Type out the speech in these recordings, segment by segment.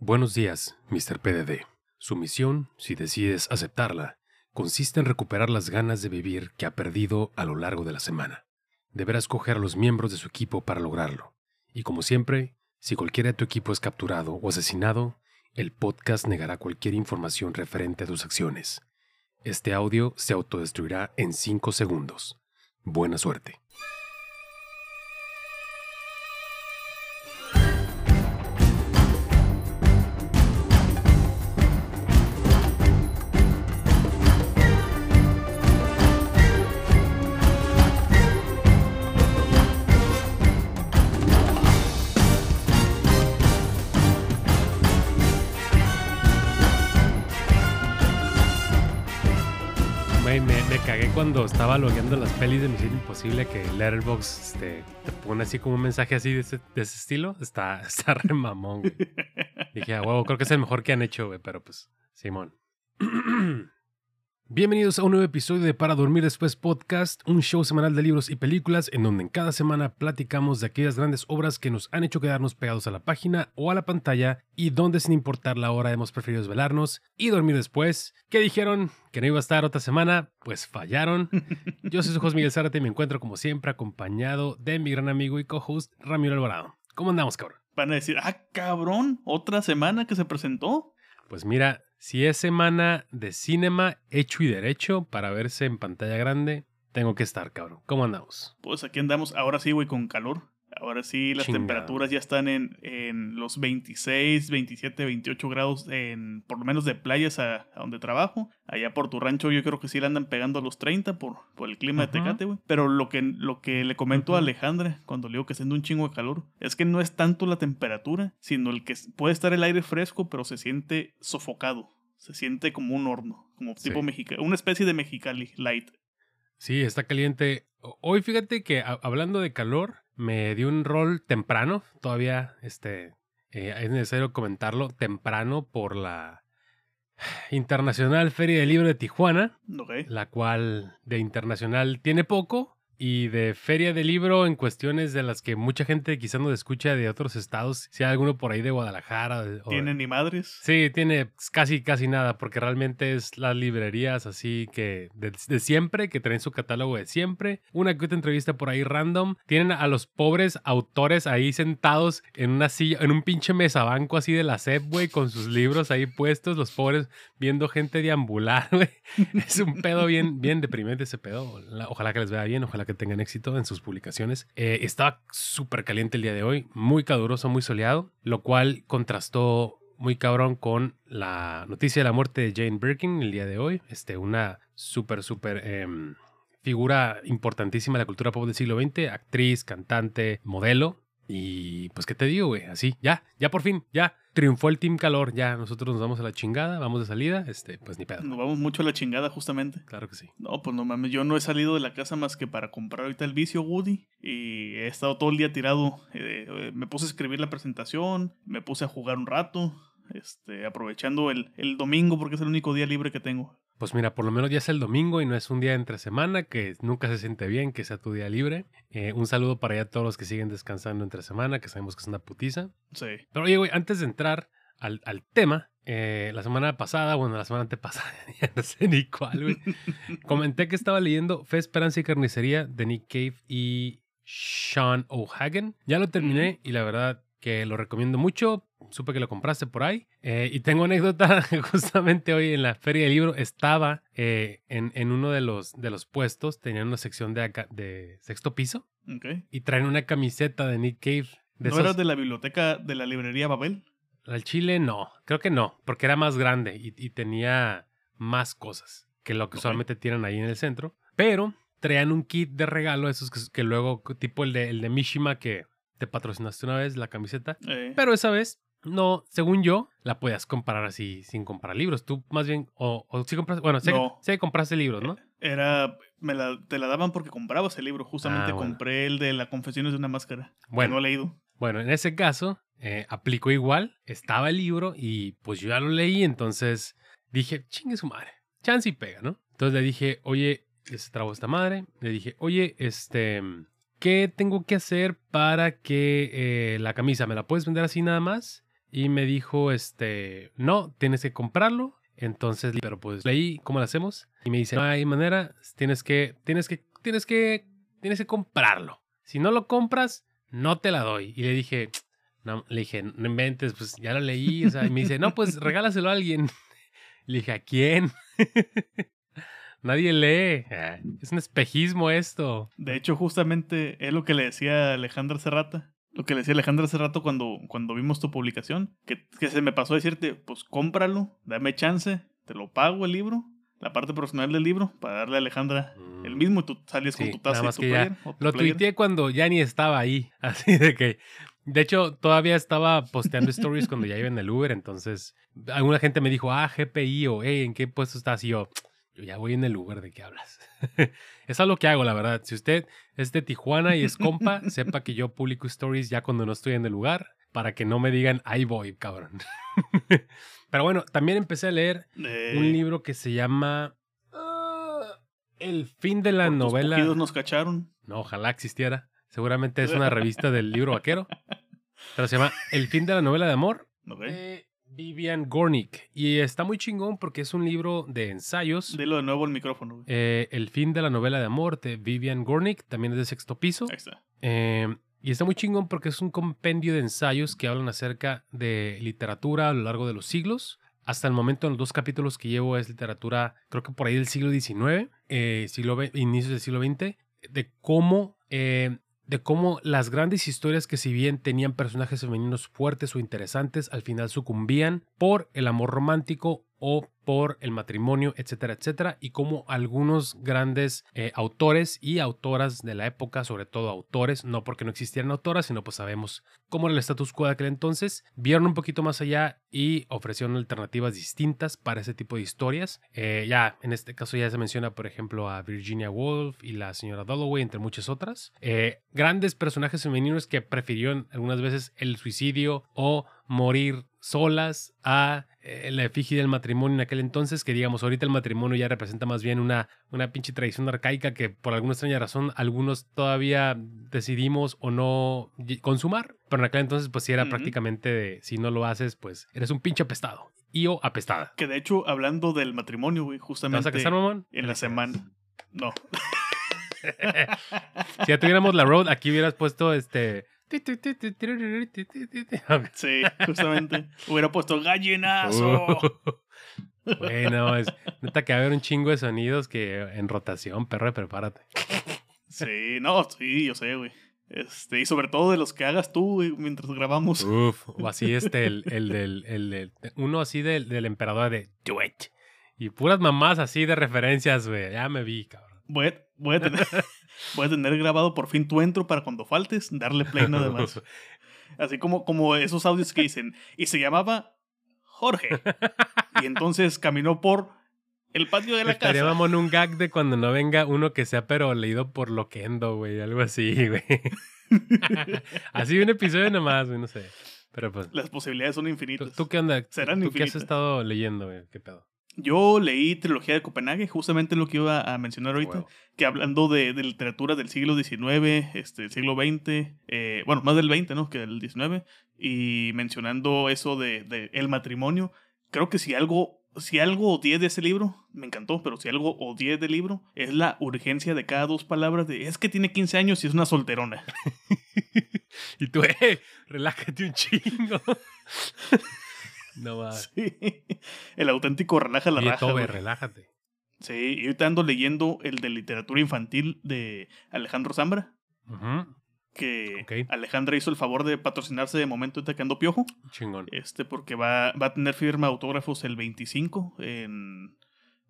Buenos días, Mr. PDD. Su misión, si decides aceptarla, consiste en recuperar las ganas de vivir que ha perdido a lo largo de la semana. Deberá escoger a los miembros de su equipo para lograrlo. Y como siempre, si cualquiera de tu equipo es capturado o asesinado, el podcast negará cualquier información referente a tus acciones. Este audio se autodestruirá en 5 segundos. Buena suerte. Estaba logueando las pelis de Misión Imposible que Letterboxd este, te pone así como un mensaje así de ese, estilo. Está, está re mamón. Dije, a huevo, creo que es el mejor que han hecho, güey, pero pues, Simón. Bienvenidos a un nuevo episodio de Para Dormir Después Podcast, un show semanal de libros y películas en donde en cada semana platicamos de aquellas grandes obras que nos han hecho quedarnos pegados a la página o a la pantalla y donde sin importar la hora hemos preferido desvelarnos y dormir después. ¿Qué dijeron? ¿Que no iba a estar otra semana? Pues fallaron. Yo soy su host Miguel Zárate y me encuentro como siempre acompañado de mi gran amigo y co-host Ramiro Alvarado. ¿Cómo andamos, cabrón? Van a decir, ah, cabrón, otra semana que se presentó. Pues mira, si es semana de cinema hecho y derecho para verse en pantalla grande, tengo que estar, cabrón. ¿Cómo andamos? Pues aquí andamos, ahora sí, güey, con calor. Ahora sí, las Chingado. temperaturas ya están en, en los 26, 27, 28 grados, en, por lo menos de playas a, a donde trabajo. Allá por tu rancho yo creo que sí le andan pegando a los 30 por, por el clima de Tecate, güey. Pero lo que, lo que le comento a. Alejandra cuando le digo que siendo un chingo de calor, es que no es tanto la temperatura, sino el que puede estar el aire fresco, pero se siente sofocado. Se siente como un horno, como Sí. tipo mexicano, una especie de mexicali light. Sí, está caliente. Hoy fíjate que hablando de calor, me dio un rol temprano. Todavía este, eh, es necesario comentarlo temprano por la Internacional Feria del Libro de Tijuana, la cual de internacional tiene poco y de feria de libro en cuestiones de las que mucha gente quizás nos escucha de otros estados, si hay alguno por ahí de Guadalajara. o- Tienen ni madres. Sí, tiene casi, casi nada, porque realmente es las librerías así que de, de siempre, que traen su catálogo de siempre. Una que otra entrevista por ahí random. Tienen a los pobres autores ahí sentados en una silla, en un pinche mesabanco así de la SEP, güey, con sus libros ahí puestos, los pobres viendo gente deambular, güey. Es un pedo bien, bien deprimente ese pedo. Ojalá que les vea bien, ojalá que tengan éxito en sus publicaciones. Eh, estaba súper caliente el día de hoy, muy caluroso, muy soleado, lo cual contrastó muy cabrón con la noticia de la muerte de Jane Birkin el día de hoy. Este, una súper, súper em, figura importantísima de la cultura pop del siglo XX, actriz, cantante, modelo. Y pues, ¿qué te digo, güey? Así, ya, ya por fin, ya triunfó el Team Calor, ya nosotros nos vamos a la chingada, vamos de salida, este, pues ni pedo. Nos vamos mucho a la chingada, justamente. Claro que sí. No, pues no mames, yo no he salido de la casa más que para comprar ahorita el vicio Woody. Y he estado todo el día tirado. eh, eh, me puse a escribir la presentación, me puse a jugar un rato. Este, aprovechando el, el domingo porque es el único día libre que tengo. Pues mira, por lo menos ya es el domingo y no es un día entre semana, que nunca se siente bien que sea tu día libre. Eh, un saludo para ya todos los que siguen descansando entre semana, que sabemos que es una putiza. Sí. Pero oye, güey, antes de entrar al, al tema, eh, la semana pasada, bueno, la semana antepasada, ya no sé ni cuál, güey, comenté que estaba leyendo Fe, Esperanza y Carnicería de Nick Cave y Sean O'Hagan. Ya lo terminé y la verdad que lo recomiendo mucho. Supe que lo compraste por ahí. Eh, y tengo anécdota, justamente hoy en la feria del libro estaba eh, en, en uno de los, de los puestos, tenían una sección de, acá- de sexto piso Ok. y traen una camiseta de Nick Cave. De ¿No esos- eras de la biblioteca de la librería Babel? al chile no, creo que no, porque era más grande y, y tenía más cosas que lo que Ok. usualmente tienen ahí en el centro. Pero traían un kit de regalo, esos que, que luego, tipo el de, el de Mishima que te patrocinaste una vez, la camiseta. Eh, Pero esa vez, no, según yo, la podías comprar así sin comprar libros. Tú más bien, o, o sí compraste, bueno, sé, No. sé que compraste libros, ¿no? era. Me la, te la daban porque comprabas el libro. Justamente Ah, bueno. compré el de la Confesiones de una máscara. que Bueno. no he leído. Bueno, en ese caso, eh, aplicó igual, estaba el libro y pues yo ya lo leí, entonces dije, chingue su madre, chance y pega, ¿no? Entonces le dije, oye, se trabó esta madre, le dije, oye, este, ¿qué tengo que hacer para que eh, la camisa me la puedes vender así nada más? y me dijo, este, no, tienes que comprarlo. Entonces, pero pues leí, ¿cómo lo hacemos? Y me dice, no hay manera, tienes que, tienes que, tienes que, tienes que comprarlo. Si no lo compras, no te la doy. Y le dije, no, le dije, no inventes, pues ya lo leí. O sea, y me dice, no, pues regálaselo a alguien. Le dije, ¿a quién? Nadie lee. Ah, es un espejismo esto. De hecho, justamente es lo que le decía Alejandra Serrata. Lo que le decía Alejandra hace rato cuando, cuando vimos tu publicación. Que, que se me pasó a decirte, pues cómpralo, dame chance, te lo pago el libro la parte profesional del libro para darle a Alejandra el Mm. mismo y tú sales con Sí, tu taza y tu ya player. tu Lo player. tuiteé cuando ya ni estaba ahí. Así de que. De hecho, todavía estaba posteando stories cuando ya iba en el Uber. Entonces, alguna gente me dijo, ah, GPI o, hey, ¿en qué puesto estás? Y yo, yo ya voy en el Uber, ¿de qué hablas? Es lo que hago, la verdad. Si usted es de Tijuana y es compa, sepa que yo publico stories ya cuando no estoy en el lugar para que no me digan, ahí voy, cabrón. Pero bueno, también empecé a leer Eh, un libro que se llama ah, El fin de la por tus novela. pujidos nos cacharon. No, ojalá existiera. Seguramente es una revista del libro vaquero. Pero se llama El fin de la novela de amor de Vivian Gornick. Y está muy chingón porque es un libro de ensayos. Dilo de nuevo el micrófono. Eh, el fin de la novela de amor de Vivian Gornick. También es de sexto piso. Ahí está. Eh, y está muy chingón porque es un compendio de ensayos que hablan acerca de literatura a lo largo de los siglos. Hasta el momento, en los dos capítulos que llevo es literatura, creo que por ahí del siglo XIX, eh, siglo inicios del siglo XX, de cómo, eh, de cómo las grandes historias que si bien tenían personajes femeninos fuertes o interesantes, al final sucumbían por el amor romántico o por el matrimonio, etcétera, etcétera, y cómo algunos grandes eh, autores y autoras de la época, sobre todo autores, no porque no existieran autoras, sino pues sabemos cómo era el status quo de aquel entonces, vieron un poquito más allá y ofrecieron alternativas distintas para ese tipo de historias. Eh, ya, en este caso ya se menciona, por ejemplo, a Virginia Woolf y la señora Dalloway, entre muchas otras. Eh, grandes personajes femeninos que prefirieron algunas veces el suicidio o morir solas a eh, la efigie del matrimonio en aquel entonces, que digamos, ahorita el matrimonio ya representa más bien una, una pinche tradición arcaica que por alguna extraña razón algunos todavía decidimos o no consumar, pero en aquel entonces pues sí era prácticamente de si no lo haces pues eres un pinche apestado y o apestada. Que de hecho, hablando del matrimonio, güey, ¿Te justamente vas a casar, mamón? en la semana. No. Si ya tuviéramos la road, aquí hubieras puesto este... Sí, justamente. Hubiera puesto gallinazo. Bueno, es neta que va a haber un chingo de sonidos que en rotación, perro, prepárate. Sí, no, sí, yo sé, güey. Este, y sobre todo de los que hagas tú, güey, mientras grabamos. Uf, o así este, el, el del, el del- uno así del, del emperador de Do It. Y puras mamás así de referencias, güey. Ya me vi, cabrón. Voy a, voy a tener, voy a tener grabado por fin tu intro para cuando faltes, darle play nada más. Así como, como esos audios que dicen. Y se llamaba Jorge. Y entonces caminó por el patio de la Estaría casa. mamón un gag de cuando no venga uno que sea pero leído por Loquendo, güey. Algo así, güey. así un episodio nomás, güey, no sé. Pero pues, Las posibilidades son ¿tú, infinitas. tú qué onda? Serán ¿Tú qué has estado leyendo, güey? ¿Qué pedo? Yo leí Trilogía de Copenhague, justamente lo que iba a mencionar ahorita. Que hablando de, de literatura del siglo XIX, este, el siglo XX, eh, bueno, más del XX, ¿no? Que del XIX, y mencionando eso de, de el matrimonio, creo que si algo, si algo odié de ese libro, me encantó, pero si algo odié del libro, es la urgencia de cada dos palabras de, es que tiene 15 años y es una solterona. Y tú, eh, relájate un chingo. no va. Sí. El auténtico relaja la Oye, raja. Tobe, relájate. Sí, y ahorita ando leyendo el de literatura infantil de Alejandro Zambra. Que Ok. Alejandra hizo el favor de patrocinarse de momento ahorita que ando piojo. Chingón. Este, porque va, va a tener firma de autógrafos el 25 en,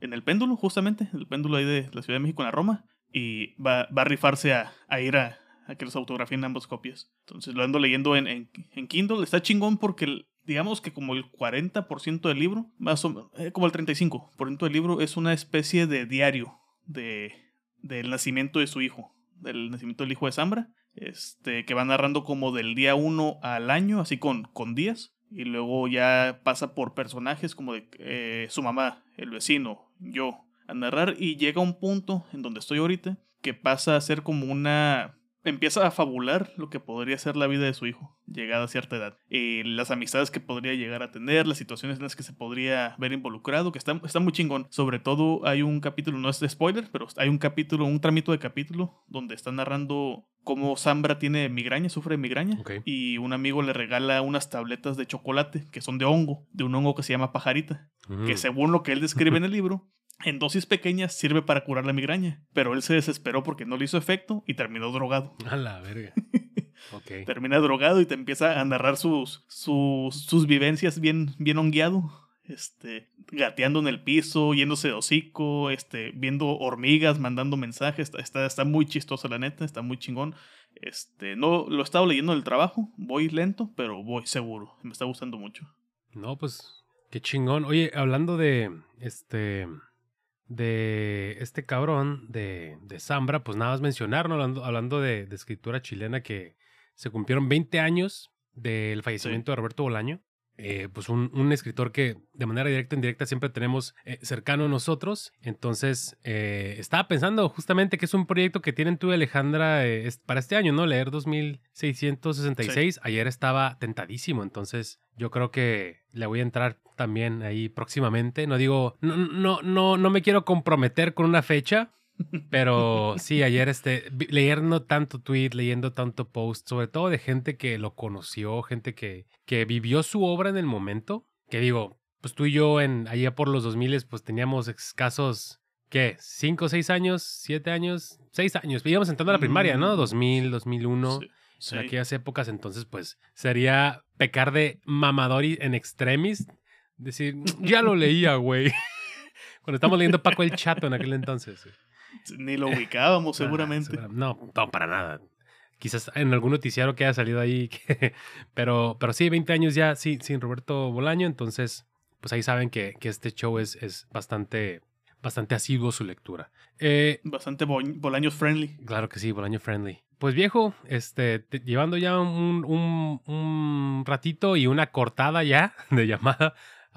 en el péndulo, justamente, el péndulo ahí de la Ciudad de México en la Roma. Y va, va a rifarse a, a ir a, a que los autografíen ambas copias. Entonces lo ando leyendo en, en, en Kindle. Está chingón porque digamos que como el 40% del libro, más o, eh, como el 35% del libro es una especie de diario de, del nacimiento de su hijo, del nacimiento del hijo de Zambra, este, que va narrando como del día 1 al año, así con, con días, y luego ya pasa por personajes como de eh, su mamá, el vecino, yo, a narrar, y llega a un punto en donde estoy ahorita, que pasa a ser como una... Empieza a fabular lo que podría ser la vida de su hijo. Llegada a cierta edad. Y las amistades que podría llegar a tener, las situaciones en las que se podría ver involucrado, que está, está muy chingón. Sobre todo hay un capítulo, no es de spoiler, pero hay un capítulo, un tramito de capítulo donde está narrando cómo Zambra tiene migraña, sufre de migraña, y un amigo le regala unas tabletas de chocolate que son de hongo, de un hongo que se llama pajarita, que mm. según lo que él describe en el libro, en dosis pequeñas sirve para curar la migraña, pero él se desesperó porque no le hizo efecto y terminó drogado. A la verga. Termina drogado y te empieza a narrar sus, sus, sus vivencias bien, bien hongueado. Este, gateando en el piso, yéndose de hocico, este, viendo hormigas, mandando mensajes. Está, está, muy chistoso, la neta, está muy chingón. Este, no lo he estado leyendo del trabajo, voy lento, pero voy seguro. Me está gustando mucho. No, pues, qué chingón. Oye, hablando de este de este cabrón de, de Zambra, pues nada más mencionar, hablando, hablando de, de, escritura chilena, que se cumplieron 20 años del fallecimiento de Roberto Bolaño. Eh, pues un, un, escritor que de manera directa o indirecta siempre tenemos eh, cercano a nosotros. Entonces, eh, estaba pensando justamente que es un proyecto que tienen tú y Alejandra para este año, ¿no? Leer 2666. Ayer estaba tentadísimo, entonces yo creo que le voy a entrar también ahí próximamente. No digo, no, no, no, no me quiero comprometer con una fecha, pero sí, ayer este, leyendo tanto tweet, leyendo tanto post, sobre todo de gente que lo conoció, gente que, que vivió su obra en el momento, que digo, pues tú y yo en allá por los 2000 pues teníamos escasos, ¿qué? ¿Cinco, seis años? ¿Siete años? Seis años. Íbamos entrando a la primaria, ¿no? 2000, 2001. En aquellas épocas, entonces, pues sería pecar de mamador en extremis. Decir, ya lo leía, güey. Cuando estamos leyendo Paco el Chato en aquel entonces. Ni lo ubicábamos, seguramente. no, no, para nada. Quizás en algún noticiario que haya salido ahí. pero, pero sí, 20 años ya sí, sin Roberto Bolaño. Entonces, pues ahí saben que, que este show es, es bastante, bastante asiduo su lectura. Eh, bastante Bolaño friendly. Claro que sí, Bolaño friendly. Pues viejo, este, llevando ya un, un, un, ratito y una cortada ya de llamada,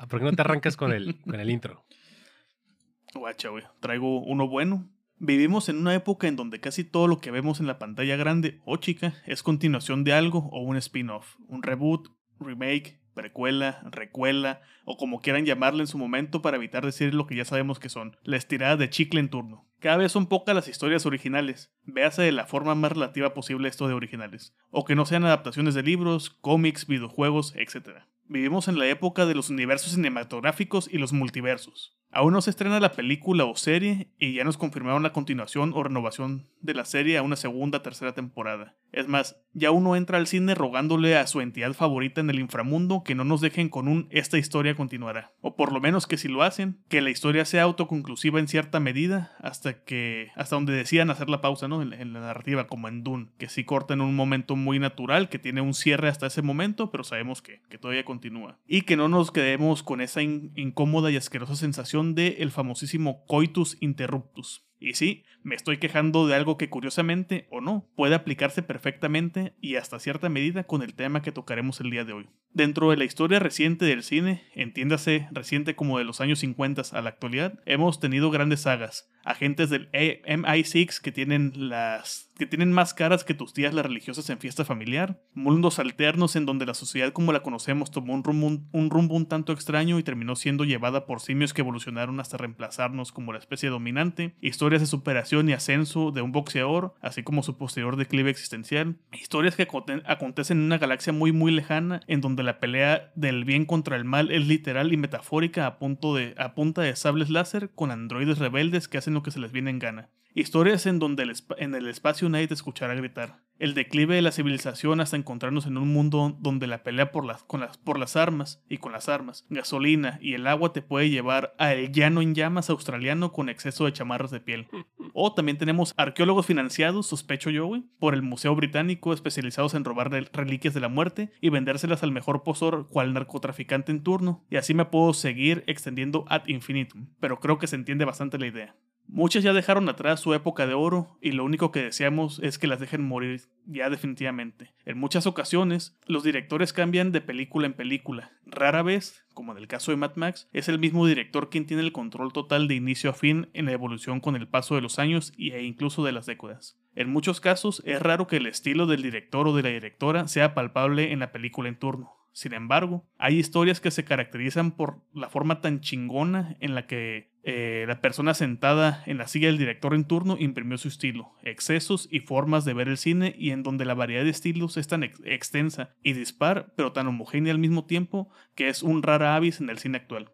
¿por qué no te arrancas con el, con el intro? Guacha, güey. Traigo uno bueno. Vivimos en una época en donde casi todo lo que vemos en la pantalla grande o chica es continuación de algo o un spin-off, un reboot, remake, precuela, recuela o como quieran llamarle en su momento para evitar decir lo que ya sabemos que son, la estirada de chicle en turno. Cada vez son pocas las historias originales, véase de la forma más relativa posible esto de originales, o que no sean adaptaciones de libros, cómics, videojuegos, etc. Vivimos en la época de los universos cinematográficos y los multiversos. Aún no se estrena la película o serie y ya nos confirmaron la continuación o renovación de la serie a una segunda tercera temporada. Es más, ya uno entra al cine rogándole a su entidad favorita en el inframundo que no nos dejen con un esta historia continuará. O por lo menos que si lo hacen, que la historia sea autoconclusiva en cierta medida hasta que hasta donde decían hacer la pausa, ¿no? En, la narrativa como en Dune, que sí corta en un momento muy natural, que tiene un cierre hasta ese momento, pero sabemos que, que todavía continúa. Y que no nos quedemos con esa incómoda y asquerosa sensación de el famosísimo coitus interruptus. Y sí, me estoy quejando de algo que curiosamente o no puede aplicarse perfectamente y hasta cierta medida con el tema que tocaremos el día de hoy. Dentro de la historia reciente del cine, entiéndase reciente como de los años 50 a la actualidad, hemos tenido grandes sagas, agentes del MI6 que tienen las que tienen más caras que tus tías las religiosas en fiesta familiar, mundos alternos en donde la sociedad como la conocemos tomó un rumbo un, rumbo un tanto extraño y terminó siendo llevada por simios que evolucionaron hasta reemplazarnos como la especie dominante, historias de superación y ascenso de un boxeador, así como su posterior declive existencial, historias que acontecen en una galaxia muy muy lejana en donde la pelea del bien contra el mal es literal y metafórica a, punto de, a punta de sables láser con androides rebeldes que hacen lo que se les viene en gana. Historias en donde en el espacio nadie te escuchará gritar. El declive de la civilización hasta encontrarnos en un mundo donde la pelea por las, con las, por las armas y con las armas, gasolina y el agua te puede llevar a el llano en llamas australiano con exceso de chamarras de piel. O también tenemos arqueólogos financiados, sospecho yo, por el Museo Británico especializados en robar reliquias de la muerte y vendérselas al mejor posor cual narcotraficante en turno. Y así me puedo seguir extendiendo ad infinitum, pero creo que se entiende bastante la idea. Muchas ya dejaron atrás su época de oro y lo único que deseamos es que las dejen morir ya definitivamente. En muchas ocasiones, los directores cambian de película en película. Rara vez, como en el caso de Mad Max, es el mismo director quien tiene el control total de inicio a fin en la evolución con el paso de los años e incluso de las décadas. En muchos casos, es raro que el estilo del director o de la directora sea palpable en la película en turno. Sin embargo, hay historias que se caracterizan por la forma tan chingona en la que eh, la persona sentada en la silla del director en turno imprimió su estilo, excesos y formas de ver el cine y en donde la variedad de estilos es tan extensa y dispar, pero tan homogénea al mismo tiempo que es un rara avis en el cine actual.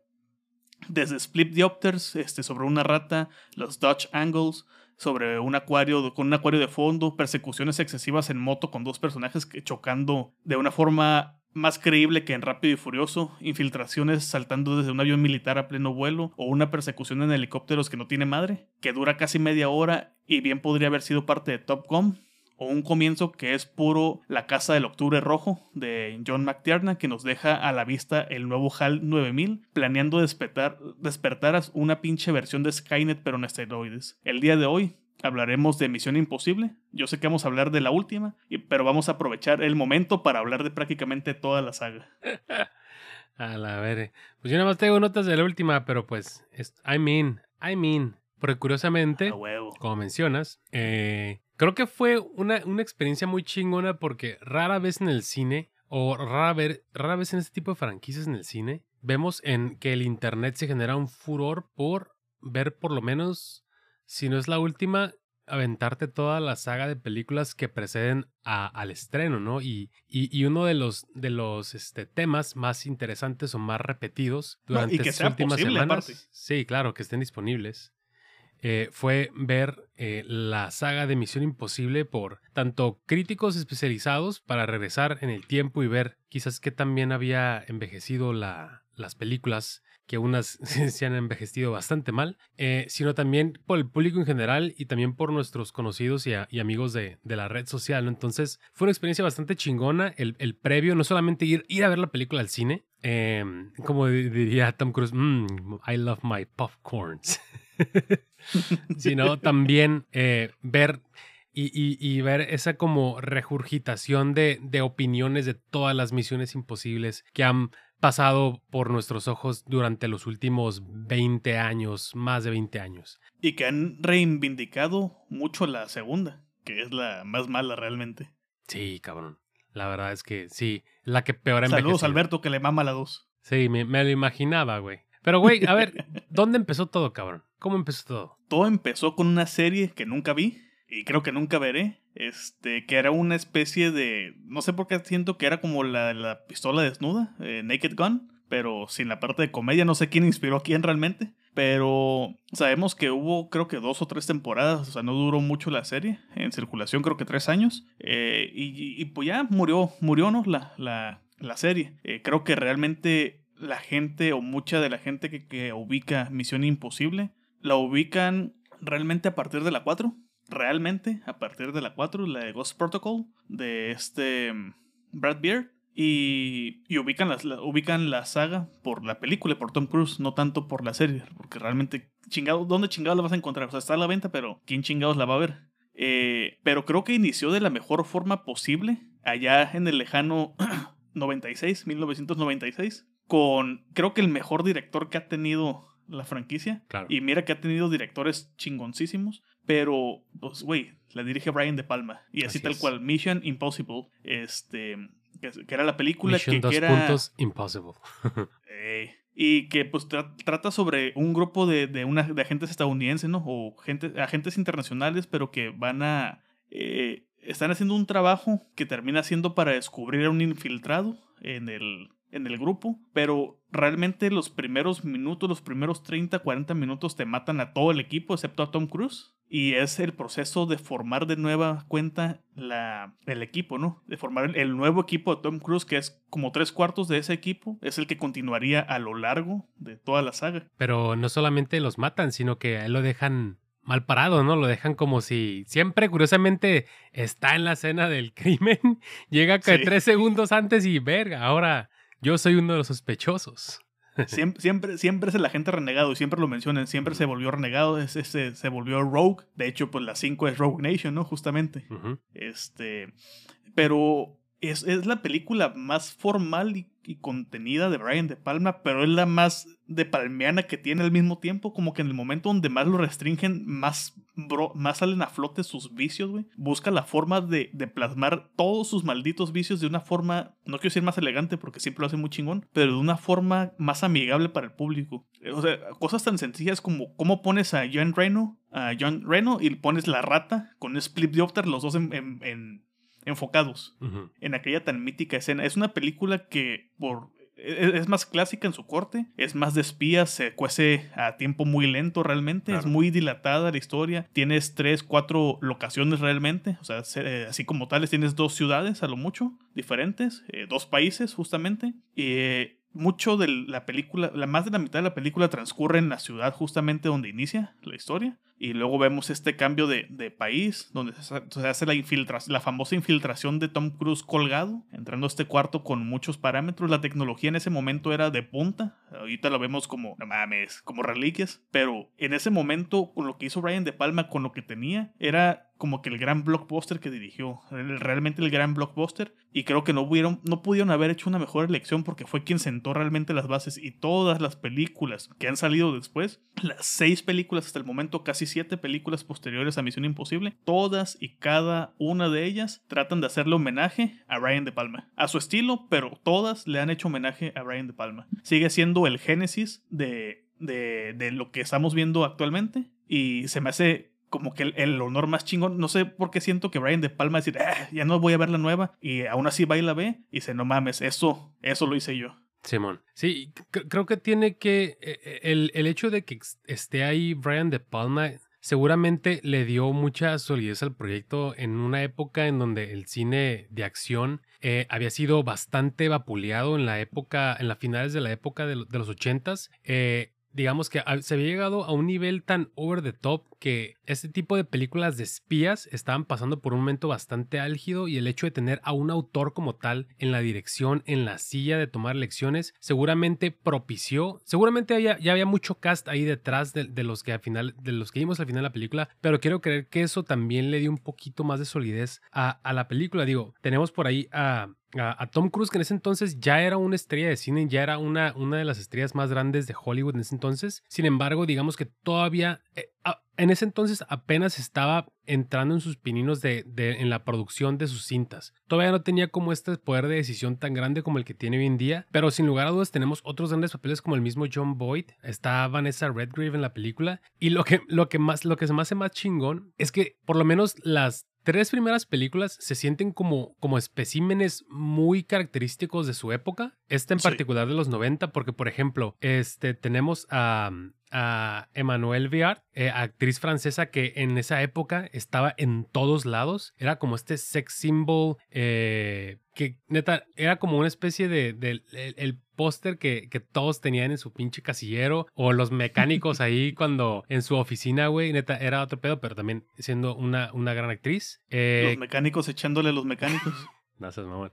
Desde Split Diopters este, sobre una rata, los Dutch Angles, sobre un acuario con un acuario de fondo, persecuciones excesivas en moto con dos personajes chocando de una forma más creíble que en Rápido y Furioso, infiltraciones saltando desde un avión militar a pleno vuelo o una persecución en helicópteros que no tiene madre, que dura casi media hora y bien podría haber sido parte de Top Gun, o un comienzo que es puro La Casa del Octubre Rojo de John McTiernan que nos deja a la vista el nuevo HAL 9000 planeando despertar, despertar una pinche versión de Skynet pero en esteroides. El día de hoy hablaremos de Misión Imposible. Yo sé que vamos a hablar de la última, pero vamos a aprovechar el momento para hablar de prácticamente toda la saga. a la ver. Pues yo nada más tengo notas de la última, pero pues, I mean, I mean. Porque curiosamente, como mencionas, eh, creo que fue una, una experiencia muy chingona porque rara vez en el cine, o rara, ver, rara vez en este tipo de franquicias en el cine, vemos en que el internet se genera un furor por ver por lo menos si no es la última, aventarte toda la saga de películas que preceden al estreno, ¿no? Y, y, uno de los, de los este, temas más interesantes o más repetidos durante estas últimas semanas. Sí, claro, que estén disponibles. Eh, fue ver eh, la saga de Misión Imposible por tanto críticos especializados para regresar en el tiempo y ver quizás qué también había envejecido la, las películas que unas se han envejecido bastante mal, eh, sino también por el público en general y también por nuestros conocidos y, amigos de, la red social. Entonces fue una experiencia bastante chingona el, previo, no solamente ir, ir a ver la película al cine, em, como diría Tom Cruise, mm, I love my popcorns, sino también eh, ver... Y, ver esa como regurgitación de, de opiniones de todas las misiones imposibles que han pasado por nuestros ojos durante los últimos 20 años, más de 20 años. Y que han reivindicado mucho la segunda, que es la más mala realmente. Sí, cabrón. La verdad es que sí, la que peor ha Saludos Alberto, que le mama la 2. Sí, me, me lo imaginaba, güey. Pero, güey, a ver, ¿dónde empezó todo, cabrón? ¿Cómo empezó todo? Todo empezó con una serie que nunca vi y creo que nunca veré, este, que era una especie de, no sé por qué siento que era como la, la pistola desnuda, eh, Naked Gun, pero sin la parte de comedia, no sé quién inspiró a quién realmente, pero sabemos que hubo creo que dos o tres temporadas, o sea, no duró mucho la serie, en circulación creo que tres años, eh, y, pues ya murió, murió, ¿no? La, la, la serie. Eh, creo que realmente la gente o mucha de la gente que, que ubica Misión Imposible, la ubican realmente a partir de la 4 realmente a partir de la 4, la de Ghost Protocol, de este mm, Brad Beard. Y, y ubican, las, la, ubican la saga por la película, por Tom Cruise, no tanto por la serie, porque realmente, chingado, ¿dónde chingados la vas a encontrar? O sea, está a la venta, pero ¿quién chingados la va a ver? Eh, pero creo que inició de la mejor forma posible, allá en el lejano 96, 1996, con creo que el mejor director que ha tenido la franquicia. Y mira que ha tenido directores chingoncísimos. Pero, pues, güey, la dirige Brian De Palma. Y así, tal cual, Mission Impossible. Este. Que, era la película que, era. Puntos Impossible. y que pues trata sobre un grupo de, de, una, de agentes estadounidenses, ¿no? O gente, agentes internacionales, pero que van a. Eh, están haciendo un trabajo que termina siendo para descubrir a un infiltrado en el en el grupo, pero realmente los primeros minutos, los primeros 30, 40 minutos te matan a todo el equipo excepto a Tom Cruise. Y es el proceso de formar de nueva cuenta la, el equipo, ¿no? De formar el, nuevo equipo de Tom Cruise, que es como tres cuartos de ese equipo, es el que continuaría a lo largo de toda la saga. Pero no solamente los matan, sino que lo dejan mal parado, ¿no? Lo dejan como si siempre, curiosamente, está en la escena del crimen, llega que tres segundos antes y verga, ahora yo soy uno de los sospechosos. Siempre, siempre, siempre es el agente renegado y siempre lo mencionan. Siempre se volvió renegado, es, ese se volvió Rogue. De hecho, pues la 5 es Rogue Nation, ¿no? Justamente. Este. Pero es, es, la película más formal y, contenida de Brian De Palma, pero es la más de palmeana que tiene al mismo tiempo. Como que en el momento donde más lo restringen, más, más salen a flote sus vicios, güey. Busca la forma de, de, plasmar todos sus malditos vicios de una forma, no quiero decir más elegante porque siempre lo hace muy chingón, pero de una forma más amigable para el público. O sea, cosas tan sencillas como cómo pones a John Reno, a John Reno y pones la rata con Split Diopter, los dos en, en enfocados en aquella tan mítica escena. Es una película que por e-, e-, es más clásica en su corte, es más de espías, se cuece a tiempo muy lento realmente, es muy dilatada la historia, tienes tres, cuatro locaciones realmente, o sea, así como tales tienes dos ciudades a lo mucho diferentes, eh, dos países justamente, y eh, mucho de la película, la más de la mitad de la película transcurre en la ciudad justamente donde inicia la historia. Y luego vemos este cambio de, de país, donde se, hace la, infiltración, la famosa infiltración de Tom Cruise colgado, entrando a este cuarto con muchos parámetros. La tecnología en ese momento era de punta. Ahorita lo vemos como, no mames, como reliquias. Pero en ese momento, con lo que hizo Brian De Palma, con lo que tenía, era como que el gran blockbuster que dirigió, realmente el gran blockbuster, y creo que no pudieron, no pudieron haber hecho una mejor elección porque fue quien sentó realmente las bases y todas las películas que han salido después, las seis películas hasta el momento, casi siete películas posteriores a Misión Imposible, todas y cada una de ellas tratan de hacerle homenaje a Ryan De Palma, a su estilo, pero todas le han hecho homenaje a Ryan De Palma. Sigue siendo el génesis de, de, de lo que estamos viendo actualmente y se me hace como que el, honor más chingón. No sé por qué siento que Brian De Palma decir, ah, ya no voy a ver la nueva. Y aún así va y la ve y dice, no mames, eso, eso lo hice yo. Simón. Sí, creo que tiene que. E, e, el, el, hecho de que esté ahí Brian De Palma seguramente le dio mucha solidez al proyecto en una época en donde el cine de acción eh, había sido bastante vapuleado en la época, en las finales de la época de, los ochentas. Eh, digamos que se había llegado a un nivel tan over the top que este tipo de películas de espías estaban pasando por un momento bastante álgido y el hecho de tener a un autor como tal en la dirección, en la silla de tomar lecciones, seguramente propició, seguramente ya había mucho cast ahí detrás de, los que al final, de los que vimos al final de la película, pero quiero creer que eso también le dio un poquito más de solidez a, a la película. Digo, tenemos por ahí a a, Tom Cruise, que en ese entonces ya era una estrella de cine, ya era una, una de las estrellas más grandes de Hollywood en ese entonces. Sin embargo, digamos que todavía, eh, en ese entonces apenas estaba entrando en sus pininos de, en la producción de sus cintas. Todavía no tenía como este poder de decisión tan grande como el que tiene hoy en día, pero sin lugar a dudas tenemos otros grandes papeles como el mismo John Boyd, está Vanessa Redgrave en la película y lo que, lo que más, lo que se me hace más chingón es que por lo menos las tres primeras películas se sienten como, como especímenes muy característicos de su época. Esta en particular de los 90, porque por ejemplo, este, tenemos a, a Emmanuelle Viard, eh, actriz francesa que en esa época estaba en todos lados. Era como este sex symbol eh, que neta era como una especie de, el, póster que, que, todos tenían en su pinche casillero o los mecánicos ahí cuando en su oficina, güey, neta era otro pedo, pero también siendo una, una gran actriz. Eh, los mecánicos echándole a los mecánicos. No seas mamón.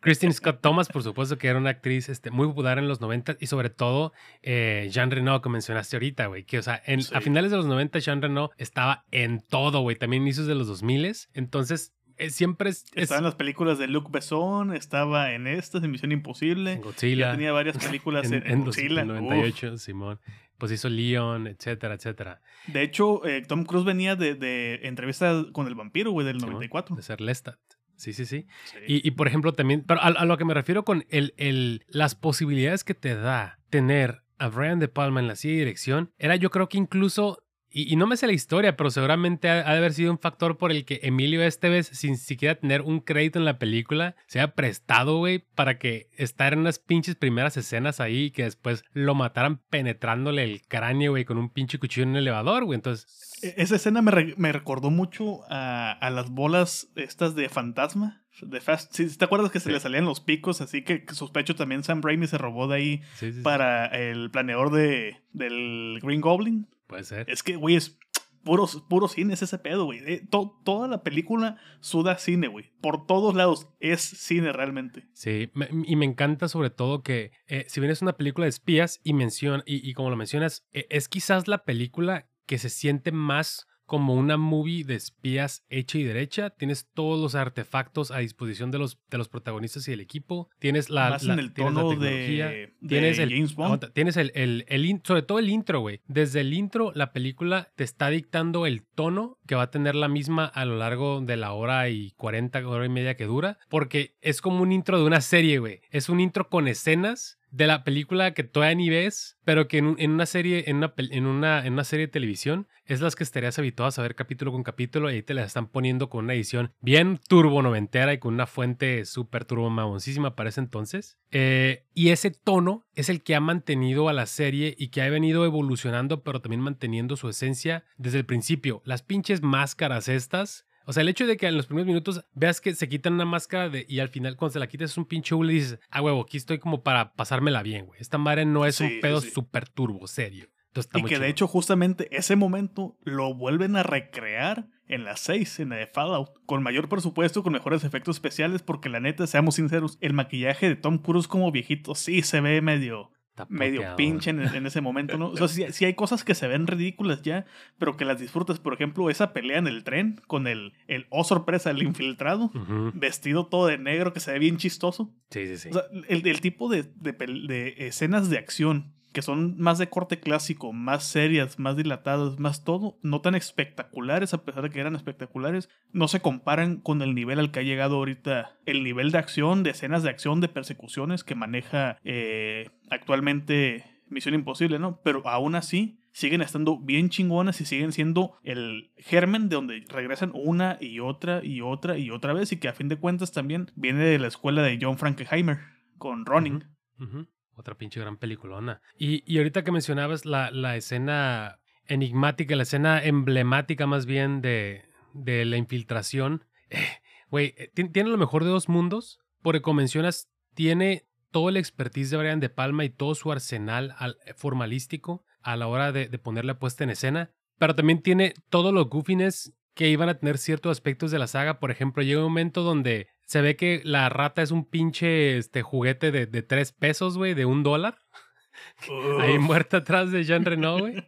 Christine Scott Thomas, por supuesto, que era una actriz este, muy popular en los 90 y sobre todo eh, Jean Reno, que mencionaste ahorita, güey. Que, o sea, a finales de los 90 Jean Reno estaba en todo, güey. También inicios de los 2000 Entonces, eh, siempre es, Estaba en las películas de Luc Besson, estaba en estas, en Misión Imposible. En Godzilla. Ya tenía varias películas en, en, Godzilla. 98, Simón. Pues hizo Leon, etcétera, etcétera. De hecho, eh, Tom Cruise venía de, de entrevista con el vampiro, güey, del 94. De ser Lestat. Sí, sí, sí. Y, por ejemplo, también, pero a, lo que me refiero con el, el, las posibilidades que te da tener a Brian De Palma en la silla de dirección, era yo creo que incluso y, no me sé la historia, pero seguramente ha, de haber sido un factor por el que Emilio Esteves, sin siquiera tener un crédito en la película, se ha prestado, güey, para que estar en unas pinches primeras escenas ahí y que después lo mataran penetrándole el cráneo, güey, con un pinche cuchillo en el elevador, güey. Entonces. E, esa escena me, me recordó mucho a, a, las bolas estas de fantasma. De Fast, ¿Te acuerdas que se le salían los picos? Así que sospecho también Sam Raimi se robó de ahí para el planeador de, del Green Goblin. Puede ser. Es que, güey, es, puro, puro cine es ese pedo, güey. Eh, toda la película suda cine, güey. Por todos lados es cine realmente. Sí, y me encanta sobre todo que eh, si bien es una película de espías y menciona, y, y como lo mencionas, e, es quizás la película que se siente más como una movie de espías hecha y derecha. Tienes todos los artefactos a disposición de los, de los protagonistas y el equipo. Tienes la, Más en el tono tecnología. De, tienes el, James Bond. Tienes el, el, el, sobre todo el intro, güey. Desde el intro, la película te está dictando el tono que va a tener la misma a lo largo de la hora y 40, hora y media que dura. Porque es como un intro de una serie, güey. Es un intro con escenas de la película que todavía ni ves, pero que en, una serie, en una, en, una, en una serie de televisión, es las que estarías habituado a ver capítulo con capítulo y ahí te las están poniendo con una edición bien turbo noventera y con una fuente súper turbo mamoncísima para ese entonces. Eh, y ese tono es el que ha mantenido a la serie y que ha venido evolucionando, pero también manteniendo su esencia desde el principio. Las pinches máscaras estas o sea, el hecho de que en los primeros minutos veas que se quitan una máscara de, y al final cuando se la quitas es un pinche hule y dices, ah, huevo, aquí estoy como para pasármela bien, güey. Esta madre no es un pedo súper turbo, serio. y que de hecho justamente ese momento lo vuelven a recrear en las 6, en la de Fallout, con mayor presupuesto, con mejores efectos especiales, porque la neta, seamos sinceros, el maquillaje de Tom Cruise como viejito sí se ve medio medio pinche en, ese momento, ¿no? O sea, sí, hay cosas que se ven ridículas ya, pero que las disfrutas. Por ejemplo, esa pelea en el tren con el, el oh sorpresa, el infiltrado, vestido todo de negro que se ve bien chistoso. Sí, sí, sí. O sea, el, el tipo de, de, de escenas de acción que son más de corte clásico, más serias, más dilatadas, más todo, no tan espectaculares, a pesar de que eran espectaculares, no se comparan con el nivel al que ha llegado ahorita el nivel de acción, de escenas de acción, de persecuciones que maneja eh, actualmente Misión Imposible, ¿no? Pero aún así siguen estando bien chingonas y siguen siendo el germen de donde regresan una y otra y otra y otra vez y que a fin de cuentas también viene de la escuela de John Frankenheimer con Running. Otra pinche gran peliculona. Y, y ahorita que mencionabas la, la, escena enigmática, la escena emblemática más bien de, de la infiltración. Eh, güey, eh, tiene lo mejor de dos mundos, porque como mencionas, tiene todo el expertise de Brian De Palma y todo su arsenal eh, formalístico a la hora de, de ponerle puesta en escena, pero también tiene todos los goofiness que iban a tener ciertos aspectos de la saga. Por ejemplo, llega un momento donde se ve que la rata es un pinche este, juguete de, de tres pesos, güey, de un dólar. Ahí muerta atrás de Jean Renault, güey.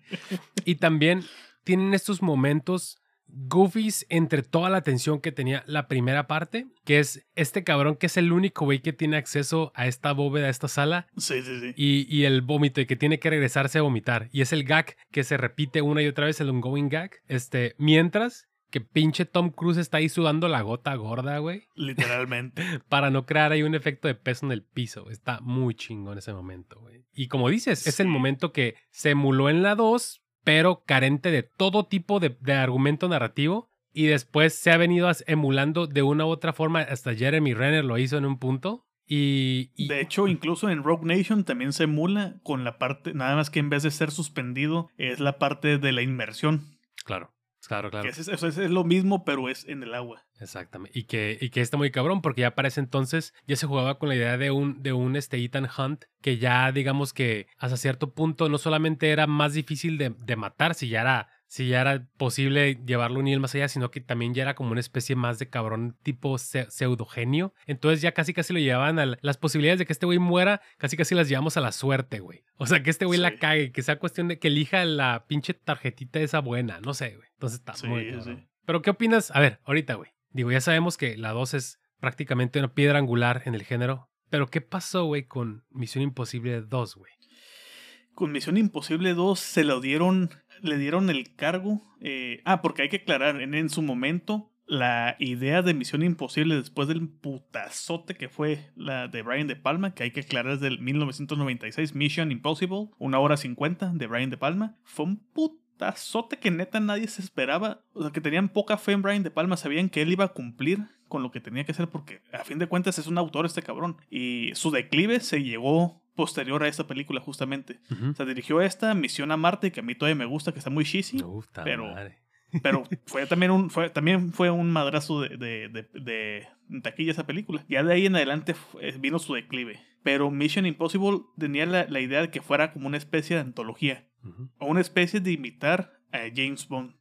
y también tienen estos momentos goofies entre toda la atención que tenía la primera parte, que es este cabrón que es el único güey que tiene acceso a esta bóveda, a esta sala. Sí, sí, sí. Y, y, el vómito y que tiene que regresarse a vomitar. Y es el gag que se repite una y otra vez, el ongoing gag. Este, mientras que pinche Tom Cruise está ahí sudando la gota gorda, güey. Literalmente. Para no crear ahí un efecto de peso en el piso. Está muy chingo en ese momento, güey. Y como dices, es el momento que se emuló en la 2, pero carente de todo tipo de, argumento narrativo. Y después se ha venido emulando de una u otra forma. Hasta Jeremy Renner lo hizo en un punto. Y, y, de hecho, incluso en Rogue Nation también se emula con la parte, nada más que en vez de ser suspendido, es la parte de la inmersión. Claro. Claro, claro. eso es, lo mismo, pero es en el agua. Exactamente. Y que, y que está muy cabrón, porque ya para ese entonces ya se jugaba con la idea de un, de un este Ethan Hunt, que ya digamos que hasta cierto punto no solamente era más difícil de, de matar, si ya era si ya era posible llevarlo un nivel más allá, sino que también ya era como una especie más de cabrón tipo pseudogenio. Entonces ya casi casi lo llevaban a las posibilidades de que este güey muera, casi casi las llevamos a la suerte, güey. O sea, que este güey la cague, que sea cuestión de que elija la pinche tarjetita esa buena, no sé, güey. Entonces está muy Pero ¿qué opinas? A ver, ahorita, güey. Digo, ya sabemos que la 2 es prácticamente una piedra angular en el género. Pero ¿qué pasó, güey, con Misión Imposible 2, güey? Con Misión Imposible 2 se lo dieron le dieron el cargo. Eh, ah, porque hay que aclarar, en, en, su momento, la idea de Misión Imposible después del putazote que fue la de Brian De Palma, que hay que aclarar desde el 1996, Mission Impossible, una hora cincuenta de Brian De Palma, fue un putazote que neta nadie se esperaba. O sea, que tenían poca fe en Brian De Palma, sabían que él iba a cumplir con lo que tenía que hacer porque a fin de cuentas es un autor este cabrón. Y su declive se llegó posterior a esta película, justamente. O sea, dirigió esta, Misión a Marte, que a mí todavía me gusta, que está muy cheesy. pero, pero fue también un, fue, también fue un madrazo de, de, de, taquilla esa película. Ya de ahí en adelante eh, vino su declive. Pero Mission Impossible tenía la, la idea de que fuera como una especie de antología. O una especie de imitar a James Bond.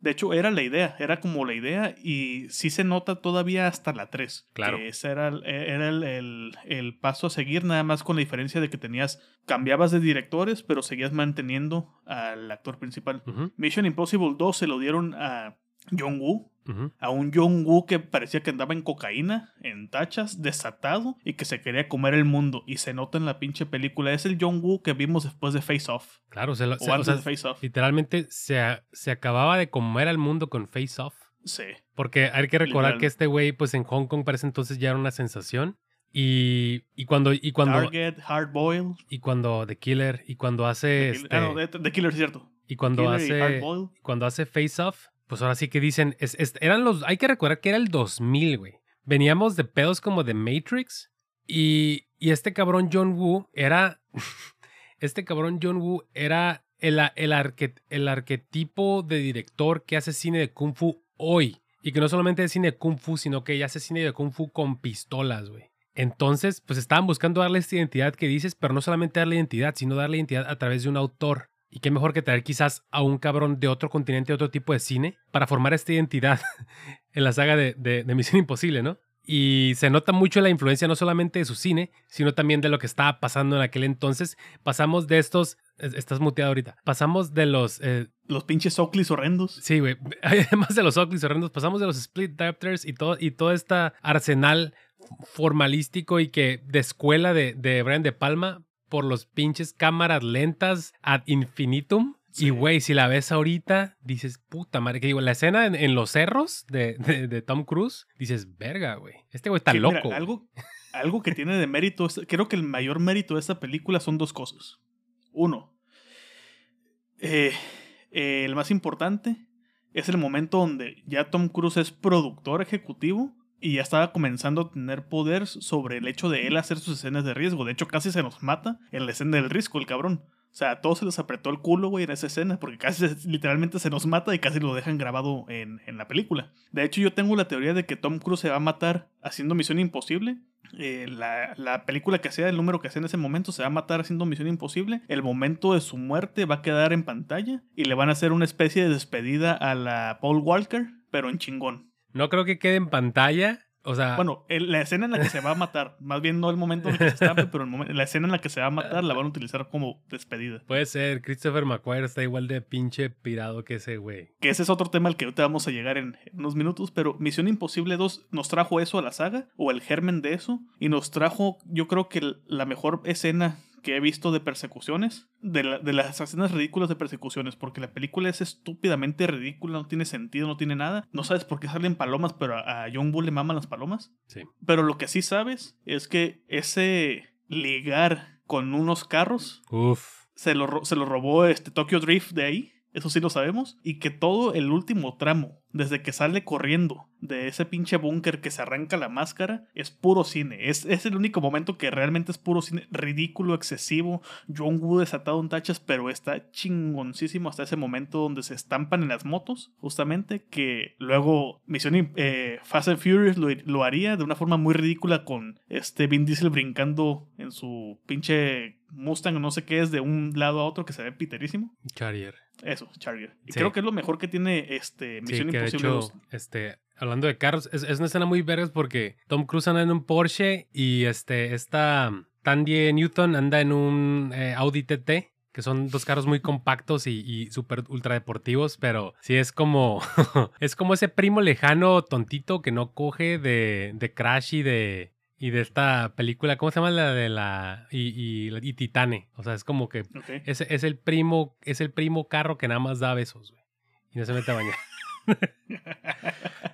De hecho, era la idea, era como la idea y sí se nota todavía hasta la 3. Claro. Que ese era, el, era el, el- el paso a seguir, nada más con la diferencia de que tenías, cambiabas de directores, pero seguías manteniendo al actor principal. Mission Impossible 2 se lo dieron a John Woo, A un John Woo que parecía que andaba en cocaína, en tachas, desatado y que se quería comer el mundo. Y se nota en la pinche película. Es el John Woo que vimos después de Face Off. Claro, se lo- O se- o antes sea, de Face Off. literalmente se, se acababa de comer al mundo con Face Off. Sí. Porque hay que recordar Literal. que este güey, pues en Hong Kong para ese entonces ya era una sensación. Y, y cuando, y cuando, Target, Hard Boiled. y cuando The Killer, y cuando hace, este, Ah, no, de, de Killer, es cierto. y cuando Killer y hace, Boiled. cuando hace Face Off, pues ahora sí que dicen, eran los, hay que recordar que era el 2000, güey. Veníamos de pedos como de Matrix y, y este cabrón John Woo era, este cabrón John Woo era el, el, el arquetipo de director que hace cine de Kung Fu hoy. Y que no solamente es cine de Kung Fu, sino que ya hace cine de Kung Fu con pistolas, güey. Entonces, pues estaban buscando darle esta identidad que dices, pero no solamente darle identidad, sino darle identidad a través de un autor. Y qué mejor que traer quizás a un cabrón de otro continente, otro tipo de cine, para formar esta identidad en la saga de, de- de Misión Imposible, ¿no? Y se nota mucho la influencia no solamente de su cine, sino también de lo que estaba pasando en aquel entonces. Pasamos de estos... es- Estás muteado ahorita. Pasamos de los... eh, Los pinches Oakleys horrendos. Sí, güey. Además de los Oakleys horrendos, pasamos de los Split Adapters y todo, y todo este arsenal formalístico y que de escuela de, de Brian De Palma por los pinches cámaras lentas ad infinitum. Sí. Y, güey, si la ves ahorita, dices, puta madre, que digo, la escena en, en los cerros de, de- de Tom Cruise, dices, verga, güey. Este güey está Que, loco. güey". algo, algo que tiene de mérito, creo que el mayor mérito de esta película son dos cosas. Uno, eh, eh, el más importante es el momento donde ya Tom Cruise es productor ejecutivo y ya estaba comenzando a tener poder sobre el hecho de él hacer sus escenas de riesgo. De hecho, casi se nos mata en la escena del riesgo, el cabrón. O sea, a todos se les apretó el culo, güey, en esa escena, porque casi literalmente se nos mata y casi lo dejan grabado en, en la película. De hecho, yo tengo la teoría de que Tom Cruise se va a matar haciendo Misión Imposible. Eh, la, la película que sea, el número que sea en ese momento, se va a matar haciendo Misión Imposible. El momento de su muerte va a quedar en pantalla y le van a hacer una especie de despedida a la Paul Walker, pero en chingón. No creo que quede en pantalla. O sea, Bueno, el- la escena en la que se va a matar, más bien no el momento en el que se estampe, pero el momen- la escena en la que se va a matar la van a utilizar como despedida. puede ser. Christopher McQuarrie está igual de pinche pirado que ese güey. Que ese es otro tema al que ahorita vamos a llegar en, en unos minutos, pero Misión Imposible 2 nos trajo eso a la saga, o el germen de eso, y nos trajo, yo creo que la mejor escena que he visto de persecuciones, de, la- de las escenas ridículas de persecuciones, porque la película es estúpidamente ridícula, no tiene sentido, no tiene nada. No sabes por qué salen palomas, pero a, a John Bull le maman las palomas. Sí. Pero lo que sí sabes es que ese ligar con unos carros Uf. se lo, se lo robó este Tokyo Drift de ahí. Eso sí lo sabemos. Y que todo el último tramo, desde que sale corriendo de ese pinche búnker que se arranca la máscara, es puro cine. Es, es el único momento que realmente es puro cine. Ridículo, excesivo. John Woo desatado en tachas, pero está chingoncísimo hasta ese momento donde se estampan en las motos, justamente. Que luego Misión eh, Fast and Furious lo, lo haría de una forma muy ridícula con este Vin Diesel brincando en su pinche Mustang, no sé qué es, de un lado a otro que se ve piterísimo. Charrier. Eso, Charger. Y Sí. creo que es lo mejor que tiene este Sí, Misión de Imposible hecho, 2. este, hablando de carros, es, es una escena muy vergas porque Tom Cruise anda en un Porsche y este, esta Tandy Newton anda en un eh, Audi TT, que son dos carros muy compactos y, y súper ultra deportivos, pero sí es como, es como ese primo lejano tontito que no coge de, de Crash y de, y de esta película, ¿cómo se llama la de la, y, y, y Titane? O sea, es como que es, es el primo, es el primo carro que nada más da besos, güey. Y no se mete a bañar.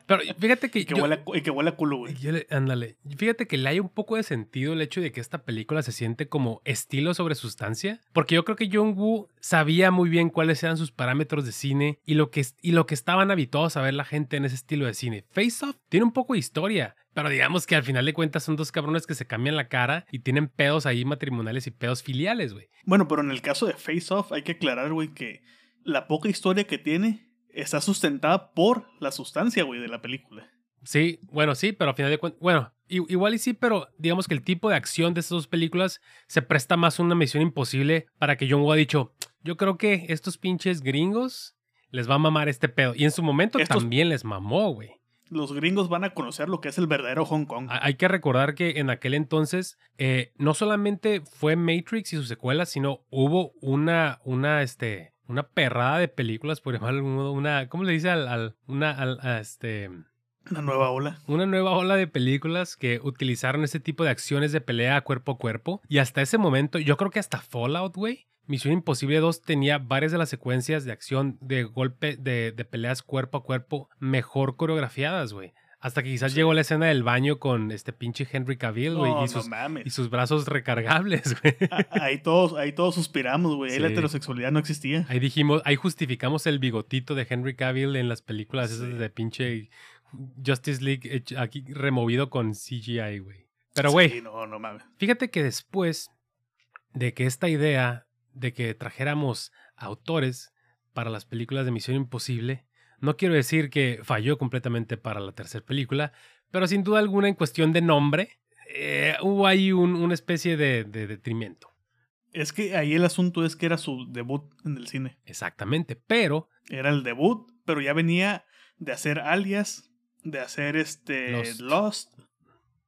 Pero fíjate que. Y que, yo- huele y que huele a culo, güey. yo le- ándale. Fíjate que le hay un poco de sentido el hecho de que esta película se siente como estilo sobre sustancia. Porque yo creo que John Woo sabía muy bien cuáles eran sus parámetros de cine y lo que, y lo que estaban habituados a ver la gente en ese estilo de cine. Face Off tiene un poco de historia. Pero digamos que al final de cuentas son dos cabrones que se cambian la cara y tienen pedos ahí matrimoniales y pedos filiales, güey. Bueno, pero en el caso de Face Off hay que aclarar, güey, que la poca historia que tiene está sustentada por la sustancia, güey, de la película. Sí, bueno, sí, pero al final de cuentas, bueno, igual y sí, pero digamos que el tipo de acción de estas dos películas se presta más a una misión imposible para que John Woo ha dicho, yo creo que estos pinches gringos les va a mamar este pedo. Y en su momento Estos- también les mamó, güey. Los gringos van a conocer lo que es el verdadero Hong Kong. Ha- Hay que recordar que en aquel entonces eh, no solamente fue Matrix y sus secuelas, sino hubo una, una, este, una perrada de películas, por ejemplo, una, ¿cómo le dice al, al- una, al- a este, Una nueva ola. una nueva ola de películas que utilizaron ese tipo de acciones de pelea cuerpo a cuerpo. Y hasta ese momento, yo creo que hasta Fallout, güey. Misión Imposible 2 tenía varias de las secuencias de acción de golpe, de, de peleas cuerpo a cuerpo mejor coreografiadas, güey. Hasta que quizás Sí. llegó la escena del baño con este pinche Henry Cavill, güey, No, y, sus, mames. y sus brazos recargables, güey. A- Ahí todos, ahí todos suspiramos, güey. Ahí la Sí. heterosexualidad no existía. Ahí dijimos, ahí justificamos el bigotito de Henry Cavill en las películas Sí. esas de pinche Justice League aquí removido con CGI, güey. Pero, güey, Sí, no, no mames. Fíjate que después de que esta idea de que trajéramos autores para las películas de Misión Imposible, no quiero decir que falló completamente para la tercera película, pero sin duda alguna en cuestión de nombre, eh, hubo ahí un- una especie de, de detrimento. Es que ahí el asunto es que era su debut en el cine. Exactamente, pero Era el debut, pero ya venía de hacer Alias, de hacer este Lost. Lost.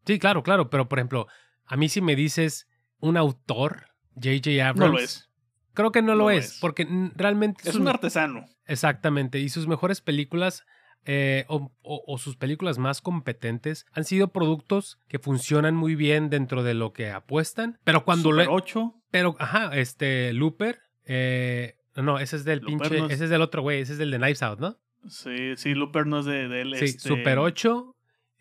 sí, claro, claro, pero por ejemplo, a mí si me dices un autor, J.J. Abrams, No lo es. Creo que no, No lo es, es. porque realmente Es un artesano. Exactamente, y sus mejores películas eh, o, o- o sus películas más competentes han sido productos que funcionan muy bien dentro de lo que apuestan, pero cuando Super le... 8. Pero, ajá, este, Looper, eh, no, ese es del Looper pinche, no es- ese es del otro güey, ese es del de Knives Out, ¿no? Sí, sí, Looper no es de, de él. Sí, este, Super 8,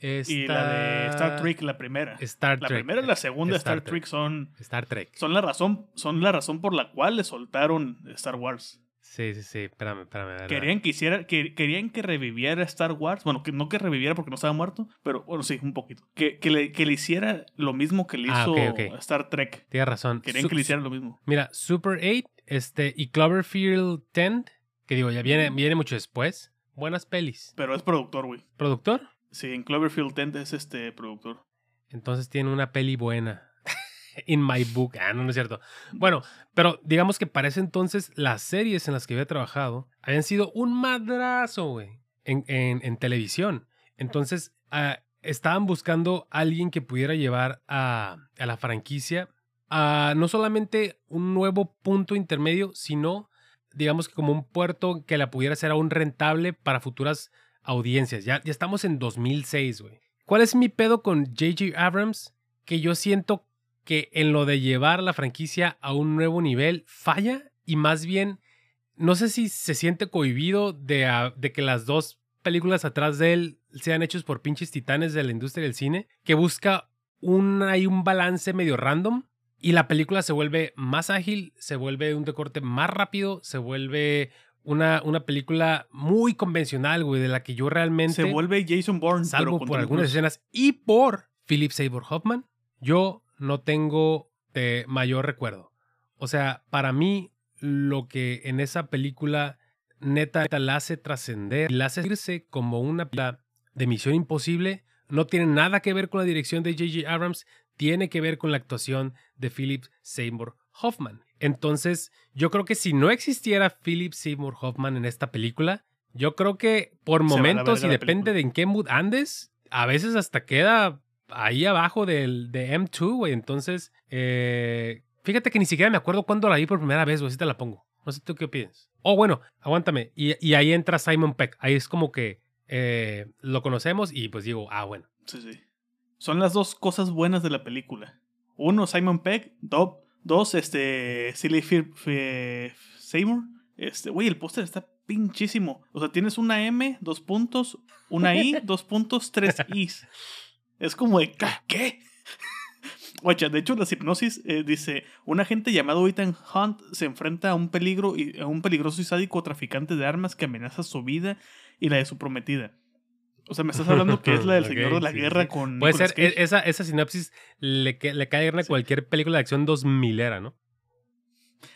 Y la de Star Trek, la primera. Star La Trek. primera y la segunda de Star Star Trek son, Star Trek. son la razón, son la razón por la cual le soltaron Star Wars. Sí, sí, sí, espérame, espérame. Querían que hiciera, que, querían que reviviera Star Wars. Bueno, que no que reviviera porque no estaba muerto, pero bueno, sí, un poquito. Que, que, le, que le hiciera lo mismo que le Ah, hizo. Star Trek. Tienes razón. Querían Su- que le hiciera lo mismo. Mira, Super 8 este, y Cloverfield 10, que digo, ya viene, viene mucho después. Buenas pelis. Pero es productor, güey. ¿Productor? Sí, en Cloverfield 10 es este productor. Entonces tiene una peli buena. In my book. Ah, no, no es cierto. Bueno, pero digamos que para ese entonces las series en las que había trabajado habían sido un madrazo, güey, en, en- en televisión. Entonces ah, estaban buscando a alguien que pudiera llevar a, a la franquicia a no solamente un nuevo punto intermedio, sino digamos que como un puerto que la pudiera ser aún rentable para futuras audiencias. Ya, ya estamos en 2006, güey. ¿Cuál es mi pedo con J.J. Abrams? Que yo siento que en lo de llevar la franquicia a un nuevo nivel falla y más bien no sé si se siente cohibido de, ah, de que las dos películas atrás de él sean hechos por pinches titanes de la industria del cine, que busca un, hay un balance medio random y la película se vuelve más ágil, se vuelve un recorte más rápido, se vuelve una, una película muy convencional, güey, de la que yo realmente Se vuelve Jason Bourne. salvo pero por algunas escenas y por Philip Seymour Hoffman, yo no tengo de mayor recuerdo. O sea, para mí, lo que en esa película neta, neta la hace trascender y la hace irse como una película de Misión Imposible, no tiene nada que ver con la dirección de J.J. Abrams, tiene que ver con la actuación de Philip Seymour Hoffman. Entonces, yo creo que si no existiera Philip Seymour Hoffman en esta película, yo creo que por momentos, y depende película. de en qué mood andes, a veces hasta queda ahí abajo del, de M2, güey. Entonces, eh, fíjate que ni siquiera me acuerdo cuándo la vi por primera vez, güey. Así te la pongo. No sé tú qué piensas. Oh, bueno, aguántame. Y, y ahí entra Simon Peck. Ahí es como que eh, lo conocemos y pues digo, ah, bueno. Sí, sí. Son las dos cosas buenas de la película. Uno, Simon Peck. Do- dos, este. Silly Seymour. Este, güey, el póster está pinchísimo. O sea, tienes una M, dos puntos, una I, dos puntos, tres Is. Es como de, ¿qué? ¿qué? Oye, de hecho, la hipnosis eh, dice: Un agente llamado Ethan Hunt se enfrenta a un peligro y a un peligroso y sádico traficante de armas que amenaza su vida y la de su prometida. O sea, me estás hablando que es la del Ok, Señor de la sí, Guerra sí. con. Puede Nicolas ser, Cage. e- esa, esa sinopsis le, le cae a Sí. cualquier película de acción 2000 era, ¿no?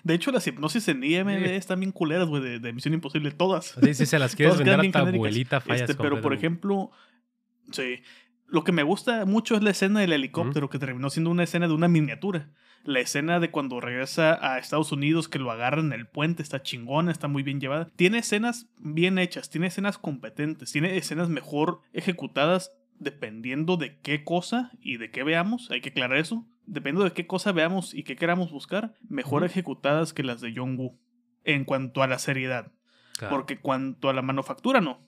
De hecho, las hipnosis en IMDb Sí. están bien culeras, güey, de, de Misión Imposible, todas. Así si se las quieres vender a bien tu abuelita, fallas Este, pero por ejemplo, sí. Lo que me gusta mucho es la escena del helicóptero, que terminó siendo una escena de una miniatura. La escena de cuando regresa a Estados Unidos, que lo agarran en el puente, está chingona, está muy bien llevada. Tiene escenas bien hechas, tiene escenas competentes, tiene escenas mejor ejecutadas dependiendo de qué cosa y de qué veamos. Hay que aclarar eso. Dependiendo de qué cosa veamos y qué queramos buscar, mejor ejecutadas que las de John Woo. En cuanto a la seriedad. Claro. Porque cuanto a la manufactura, no.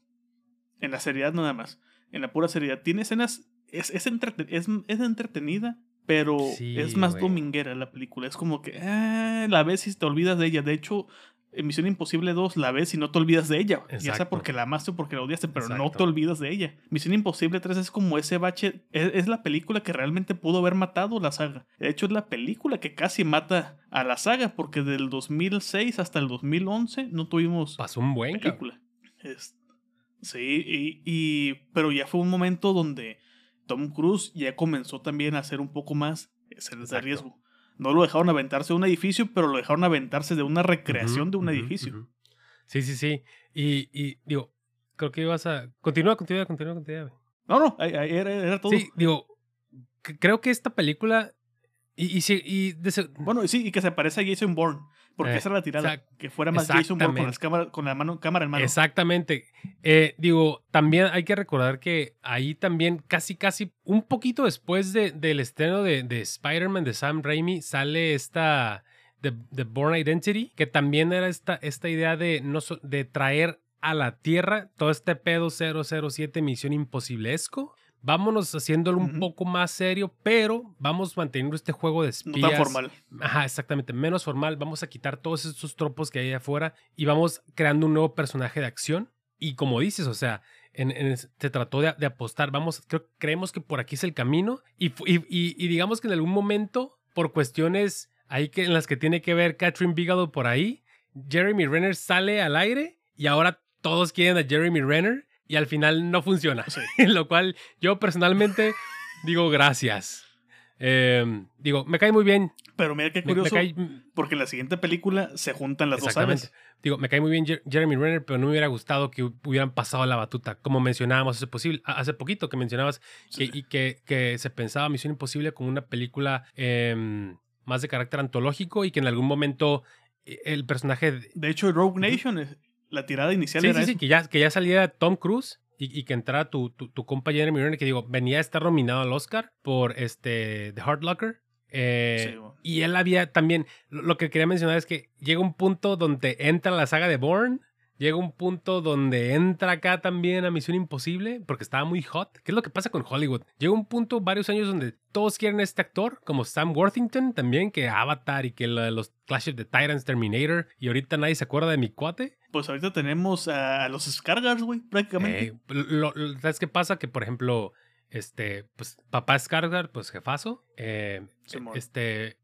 En la seriedad nada más. En la pura seriedad. Tiene escenas. Es, es, es entretenida, pero Sí, es más dominguera la película. Es como que ah, la ves y te olvidas de ella. De hecho, en Misión Imposible 2 la ves y no te olvidas de ella. Ya sea porque la amaste o porque la odiaste, pero no te olvidas de ella. Misión Imposible 3 es como ese bache. Es, es la película que realmente pudo haber matado la saga. De hecho, es la película que casi mata a la saga, porque del 2006 hasta el 2011 no tuvimos Pasó un buen película. Es- sí, y, y- pero ya fue un momento donde Tom Cruise ya comenzó también a hacer un poco más escenas de riesgo. No lo dejaron aventarse de un edificio, pero lo dejaron aventarse de una recreación de un edificio. Sí, sí, sí. Y, y digo, creo que ibas a. Continúa, continúa, continúa, continúa. No, no, ahí- ahí era, era todo. Sí, digo, creo que esta película. Y, y, y de Bueno, sí, y que se parece a Jason Bourne. Porque Eh, esa era la tirada. que fuera más Jason Bourne con, las cámaras, con la mano, cámara en mano. Exactamente. Eh, digo, también hay que recordar que ahí también, casi, casi, un poquito después de- del estreno de, de Spider-Man de Sam Raimi, sale esta de, de Born Identity, que también era esta, esta idea de, no, de traer a la Tierra todo este pedo 007 Misión Imposiblesco. Vámonos haciéndolo un poco más serio, pero vamos manteniendo este juego de no espías. tan formal. Ajá, exactamente. Menos formal. Vamos a quitar todos estos tropos que hay afuera y vamos creando un nuevo personaje de acción. Y como dices, o sea, en, en- se trató de, de apostar. Vamos, creo, creemos que por aquí es el camino. Y, fu- y, y- y digamos que en algún momento, por cuestiones ahí que, en las que tiene que ver Catherine Bigelow por ahí, Jeremy Renner sale al aire y ahora todos quieren a Jeremy Renner y al final no funciona. Sí. Lo cual yo personalmente digo gracias. Eh, digo, me cae muy bien. Pero mira qué Me- me curioso, cae- porque en la siguiente película se juntan las dos aves. Digo, me cae muy bien Jer- Jeremy Renner, pero no me hubiera gustado que hubieran pasado la batuta, como mencionábamos hace, posible, hace poquito, que mencionabas que, y que, que se pensaba Misión Imposible como una película em, más de carácter antológico y que en algún momento eh, el personaje... de- De hecho, Rogue Nation, es- la tirada inicial Sí, era sí, sí, que ya, que ya salía Tom Cruise y, y que entrara tu, tu, tu compa Jeremy Renner, que digo, venía a estar nominado al Oscar por este The Hard Locker. Eh, Sí, bueno. y él había también, lo lo que quería mencionar es que llega un punto donde entra la saga de Bourne, llega un punto donde entra acá también a Misión Imposible, porque estaba muy hot. ¿Qué es lo que pasa con Hollywood? Llega un punto, varios años, donde todos quieren a este actor, como Sam Worthington también, que Avatar y que los Clash of the Titans, Terminator, y ahorita nadie se acuerda de mi cuate. Pues ahorita tenemos a, los Scargars, güey, prácticamente. Eh, lo- lo- ¿Sabes qué pasa? Que, por ejemplo, este, pues, papá Skarsgård, pues, jefazo. eh, este,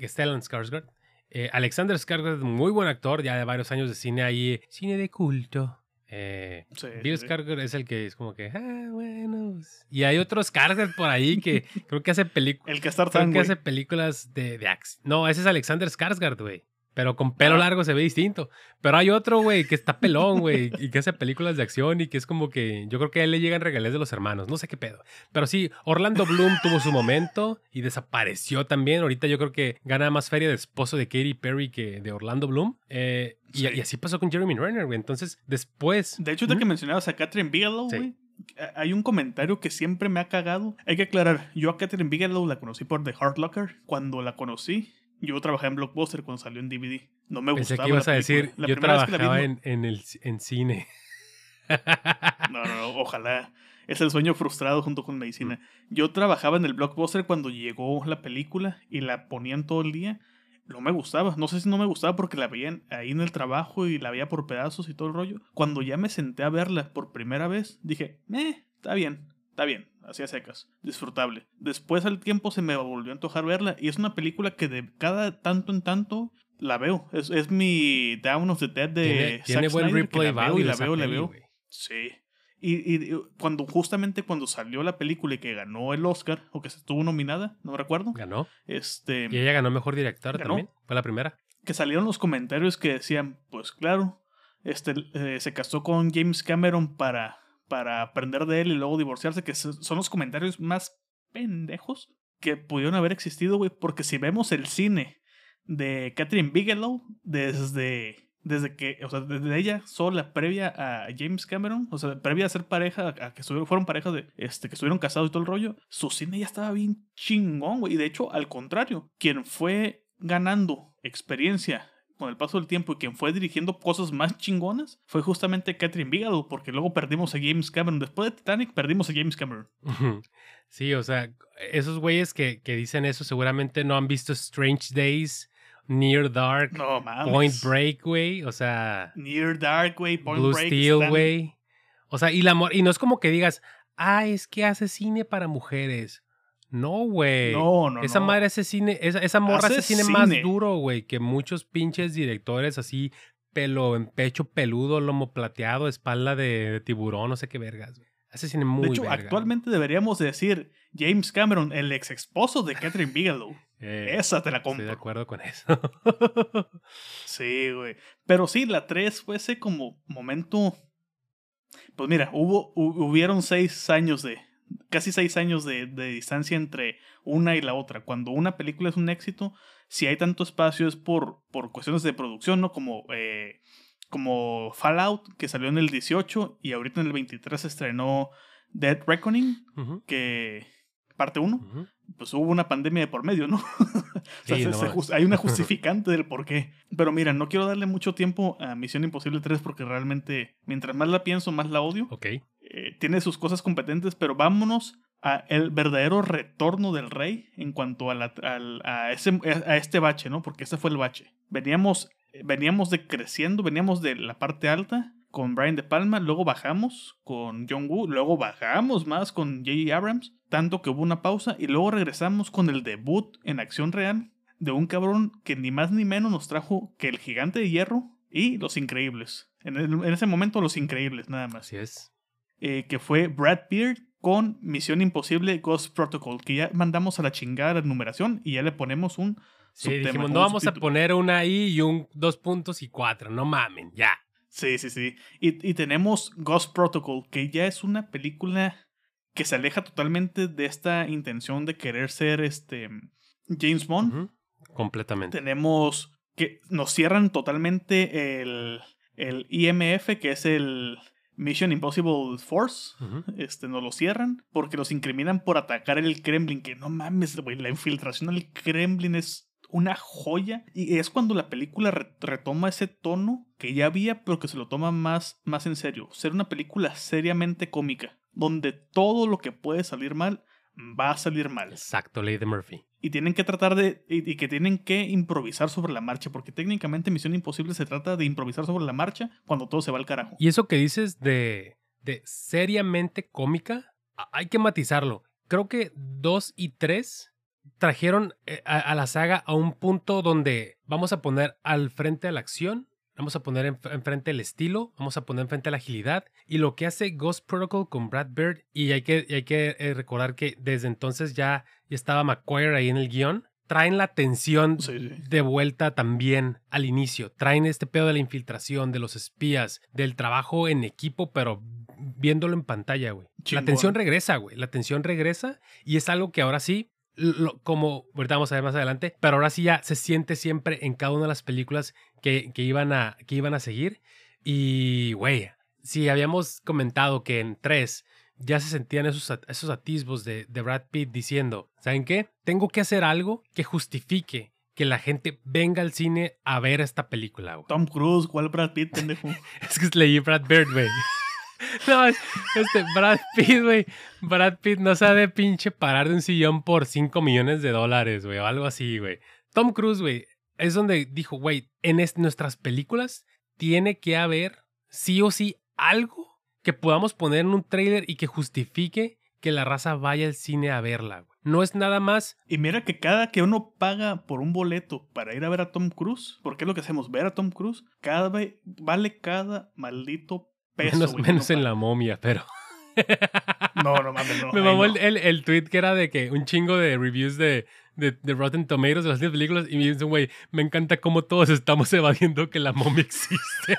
Stellan Skarsgård. Eh, Alexander Skarsgård, muy buen actor, ya de varios años de cine ahí, cine de culto. Eh, Sí, Bill sí. Skarsgård es el que es como que, ah, bueno. pues". Y hay otro Skarsgård por ahí que creo que hace películas. El Castar Creo Tan, que hace películas de, de. No, ese es Alexander Skarsgård, güey. Pero con pelo largo se ve distinto. Pero hay otro, güey, que está pelón, güey, y que hace películas de acción y que es como que yo creo que a él le llegan regalías de los hermanos. No sé qué pedo. Pero sí, Orlando Bloom tuvo su momento y desapareció también. Ahorita yo creo que gana más feria de esposo de Katy Perry que de Orlando Bloom. Eh, y, Sí. y así pasó con Jeremy Renner, güey. Entonces, después. De hecho, de que mencionabas a Catherine Bigelow, güey, hay un comentario que siempre me ha cagado. Hay que aclarar, yo a Catherine Bigelow la conocí por The Hard Locker. Cuando la conocí, yo trabajaba en Blockbuster cuando salió en DVD. No me Pensé gustaba que ibas la a decir. La yo vi, trabajaba no- en, en el, en cine. No, no, no, ojalá. Es el sueño frustrado junto con medicina. Yo trabajaba en el blockbuster cuando llegó la película y la ponían todo el día. No me gustaba. No sé si no me gustaba porque la veían ahí en el trabajo y la veía por pedazos y todo el rollo. Cuando ya me senté a verla por primera vez, dije, eh, está bien, está bien. Hacía secas, disfrutable. Después al tiempo se me volvió a antojar verla y es una película que de cada tanto en tanto la veo. Es, es mi Down of the Dead de tiene Zack tiene buen Snyder, replay la veo y la veo, la veo. Sí. Y, cuando justamente cuando salió la película y que ganó el Oscar, o que estuvo nominada, no me recuerdo, Ganó. este, Y ella ganó mejor directora Ganó. también. Fue la primera. que salieron los comentarios que decían, pues claro, este, eh, se casó con James Cameron para, para aprender de él y luego divorciarse, que so- son los comentarios más pendejos que pudieron haber existido, güey, porque si vemos el cine de Catherine Bigelow desde desde que, o sea, desde ella sola, previa a James Cameron, o sea, previa a ser pareja, a que fueron pareja de, este, que estuvieron casados y todo el rollo, su cine ya estaba bien chingón, güey. Y de hecho, al contrario, quien fue ganando experiencia con el paso del tiempo y quien fue dirigiendo cosas más chingonas fue justamente Catherine Bigelow, porque luego perdimos a James Cameron. Después de Titanic, perdimos a James Cameron. Sí, o sea, esos güeyes que, que dicen eso seguramente no han visto Strange Days Near Dark, Point Break, güey. O sea. Near Dark, güey. Point Blue Break. Steel, güey. O sea, y, la, y no es como que digas, ah, es que hace cine para mujeres. No, güey. No, no. Esa madre hace cine, esa, esa morra hace, cine, más duro, güey, que muchos pinches directores así, pelo en pecho peludo, lomo plateado, espalda de, tiburón, no sé qué vergas, Hace cine muy De hecho, actualmente deberíamos decir James Cameron, el ex esposo de Catherine Bigelow. Eh, Esa te la compro. Estoy de acuerdo con eso. sí, güey. Pero sí, la 3 fue ese como momento. Pues mira, hubo, hubieron seis años de. Casi seis años de, de, distancia entre una y la otra. Cuando una película es un éxito, si hay tanto espacio es por, por cuestiones de producción, ¿no? Como, eh, como Fallout, que salió en el 18 y ahorita en el 23 se estrenó Dead Reckoning, que parte 1 pues hubo una pandemia de por medio, ¿no? o sea, hay una justificante del por qué. Pero mira, no quiero darle mucho tiempo a Misión Imposible 3 porque realmente, mientras más la pienso, más la odio. Ok. Eh, tiene sus cosas competentes, pero vámonos a el verdadero retorno del rey en cuanto a, la, a, ese, a este bache, ¿no? Porque ese fue el bache. Veníamos, veníamos decreciendo, veníamos de la parte alta con Brian De Palma, luego bajamos con John Woo, luego bajamos más con J.J. Abrams, tanto que hubo una pausa y luego regresamos con el debut en acción real de un cabrón que ni más ni menos nos trajo que el gigante de hierro y los increíbles. En, ese momento los increíbles, nada más. Así es. Eh, que fue Brad Beard con Misión Imposible Ghost Protocol, que ya mandamos a la chingada la numeración y ya le ponemos un... Sí, dijimos, no vamos a poner una I y un dos puntos y cuatro, no mamen, ya. Sí, sí, sí. Y, tenemos Ghost Protocol, que ya es una película que se aleja totalmente de esta intención de querer ser este James Bond. Completamente. Tenemos que nos cierran totalmente el, el IMF, que es el Mission Impossible Force. Este, nos lo cierran porque los incriminan por atacar el Kremlin. Que no mames, güey, la infiltración del Kremlin es una joya. Y es cuando la película retoma ese tono que ya había, pero que se lo toma más, más en serio. Ser una película seriamente cómica, donde todo lo que puede salir mal va a salir mal. Exacto, Lady Murphy. Y tienen que tratar de. Y, que tienen que improvisar sobre la marcha, porque técnicamente Misión Imposible se trata de improvisar sobre la marcha cuando todo se va al carajo. Y eso que dices de, de seriamente cómica, hay que matizarlo. Creo que 2 y 3 trajeron eh, a, la saga a un punto donde vamos a poner al frente a la acción, vamos a poner enfrente el estilo, vamos a poner enfrente la agilidad y lo que hace Ghost Protocol con Brad Bird y hay que, hay que eh, recordar que desde entonces ya, estaba McQuire ahí en el guion. Traen la tensión de vuelta también al inicio. Traen este pedo de la infiltración, de los espías, del trabajo en equipo, pero viéndolo en pantalla, güey. La tensión regresa, güey. La tensión regresa y es algo que ahora sí como ahorita vamos a ver más adelante, pero ahora sí ya se siente siempre en cada una de las películas que, que iban, a, que iban a seguir. Y, güey, si habíamos comentado que en tres ya se sentían esos, esos atisbos de, de Brad Pitt diciendo, ¿saben qué? Tengo que hacer algo que justifique que la gente venga al cine a ver esta película, güey. Tom Cruise, ¿cuál Brad Pitt, pendejo? es que leí Brad Bird, güey. No, este, Brad Pitt, güey. Brad Pitt no sabe pinche parar de un sillón por 5 millones de dólares, güey, o algo así, güey. Tom Cruise, güey, es donde dijo, güey, en nuestras películas tiene que haber sí o sí algo que podamos poner en un trailer y que justifique que la raza vaya al cine a verla, güey. No es nada más. Y mira que cada que uno paga por un boleto para ir a ver a Tom Cruise, porque es lo que hacemos, ver a Tom Cruise, cada vale cada maldito menos, en la momia, pero. no, no mames, no. Me mamó el, el, tweet que era de que un chingo de reviews de, de, Rotten Tomatoes de las películas y me dicen, güey, me encanta cómo todos estamos evadiendo que la momia existe.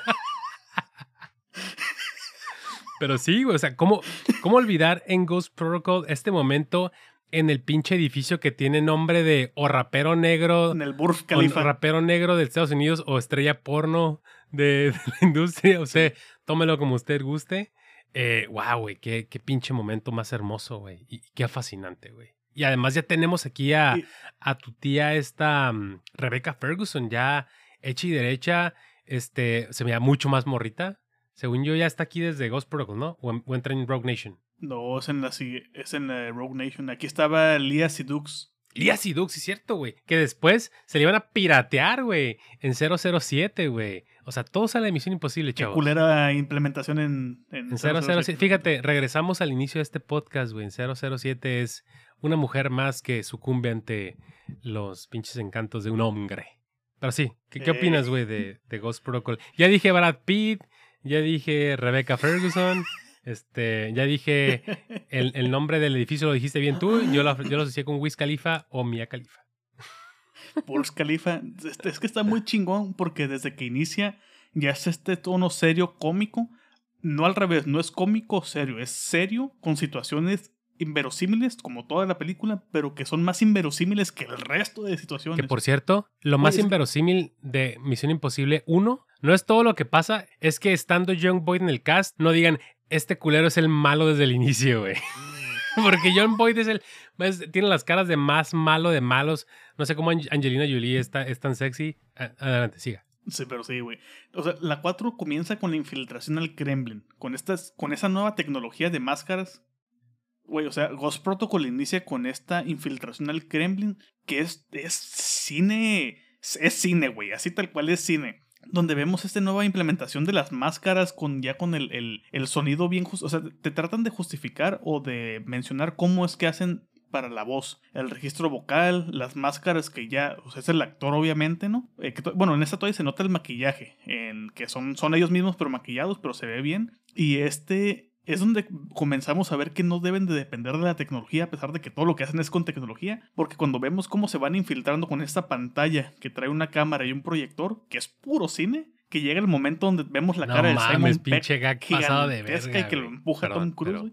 Pero sí, güey, o sea, ¿cómo, ¿cómo olvidar en Ghost Protocol este momento en el pinche edificio que tiene nombre de o rapero negro. En el Burj o Khalifa. rapero negro de Estados Unidos o estrella porno de, de la industria. O sea, tómelo como usted guste. Eh, wow, güey, qué, qué pinche momento más hermoso, güey. Y qué fascinante, güey. Y además ya tenemos aquí a, a tu tía esta mm, Rebecca Ferguson, ya hecha y derecha, este, se veía mucho más morrita. Según yo, ya está aquí desde Ghost Protocol, ¿no? O, en- o entra en Rogue Nation. No, es en la, es en la Rogue Nation. Aquí estaba Lia Sidux. Lía Siduk, sí es cierto, güey. Que después se le iban a piratear, güey, en 007, güey. O sea, todo sale de Misión Imposible, Qué chavos. culera implementación en, en En 007. Fíjate, regresamos al inicio de este podcast, güey. En 007 es una mujer más que sucumbe ante los pinches encantos de un hombre. Pero sí, ¿qué, qué Eh. opinas, güey, de, de Ghost Protocol? Ya dije Brad Pitt, ya dije Rebecca Ferguson, este, ya dije el, el nombre del edificio, lo dijiste bien tú. Yo lo, yo lo asocié con Wiz Khalifa o Mia Khalifa. Burj Khalifa. Este- Es que está muy chingón porque desde que inicia ya es este tono serio cómico. No al revés, no es cómico serio, es serio con situaciones inverosímiles como toda la película, pero que son más inverosímiles que el resto de situaciones. Que por cierto, lo más Oye, inverosímil de Misión Imposible 1 no es todo lo que pasa, es que estando John Boyd en el cast, no digan, este culero es el malo desde el inicio, güey. Porque John Boyd es el. tiene las caras de más malo de malos. No sé cómo Ang- Angelina Jolie está, es tan sexy. Adelante, siga. Sí, pero sí, güey. O sea, la 4 comienza con la infiltración al Kremlin, con, estas, con esa nueva tecnología de máscaras. Güey, o sea, Ghost Protocol inicia con esta infiltración al Kremlin, que es, es cine, es cine, güey, así tal cual es cine. Donde vemos esta nueva implementación de las máscaras con ya con el, el, el sonido bien justo. O sea, te tratan de justificar o de mencionar cómo es que hacen para la voz, el registro vocal, las máscaras que ya, o sea, es el actor obviamente, ¿no? Eh, bueno, en esta todavía se nota el maquillaje, en que son, son ellos mismos pero maquillados, pero se ve bien. Y este es donde comenzamos a ver que no deben de depender de la tecnología, a pesar de que todo lo que hacen es con tecnología, porque cuando vemos cómo se van infiltrando con esta pantalla que trae una cámara y un proyector, que es puro cine, que llega el momento donde vemos la no cara de Simon Peck pinche pasado de verga. y que lo empuja Perdón, Tom Cruise.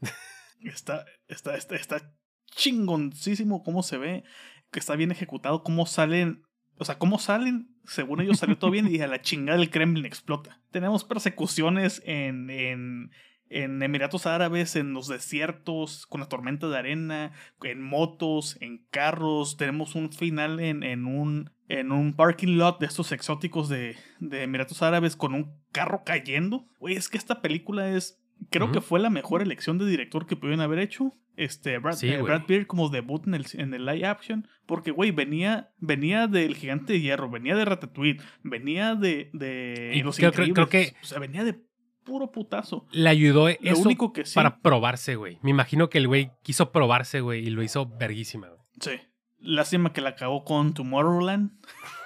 pero-. Está, está, está, está chingoncísimo cómo se ve, que está bien ejecutado, cómo salen, o sea, cómo salen, según ellos salió todo bien y a la chingada el Kremlin explota. Tenemos persecuciones en, en, en Emiratos Árabes, en los desiertos, con la tormenta de arena, en motos, en carros, tenemos un final en, en un en un parking lot de estos exóticos de, de Emiratos Árabes con un carro cayendo. Güey, es que esta película es creo que fue la mejor elección de director que pudieron haber hecho. Este, Brad, Sí, eh. Brad Pitt como debut en el, en el live action. Porque, güey, venía, venía del Gigante de Hierro, venía de Ratatouille, venía de, de Y Los creo- creo- que- O sea, venía de puro putazo. Le ayudó Lo eso único que sí... para probarse, güey. Me imagino que el güey quiso probarse, güey, y lo hizo verguísima, güey. Sí. Lástima que la acabó con Tomorrowland.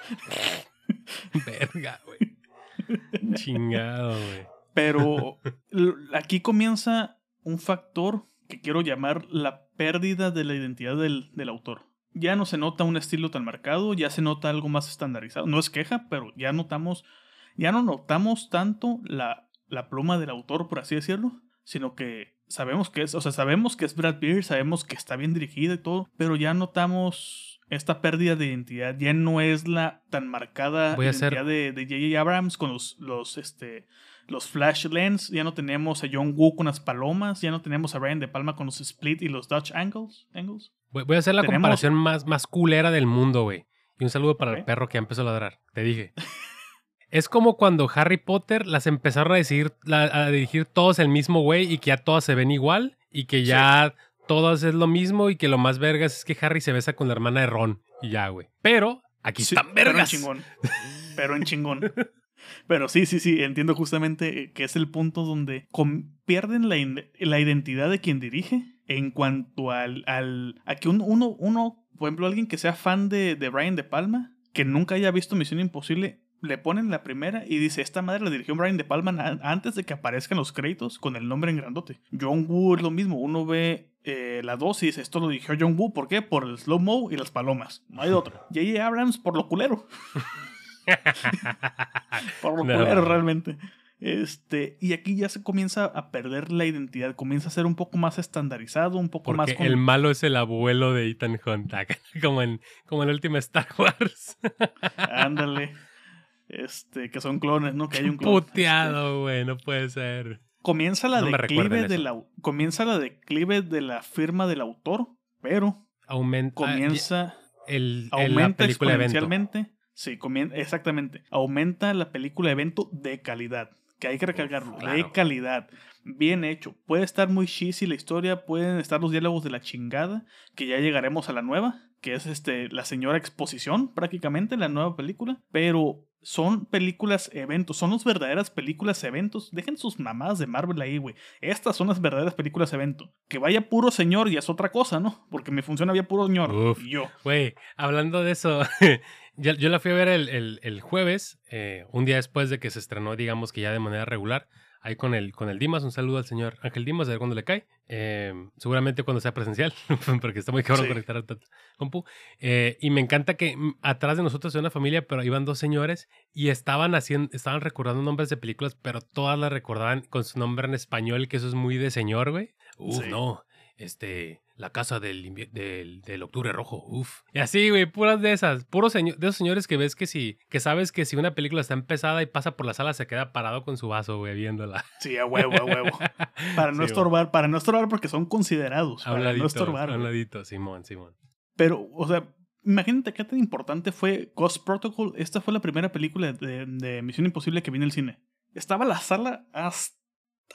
Verga, güey. Chingado, güey. Pero aquí comienza un factor que quiero llamar la pérdida de la identidad del, del autor. Ya no se nota un estilo tan marcado, ya se nota algo más estandarizado. No es queja, pero ya notamos, ya no notamos tanto la, la pluma del autor, por así decirlo, sino que sabemos que es, o sea, sabemos que es Brad Pitt, sabemos que está bien dirigida y todo, pero ya notamos esta pérdida de identidad. Ya no es la tan marcada Voy a hacer- identidad de de J.J. Abrams con los, los, este, los Flash Lens, ya no tenemos a John Woo con las palomas, ya no tenemos a Brian De Palma con los Split y los Dutch Angles. angles. Voy a hacer la Tenemos- comparación más, más culera del mundo, güey. Y un saludo para el perro que ya empezó a ladrar. Te dije. es como cuando Harry Potter las empezaron a decir, la- a dirigir todos el mismo güey y que ya todas se ven igual y que ya todas es lo mismo y que lo más vergas es que Harry se besa con la hermana de Ron y ya, güey. Pero aquí Sí, están pero en vergas. chingón. Pero en chingón. Pero sí, sí, sí, entiendo justamente eh, que es el punto donde pierden la, la identidad de quien dirige en cuanto al, al a que un- uno, uno, por ejemplo, alguien que sea fan de, de Brian De Palma, que nunca haya visto Misión Imposible, le ponen la primera y dice, esta madre la dirigió Brian De Palma antes de que aparezcan los créditos con el nombre en grandote. John Woo es lo mismo, uno ve eh, la 2 y dice, esto lo dirigió John Woo, ¿por qué? Por el slow-mo y las palomas. No hay de otro. J.J. Abrams por lo culero. Por lo No, culero, realmente. Este, y aquí ya se comienza a perder la identidad, comienza a ser un poco más estandarizado, un poco Porque más... con- el malo es el abuelo de Ethan Hunt, como en, como en el último Star Wars. Ándale. Este, que son clones, ¿no? Que hay un clon. Este, Puteado, güey, no puede ser. comienza la No declive de la comienza la declive de la firma del autor, pero Aumenta comienza el, el- la aumenta evento. exponencialmente. Sí, comien- exactamente. Aumenta la película evento de calidad. Que hay que recalcarlo. De calidad. Bien hecho. Puede estar muy cheesy la historia. Pueden estar los diálogos de la chingada. Que ya llegaremos a la nueva. Que es este la señora exposición, prácticamente, la nueva película. Pero son películas eventos. Son las verdaderas películas eventos. Dejen sus mamadas de Marvel ahí, güey. Estas son las verdaderas películas evento. Que vaya puro señor ya es otra cosa, ¿no? Porque mi función había puro señor. Uf. Y yo. Güey, hablando de eso, yo, yo la fui a ver el, el- el jueves, eh, un día después de que se estrenó, digamos que ya de manera regular, ahí con el, con el Dimas. Un saludo al señor Ángel Dimas, a ver cuándo le cae. Eh, seguramente cuando sea presencial, porque está muy cabrón Sí. conectar a compu. Eh, y me encanta que mm, atrás de nosotros hay una familia, pero iban dos señores y estaban haciendo, estaban recordando nombres de películas, pero todas las recordaban con su nombre en español, que eso es muy de señor, güey. Uf, Sí. no. Este, la casa del, del, del octubre rojo, uf. Y así, güey, puras de esas, puros de esos señores que ves que si, que sabes que si una película está empezada y pasa por la sala, se queda parado con su vaso, güey, viéndola. Sí, a huevo, a huevo. Para no Sí, estorbar, para no estorbar porque son considerados. Para no estorbar. habladito, Simón, Simón. Pero, o sea, imagínate qué tan importante fue Ghost Protocol. Esta fue la primera película de, de Misión Imposible que vi en el cine. Estaba la sala hasta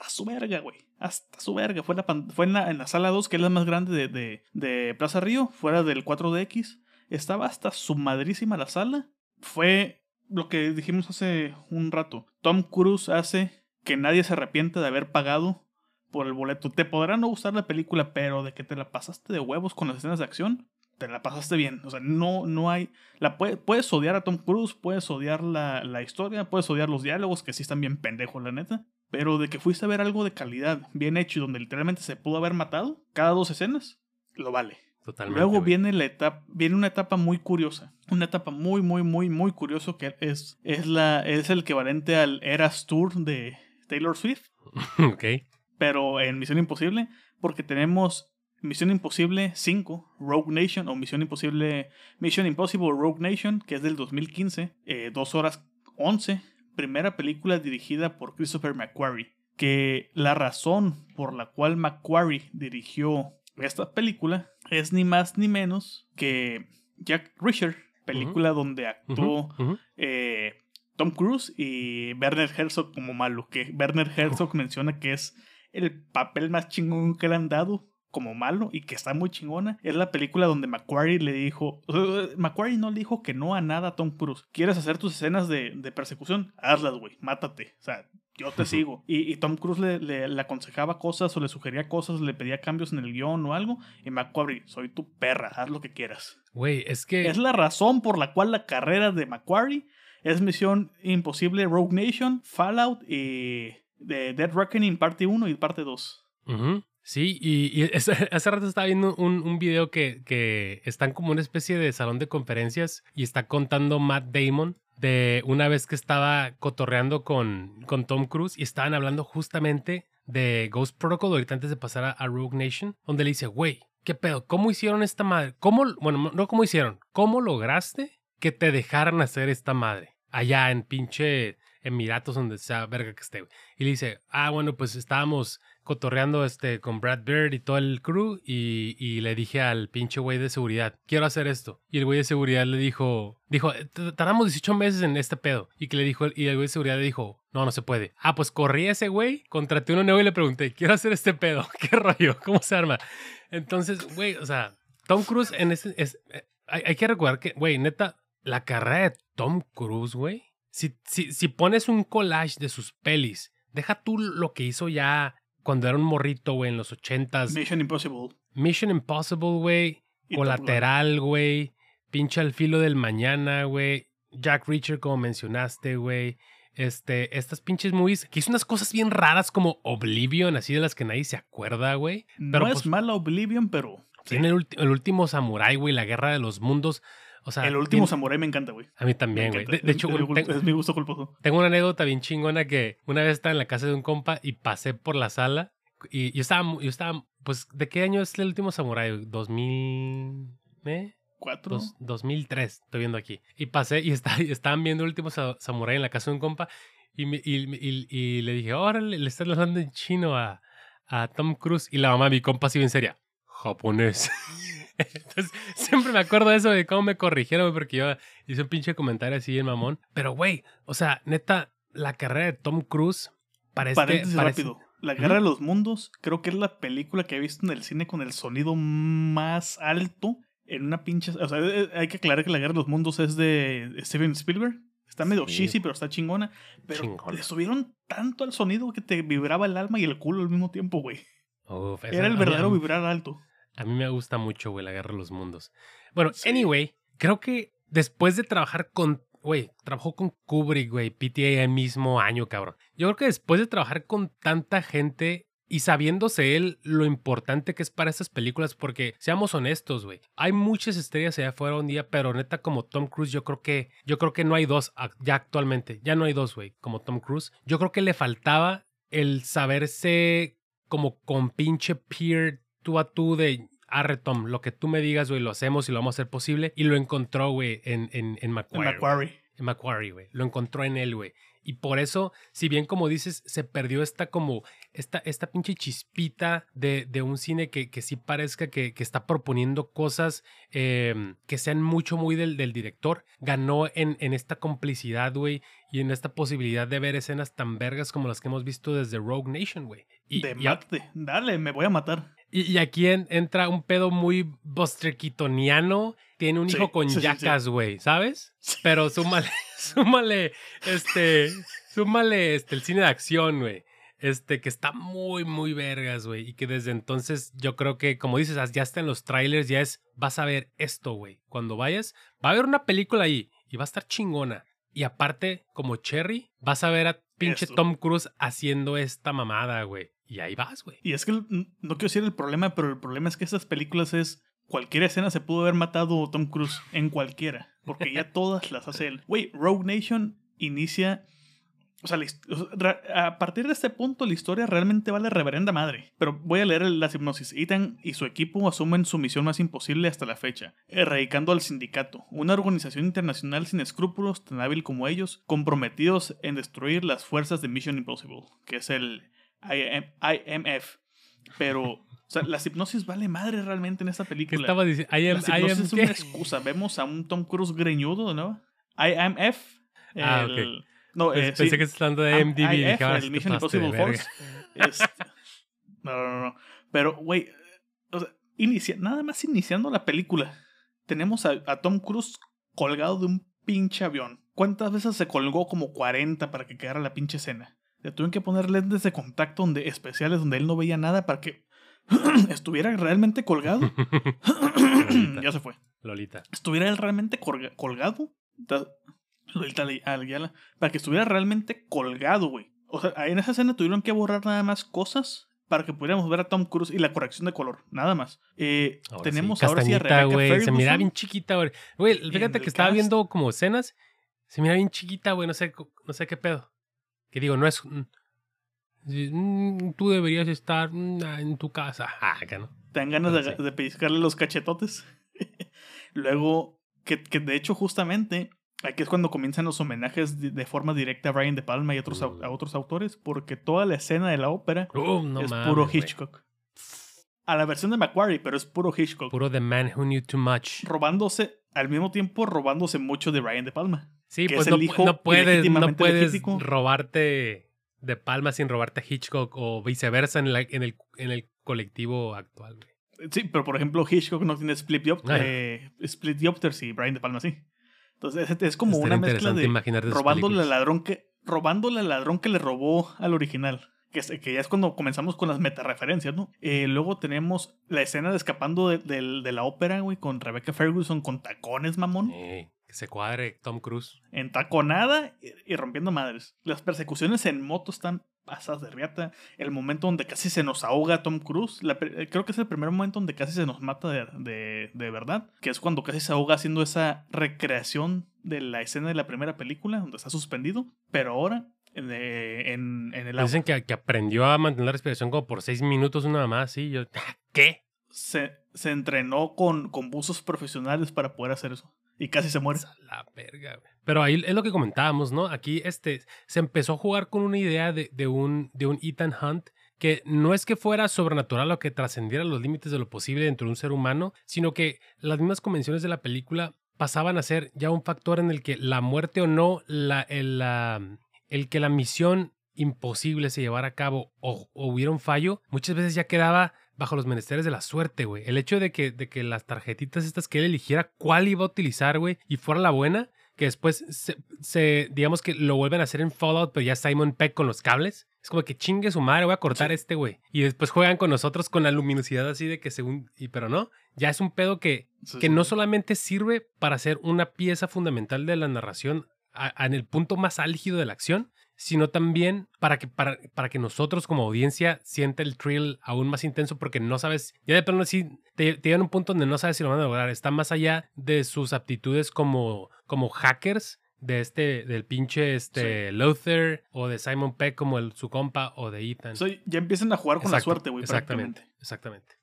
su verga, güey. Hasta su verga. Fue, la, fue en, la, sala 2, que es la más grande de, de, Plaza Río, fuera del 4DX. Estaba hasta su madrísima la sala. Fue lo que dijimos hace un rato. Tom Cruise hace que nadie se arrepiente de haber pagado por el boleto. Te podrá no gustar la película, pero de que te la pasaste de huevos con las escenas de acción, te la pasaste bien. O sea, no, no hay. La puede- puedes odiar a Tom Cruise, puedes odiar la, la historia, puedes odiar los diálogos, que sí están bien pendejos, la neta. Pero de que fuiste a ver algo de calidad, bien hecho y donde literalmente se pudo haber matado cada dos escenas, lo vale. Totalmente. Luego viene la etapa, viene una etapa muy curiosa, una etapa muy, muy, muy, muy curioso que es, es la, es el equivalente al Eras Tour de Taylor Swift, ok. pero en Misión Imposible, porque tenemos Misión Imposible 5, Rogue Nation, o Misión Imposible, Mission Impossible Rogue Nation, que es del 2015, eh, 2 horas 11, primera película dirigida por Christopher McQuarrie, que la razón por la cual McQuarrie dirigió esta película es ni más ni menos que Jack Reacher, película donde actuó eh, Tom Cruise y Werner Herzog como malo, que Werner Herzog menciona que es el papel más chingón que le han dado como malo y que está muy chingona. Es la película donde Macquarie le dijo, Macquarie no le dijo que no a nada a Tom Cruise. ¿Quieres hacer tus escenas de, de persecución? Hazlas, güey, mátate. O sea, yo te sigo. Y, y Tom Cruise le, le- le aconsejaba cosas o le sugería cosas, le pedía cambios en el guion o algo. Y Macquarie, soy tu perra, haz lo que quieras. Güey, es que. Es la razón por la cual la carrera de Macquarie es Misión Imposible Rogue Nation, Fallout y de Dead Reckoning parte 1 y parte 2. Ujú. Sí, y, hace rato estaba viendo un, un video que, que están como una especie de salón de conferencias y está contando Matt Damon de una vez que estaba cotorreando con, con Tom Cruise y estaban hablando justamente de Ghost Protocol ahorita antes de pasar a, Rogue Nation, donde le dice, güey, ¿qué pedo? ¿Cómo hicieron esta madre? ¿Cómo, bueno, no cómo hicieron, ¿cómo lograste que te dejaran hacer esta madre? Allá en pinche Emiratos, donde sea verga que esté. Y le dice, ah, bueno, pues estábamos cotorreando este, con Brad Bird y todo el crew y, y le dije al pinche güey de seguridad, quiero hacer esto. Y el güey de seguridad le dijo, dijo, "T- tardamos 18 meses en este pedo. Y que le dijo, y el güey de seguridad le dijo, no, no se puede. Ah, pues corrí a ese güey, contraté uno nuevo y le pregunté, quiero hacer este pedo. ¿Qué rollo? ¿Cómo se arma? Entonces, güey, o sea, Tom Cruise en ese, es, eh, hay, hay que recordar que, güey, neta, la carrera de Tom Cruise, güey, si, si, si pones un collage de sus pelis, deja tú lo que hizo ya cuando era un morrito, güey, en los ochentas. Mission Impossible. Mission Impossible, güey. Colateral, güey. Pinche al filo del mañana, güey. Jack Reacher, como mencionaste, güey. Este, estas pinches movies que hizo unas cosas bien raras como Oblivion, así de las que nadie se acuerda, güey. No Pero, es pues, mala Oblivion, pero... sí. Tiene el, ulti- el último Samurai, güey, la guerra de los mundos. O sea, el último bien- samurai me encanta, güey. a mí también, güey. De, de hecho, es, un- es mi ten- gul- es mi gusto culposo. tengo una anécdota bien chingona que una vez estaba en la casa de un compa y pasé por la sala y yo estaba, yo estaba, pues, ¿de qué año es el último samurai? ¿2000? ¿Eh? Cuatro. Dos- 2003, estoy viendo aquí. Y pasé y, está, y estaban viendo el último sa- samurái en la casa de un compa. Y, me- y, y- y le dije, órale, le están hablando en chino a, a Tom Cruise. Y la mamá de mi compa así bien seria, japonés. Entonces, siempre me acuerdo de eso, de cómo me corrigieron, porque yo hice un pinche comentario así en mamón. Pero, güey, o sea, neta, la carrera de Tom Cruise parece... Paréntesis parece- rápido. La Guerra de los Mundos creo que es la película que he visto en el cine con el sonido más alto en una pinche... O sea, eh, hay que aclarar que la Guerra de los Mundos es de Steven Spielberg. Está medio Sí. cheesy, pero está chingona. Pero Chingona. le subieron tanto al sonido que te vibraba el alma y el culo al mismo tiempo, güey. Era el verdadero vibrar alto. A mí me gusta mucho, güey, la guerra de los mundos. Bueno, Sí. anyway, creo que después de trabajar con, güey, trabajó con Kubrick, güey, PTA el mismo año, cabrón. Yo creo que después de trabajar con tanta gente y sabiéndose él lo importante que es para estas películas, porque seamos honestos, güey, hay muchas estrellas allá afuera un día, pero neta como Tom Cruise, yo creo que, yo creo que no hay dos ya actualmente, ya no hay dos, güey, como Tom Cruise. Yo creo que le faltaba el saberse como con pinche peer tú a tú de arre Tom, lo que tú me digas, güey, lo hacemos y lo vamos a hacer posible. Y lo encontró, güey, en, en, en En Macquarie. güey. Macquarie. En Macquarie, güey. Lo encontró en él, güey. Y por eso, si bien como dices, se perdió esta como, esta, esta pinche chispita de, de un cine que, que sí parezca que, que está proponiendo cosas eh, que sean mucho muy del, del director. Ganó en, en esta complicidad, güey, y en esta posibilidad de ver escenas tan vergas como las que hemos visto desde Rogue Nation, güey. Y, de y. Dale, me voy a matar. Y, y aquí en- entra un pedo muy Buster Keatoniano. Tiene un Sí, hijo con sí, yacas, güey, ¿sabes? Pero súmale, súmale, este, súmale este, el cine de acción, güey. Este, que está muy, muy vergas, güey. Y que desde entonces yo creo que, como dices, ya está en los trailers, ya es, vas a ver esto, güey. Cuando vayas, va a haber una película ahí y va a estar chingona. Y aparte, como Cherry, vas a ver a pinche. Tom Cruise haciendo esta mamada, güey. Y ahí vas, güey. Y es que el- no quiero decir el problema, pero el problema es que estas películas es. Cualquier escena se pudo haber matado Tom Cruise en cualquiera. Porque ya todas las hace él. Güey, Rogue Nation inicia. O sea, a partir de este punto, la historia realmente vale reverenda madre. Pero voy a leer la hipnosis. Ethan y su equipo asumen su misión más imposible hasta la fecha, erradicando al sindicato, una organización internacional sin escrúpulos, tan hábil como ellos, comprometidos en destruir las fuerzas de Mission Impossible, que es el IMF. Pero, o sea, la hipnosis vale madre realmente en esta ¿Qué película. estaba diciendo? I am, La I am hipnosis es ¿qué? una excusa. Vemos a un Tom Cruise greñudo, ¿no? IMF. Ah, el- No, Pens- eh, Pensé sí, que estás hablando de MDB. y IF, ah, el Mission Impossible. Force. Este, no, no, no, no. Pero, güey, o sea, inicia, nada más iniciando la película, tenemos a, a Tom Cruise colgado de un pinche avión. ¿Cuántas veces se colgó? Como 40 para que quedara la pinche escena. Le tuvieron que poner lentes de contacto donde, especiales donde él no veía nada para que estuviera realmente colgado. ya se fue. Lolita. Estuviera él realmente colga- colgado. Lolita Ayala, Para que estuviera realmente colgado, güey. O sea, en esa escena tuvieron que borrar nada más cosas para que pudiéramos ver a Tom Cruise y la corrección de color. Nada más. Eh, Ahora tenemos sí, ahora sí a Rebecca güey. Se Ferguson. mira bien chiquita, güey. Fíjate que estaba cast. viendo como escenas. Se mira bien chiquita, güey. No sé, no sé qué pedo. Que digo, no es. mm, tú deberías estar mm, en tu casa. Ah, acá, ¿no? Te dan ganas de, de pellizcarle los cachetotes. Luego, que, que de hecho, justamente, aquí es cuando comienzan los homenajes de, de forma directa a Brian De Palma y otros, Mm. a otros autores, porque toda la escena de la ópera Uh, no es mames, puro. Hitchcock. A la versión de Macquarie, pero es puro Hitchcock. Puro The Man Who Knew Too Much. robándose, al mismo tiempo robándose mucho de Brian De Palma. Sí, que pues es no, el pu- hijo no puedes, no puedes robarte de palma sin robarte a Hitchcock o viceversa en, la- en, el, en el colectivo actual, güey. Sí, pero por ejemplo, Hitchcock no tiene split, diop ya. eh, split y Brian De Palma sí. Entonces es, es como Estaría una mezcla de robándole al ladrón que robándole al ladrón que le robó al original. Que, que ya es cuando comenzamos con las metareferencias, ¿no? Eh, luego tenemos la escena de escapando de, del- de la ópera, güey, con Rebecca Ferguson con tacones, mamón. Que se cuadre Tom Cruise. En taconada y rompiendo madres. Las persecuciones en moto están pasadas de riata. El momento donde casi se nos ahoga Tom Cruise. creo que es el primer momento donde casi se nos mata de, de, verdad. Que es cuando casi se ahoga haciendo esa recreación de la escena de la primera película, donde está suspendido. Pero ahora en, en, el Dicen que, que, aprendió a mantener la respiración como por seis minutos una más, sí. Yo, ¿qué? Se, se entrenó con, con buzos profesionales para poder hacer eso. Y casi se muere. La verga, Pero ahí es lo que comentábamos, ¿no? Aquí este, se empezó a jugar con una idea de, de, un, de un Ethan Hunt que no es que fuera sobrenatural o que trascendiera los límites de lo posible dentro de un ser humano, sino que las mismas convenciones de la película pasaban a ser ya un factor en el que la muerte o no, la, el, el que la misión imposible se llevara a cabo o, o, hubiera un fallo, muchas veces ya quedaba bajo los menesteres de la suerte, güey. El hecho de que, de que las tarjetitas estas que él eligiera cuál iba a utilizar, güey, y fuera la buena, que después se, digamos que lo vuelven a hacer en Fallout, pero ya Simon Peck con los cables. Es como que chingue su madre, voy a cortar este, güey. Y después juegan con nosotros con la luminosidad así de que según... Y pero no, ya es un pedo que, que no solamente sirve para ser una pieza fundamental de la narración en el punto más álgido de la acción, sino también para que, para, para, que nosotros como audiencia sienta el thrill aún más intenso porque no sabes, ya de plano sí, te, te llegan a un punto donde no sabes si lo van a lograr, está más allá de sus aptitudes como, como hackers, de este, del pinche este Luther o de Simon Peck como el, su compa o de Ethan. ya empiezan a jugar con la suerte, güey. Exactamente, exactamente.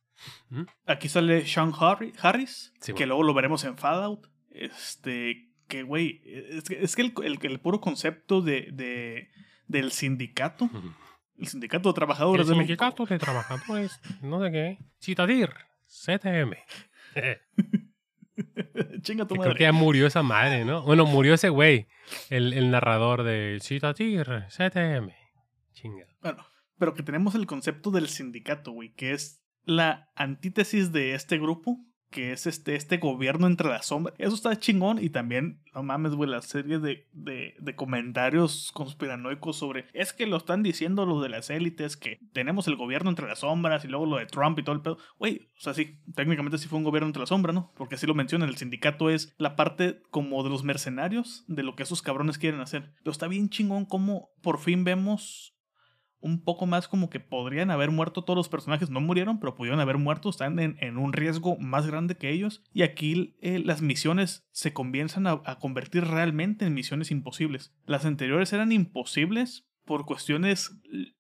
¿Mm? Aquí sale Sean Harris, que luego lo veremos en Fallout. Este, que, güey, es, que el, el, puro concepto de, de, del sindicato, el sindicato de trabajadores el sindicato de trabajadores, no sé qué, Citadir, CTM. Chinga tu madre. Creo que ya murió esa madre, ¿no? Bueno, murió ese güey, el, el narrador de Citadir, CTM. Chinga. Bueno, pero que tenemos el concepto del sindicato, güey, que es la antítesis de este grupo que es este, este gobierno entre las sombras. Eso está chingón y también, no mames, güey, la serie de, de, comentarios conspiranoicos sobre, es que lo están diciendo los de las élites, que tenemos el gobierno entre las sombras y luego lo de Trump y todo el pedo. Güey, o sea, sí, técnicamente sí fue un gobierno entre las sombras, ¿no? Porque así lo mencionan, el sindicato es la parte como de los mercenarios de lo que esos cabrones quieren hacer. Pero está bien chingón como por fin vemos un poco más como que podrían haber muerto todos los personajes, no murieron, pero pudieron haber muerto, están en, un riesgo más grande que ellos. Y aquí eh, las misiones se comienzan a, convertir realmente en misiones imposibles. Las anteriores eran imposibles por cuestiones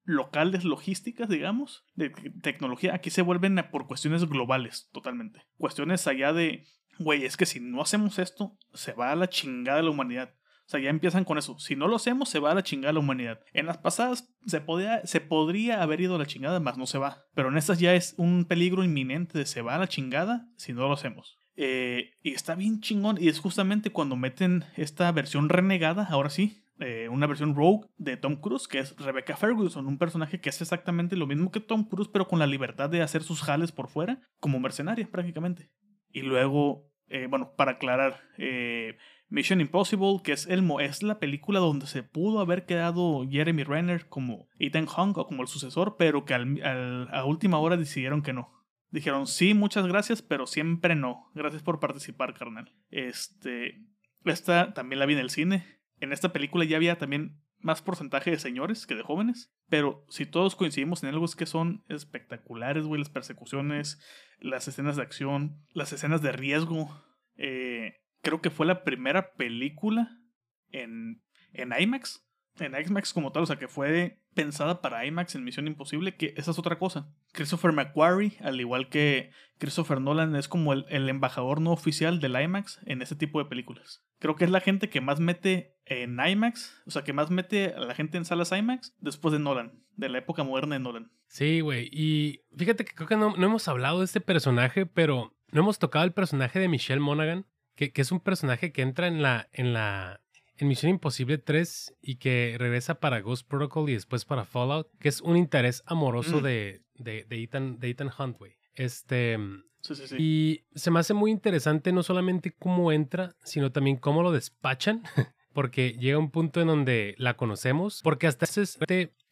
locales, logísticas, digamos, de tecnología. Aquí se vuelven por cuestiones globales, totalmente. Cuestiones allá de, güey, es que si no hacemos esto, se va a la chingada la humanidad. O sea, ya empiezan con eso. Si no lo hacemos, se va a la chingada la humanidad. En las pasadas se, podía, se podría haber ido a la chingada, más no se va. Pero en estas ya es un peligro inminente de se va a la chingada si no lo hacemos. Eh, y está bien chingón. Y es justamente cuando meten esta versión renegada, ahora sí, eh, una versión rogue de Tom Cruise, que es Rebecca Ferguson, un personaje que es exactamente lo mismo que Tom Cruise, pero con la libertad de hacer sus jales por fuera, como mercenaria prácticamente. Y luego, eh, bueno, para aclarar, Mission Impossible, que es, el, es la película donde se pudo haber quedado Jeremy Renner como Ethan Hawke o como el sucesor, pero que al, a última hora decidieron que no. Dijeron, sí, muchas gracias, pero siempre no. Gracias por participar, carnal. Este, esta también la vi en el cine. En esta película ya había también más porcentaje de señores que de jóvenes, pero si todos coincidimos en algo es que son espectaculares, güey, las persecuciones, las escenas de acción, las escenas de riesgo. Eh, creo que fue la primera película en, en IMAX. En IMAX como tal, o sea, que fue pensada para IMAX en Misión Imposible, que esa es otra cosa. Christopher McQuarrie, al igual que Christopher Nolan, es como el, el embajador no oficial del IMAX en ese tipo de películas. Creo que es la gente que más mete en IMAX, o sea, que más mete a la gente en salas IMAX después de Nolan, de la época moderna de Nolan. Sí, güey. Y fíjate que creo que no, no hemos hablado de este personaje, pero no hemos tocado el personaje de Michelle Monaghan que, es un personaje que entra en la, en la en Misión Imposible 3 y que regresa para Ghost Protocol y después para Fallout, que es un interés amoroso mm. de, de, de, Ethan, de Ethan Hunt, Este. Sí, sí, sí. Y se me hace muy interesante no solamente cómo entra, sino también cómo lo despachan. porque llega un punto en donde la conocemos, porque hasta ese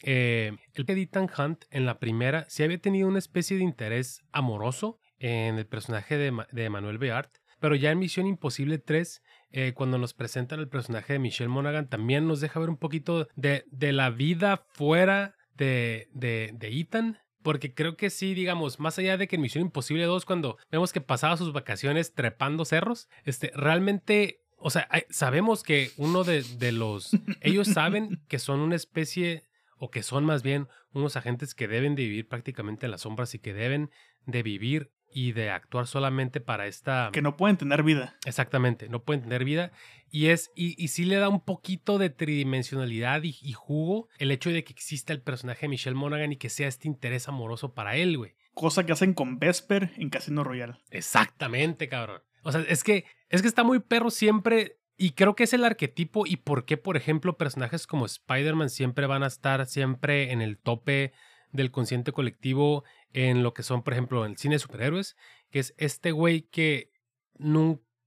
eh, el Ethan Hunt en la primera sí había tenido una especie de interés amoroso en el personaje de, de Manuel Beart, pero ya en Misión Imposible 3 eh, cuando nos presentan el personaje de Michelle Monaghan, también nos deja ver un poquito de, de la vida fuera de, de, de Ethan. Porque creo que sí, digamos, más allá de que en Misión Imposible 2, cuando vemos que pasaba sus vacaciones trepando cerros, este, realmente o sea, sabemos que uno de, de, los... Ellos saben que son una especie, o que son más bien unos agentes que deben de vivir prácticamente en las sombras y que deben de vivir y de actuar solamente para esta... Que no pueden tener vida. Exactamente, no pueden tener vida. Y es y, y sí le da un poquito de tridimensionalidad y, y, jugo el hecho de que exista el personaje de Michelle Monaghan y que sea este interés amoroso para él, güey. Cosa que hacen con Vesper en Casino Royale. Exactamente, cabrón. O sea, es que, es que está muy perro siempre y creo que es el arquetipo y por qué, por ejemplo, personajes como Spider-Man siempre van a estar siempre en el tope del consciente colectivo en lo que son, por ejemplo, el cine de superhéroes, que es este güey que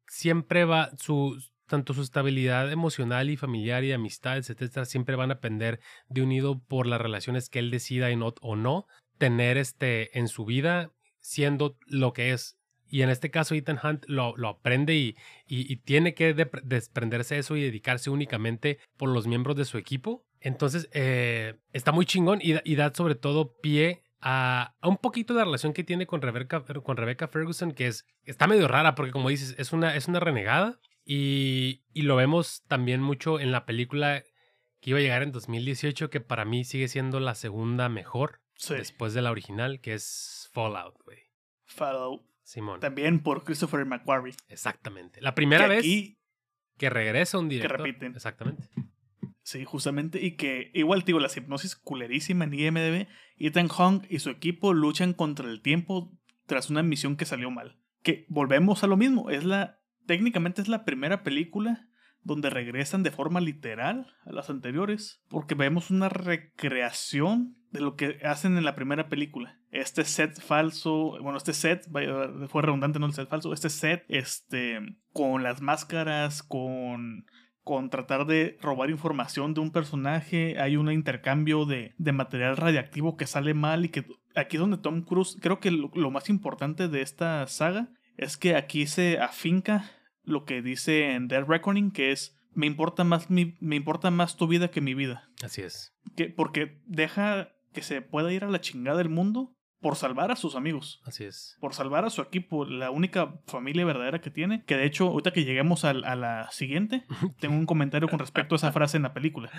siempre va, su, tanto su estabilidad emocional y familiar y amistades, etcétera, siempre van a depender de unido por las relaciones que él decida y no, o no tener este, en su vida, siendo lo que es. Y en este caso, Ethan Hunt lo, lo aprende y, y, tiene que de, desprenderse de eso y dedicarse únicamente por los miembros de su equipo. Entonces, eh, está muy chingón y da sobre todo pie a, a, un poquito la relación que tiene con Rebecca, con Rebecca Ferguson, que es, está medio rara porque como dices, es una, es una renegada y, y, lo vemos también mucho en la película que iba a llegar en 2018, que para mí sigue siendo la segunda mejor sí. después de la original, que es Fallout, güey. Fallout. Simón. También por Christopher McQuarrie. Exactamente. La primera que vez aquí, que regresa un director. Que repiten. Exactamente. Sí, justamente. Y que igual, digo, la hipnosis culerísima en IMDB. Ethan Hong y su equipo luchan contra el tiempo tras una misión que salió mal. Que volvemos a lo mismo. Es la. Técnicamente es la primera película donde regresan de forma literal a las anteriores. Porque vemos una recreación de lo que hacen en la primera película. Este set falso, bueno, este set, fue redundante, no el set falso, este set, este, con las máscaras, con con tratar de robar información de un personaje, hay un intercambio de, de, material radiactivo que sale mal y que aquí es donde Tom Cruise, creo que lo, lo, más importante de esta saga es que aquí se afinca lo que dice en Dead Reckoning, que es me importa más mi, me importa más tu vida que mi vida. Así es. Que, porque deja que se pueda ir a la chingada del mundo por salvar a sus amigos. Así es. Por salvar a su equipo, la única familia verdadera que tiene. Que de hecho, ahorita que lleguemos a, a la siguiente, tengo un comentario con respecto a esa frase en la película.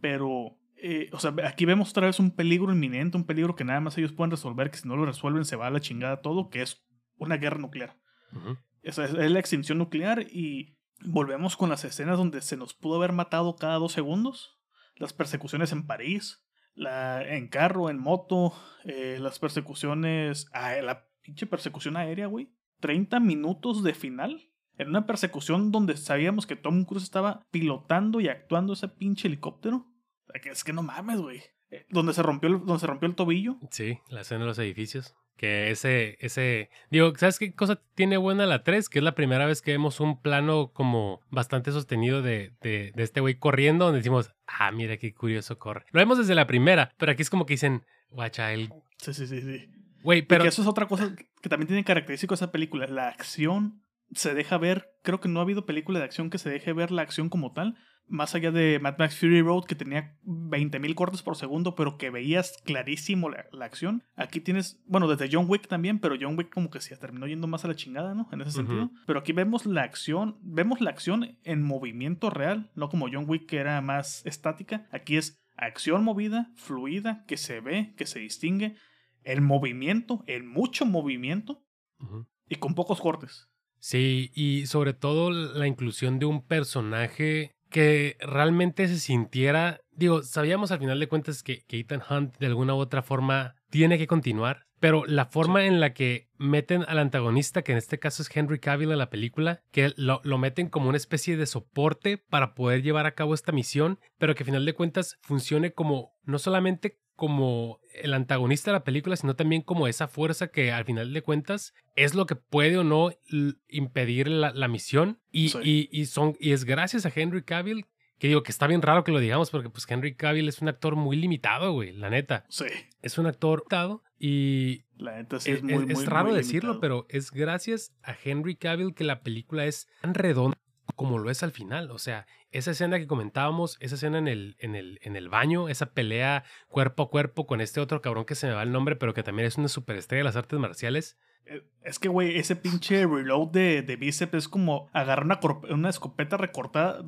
Pero, eh, o sea, aquí vemos otra vez un peligro inminente, un peligro que nada más ellos pueden resolver, que si no lo resuelven se va a la chingada todo, que es una guerra nuclear. Uh -huh. Esa es, es la extinción nuclear y volvemos con las escenas donde se nos pudo haber matado cada dos segundos. Las persecuciones en París, la, en carro, en moto, eh, las persecuciones, ah, la pinche persecución aérea, güey. 30 minutos de final. En una persecución donde sabíamos que Tom Cruise estaba pilotando y actuando ese pinche helicóptero. Es que no mames, güey. Eh, donde se rompió el, donde se rompió el tobillo. Sí, la escena de los edificios. Que ese, ese. Digo, ¿sabes qué cosa tiene buena la 3? Que es la primera vez que vemos un plano como bastante sostenido de, de, de este güey corriendo, donde decimos, ah, mira qué curioso corre. Lo vemos desde la primera, pero aquí es como que dicen, guacha, él. Sí, sí, sí, sí. Güey, pero. Y que eso es otra cosa que también tiene característico esa película. La acción se deja ver. Creo que no ha habido película de acción que se deje ver la acción como tal más allá de Mad Max Fury Road, que tenía 20.000 cortes por segundo, pero que veías clarísimo la, la, acción. Aquí tienes, bueno, desde John Wick también, pero John Wick como que se terminó yendo más a la chingada, ¿no? En ese uh -huh. sentido. Pero aquí vemos la acción, vemos la acción en movimiento real, no como John Wick que era más estática. Aquí es acción movida, fluida, que se ve, que se distingue. El movimiento, el mucho movimiento uh -huh. y con pocos cortes. Sí, y sobre todo la inclusión de un personaje que realmente se sintiera, digo, sabíamos al final de cuentas que, que, Ethan Hunt de alguna u otra forma tiene que continuar, pero la forma sí. en la que meten al antagonista, que en este caso es Henry Cavill en la película, que lo, lo, meten como una especie de soporte para poder llevar a cabo esta misión, pero que al final de cuentas funcione como no solamente como el antagonista de la película, sino también como esa fuerza que al final de cuentas es lo que puede o no impedir la, la misión. Y, sí. y, y, son, y es gracias a Henry Cavill, que digo que está bien raro que lo digamos, porque pues Henry Cavill es un actor muy limitado, güey, la neta. Sí. Es un actor limitado y... La neta sí es, es muy, Es, muy, raro muy decirlo, limitado. pero es gracias a Henry Cavill que la película es tan redonda como lo es al final. O sea, esa escena que comentábamos, esa escena en el, en el, en el baño, esa pelea cuerpo a cuerpo con este otro cabrón que se me va el nombre, pero que también es una superestrella de las artes marciales. Eh, es que, güey, ese pinche reload de, de bíceps es como agarrar una, una escopeta recortada.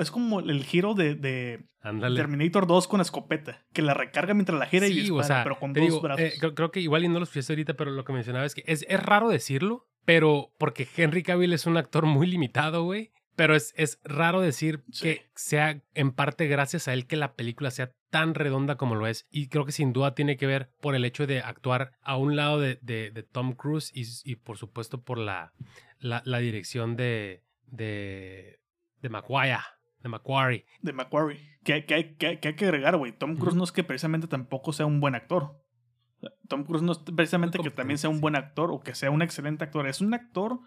es como el giro de, de Terminator 2 con escopeta, que la recarga mientras la gira y dispara, pero con dos brazos. Eh, creo, que igual y no los fiestas ahorita, pero lo que mencionaba es que es, es raro decirlo, pero porque Henry Cavill es un actor muy limitado, güey. Pero es, es raro decir que sea en parte gracias a él que la película sea tan redonda como lo es. Y creo que sin duda tiene que ver por el hecho de actuar a un lado de, de, Tom Cruise y, y, por supuesto por la, la, la dirección de, de, de Maguire. De Macquarie. De Macquarie. Que, que, que, que hay que agregar, güey. Tom Cruise no es que precisamente tampoco sea un buen actor. Tom Cruise no es precisamente que también sea un buen actor o que sea un excelente actor. Es un actor.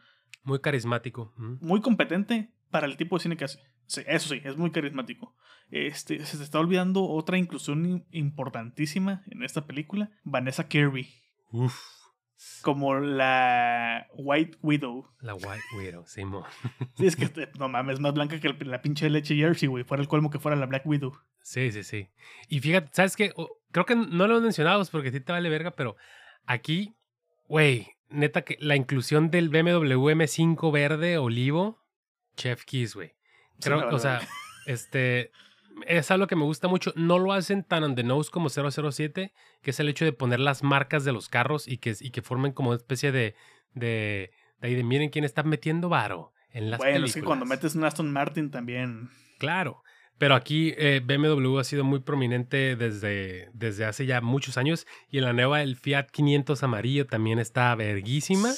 Muy carismático. Muy competente, para el tipo de cine que hace. Sí, eso sí, es muy carismático. Este, se te está olvidando otra inclusión importantísima en esta película, Vanessa Kirby. Uf. Como la White Widow. La White Widow, Simón. Sí, es que no mames, es más blanca que la pinche leche Jersey, güey. Fuera el colmo que fuera la Black Widow. Sí, sí, sí. Y fíjate, ¿sabes qué? creo que no lo he mencionado porque a ti te vale verga, pero aquí, güey, neta que la inclusión del BMW M5 verde olivo Chef Kiss, güey. Creo, o sea, este es algo que me gusta mucho. No lo hacen tan on the nose como 007, que es el hecho de poner las marcas de los carros y que, y que formen como una especie de, de, de, ahí de miren quién está metiendo varo en las bueno, películas. es que cuando metes un Aston Martin también. Claro. Pero aquí eh, BMW ha sido muy prominente desde, desde hace ya muchos años. Y en la nueva el Fiat 500 amarillo también está verguísima.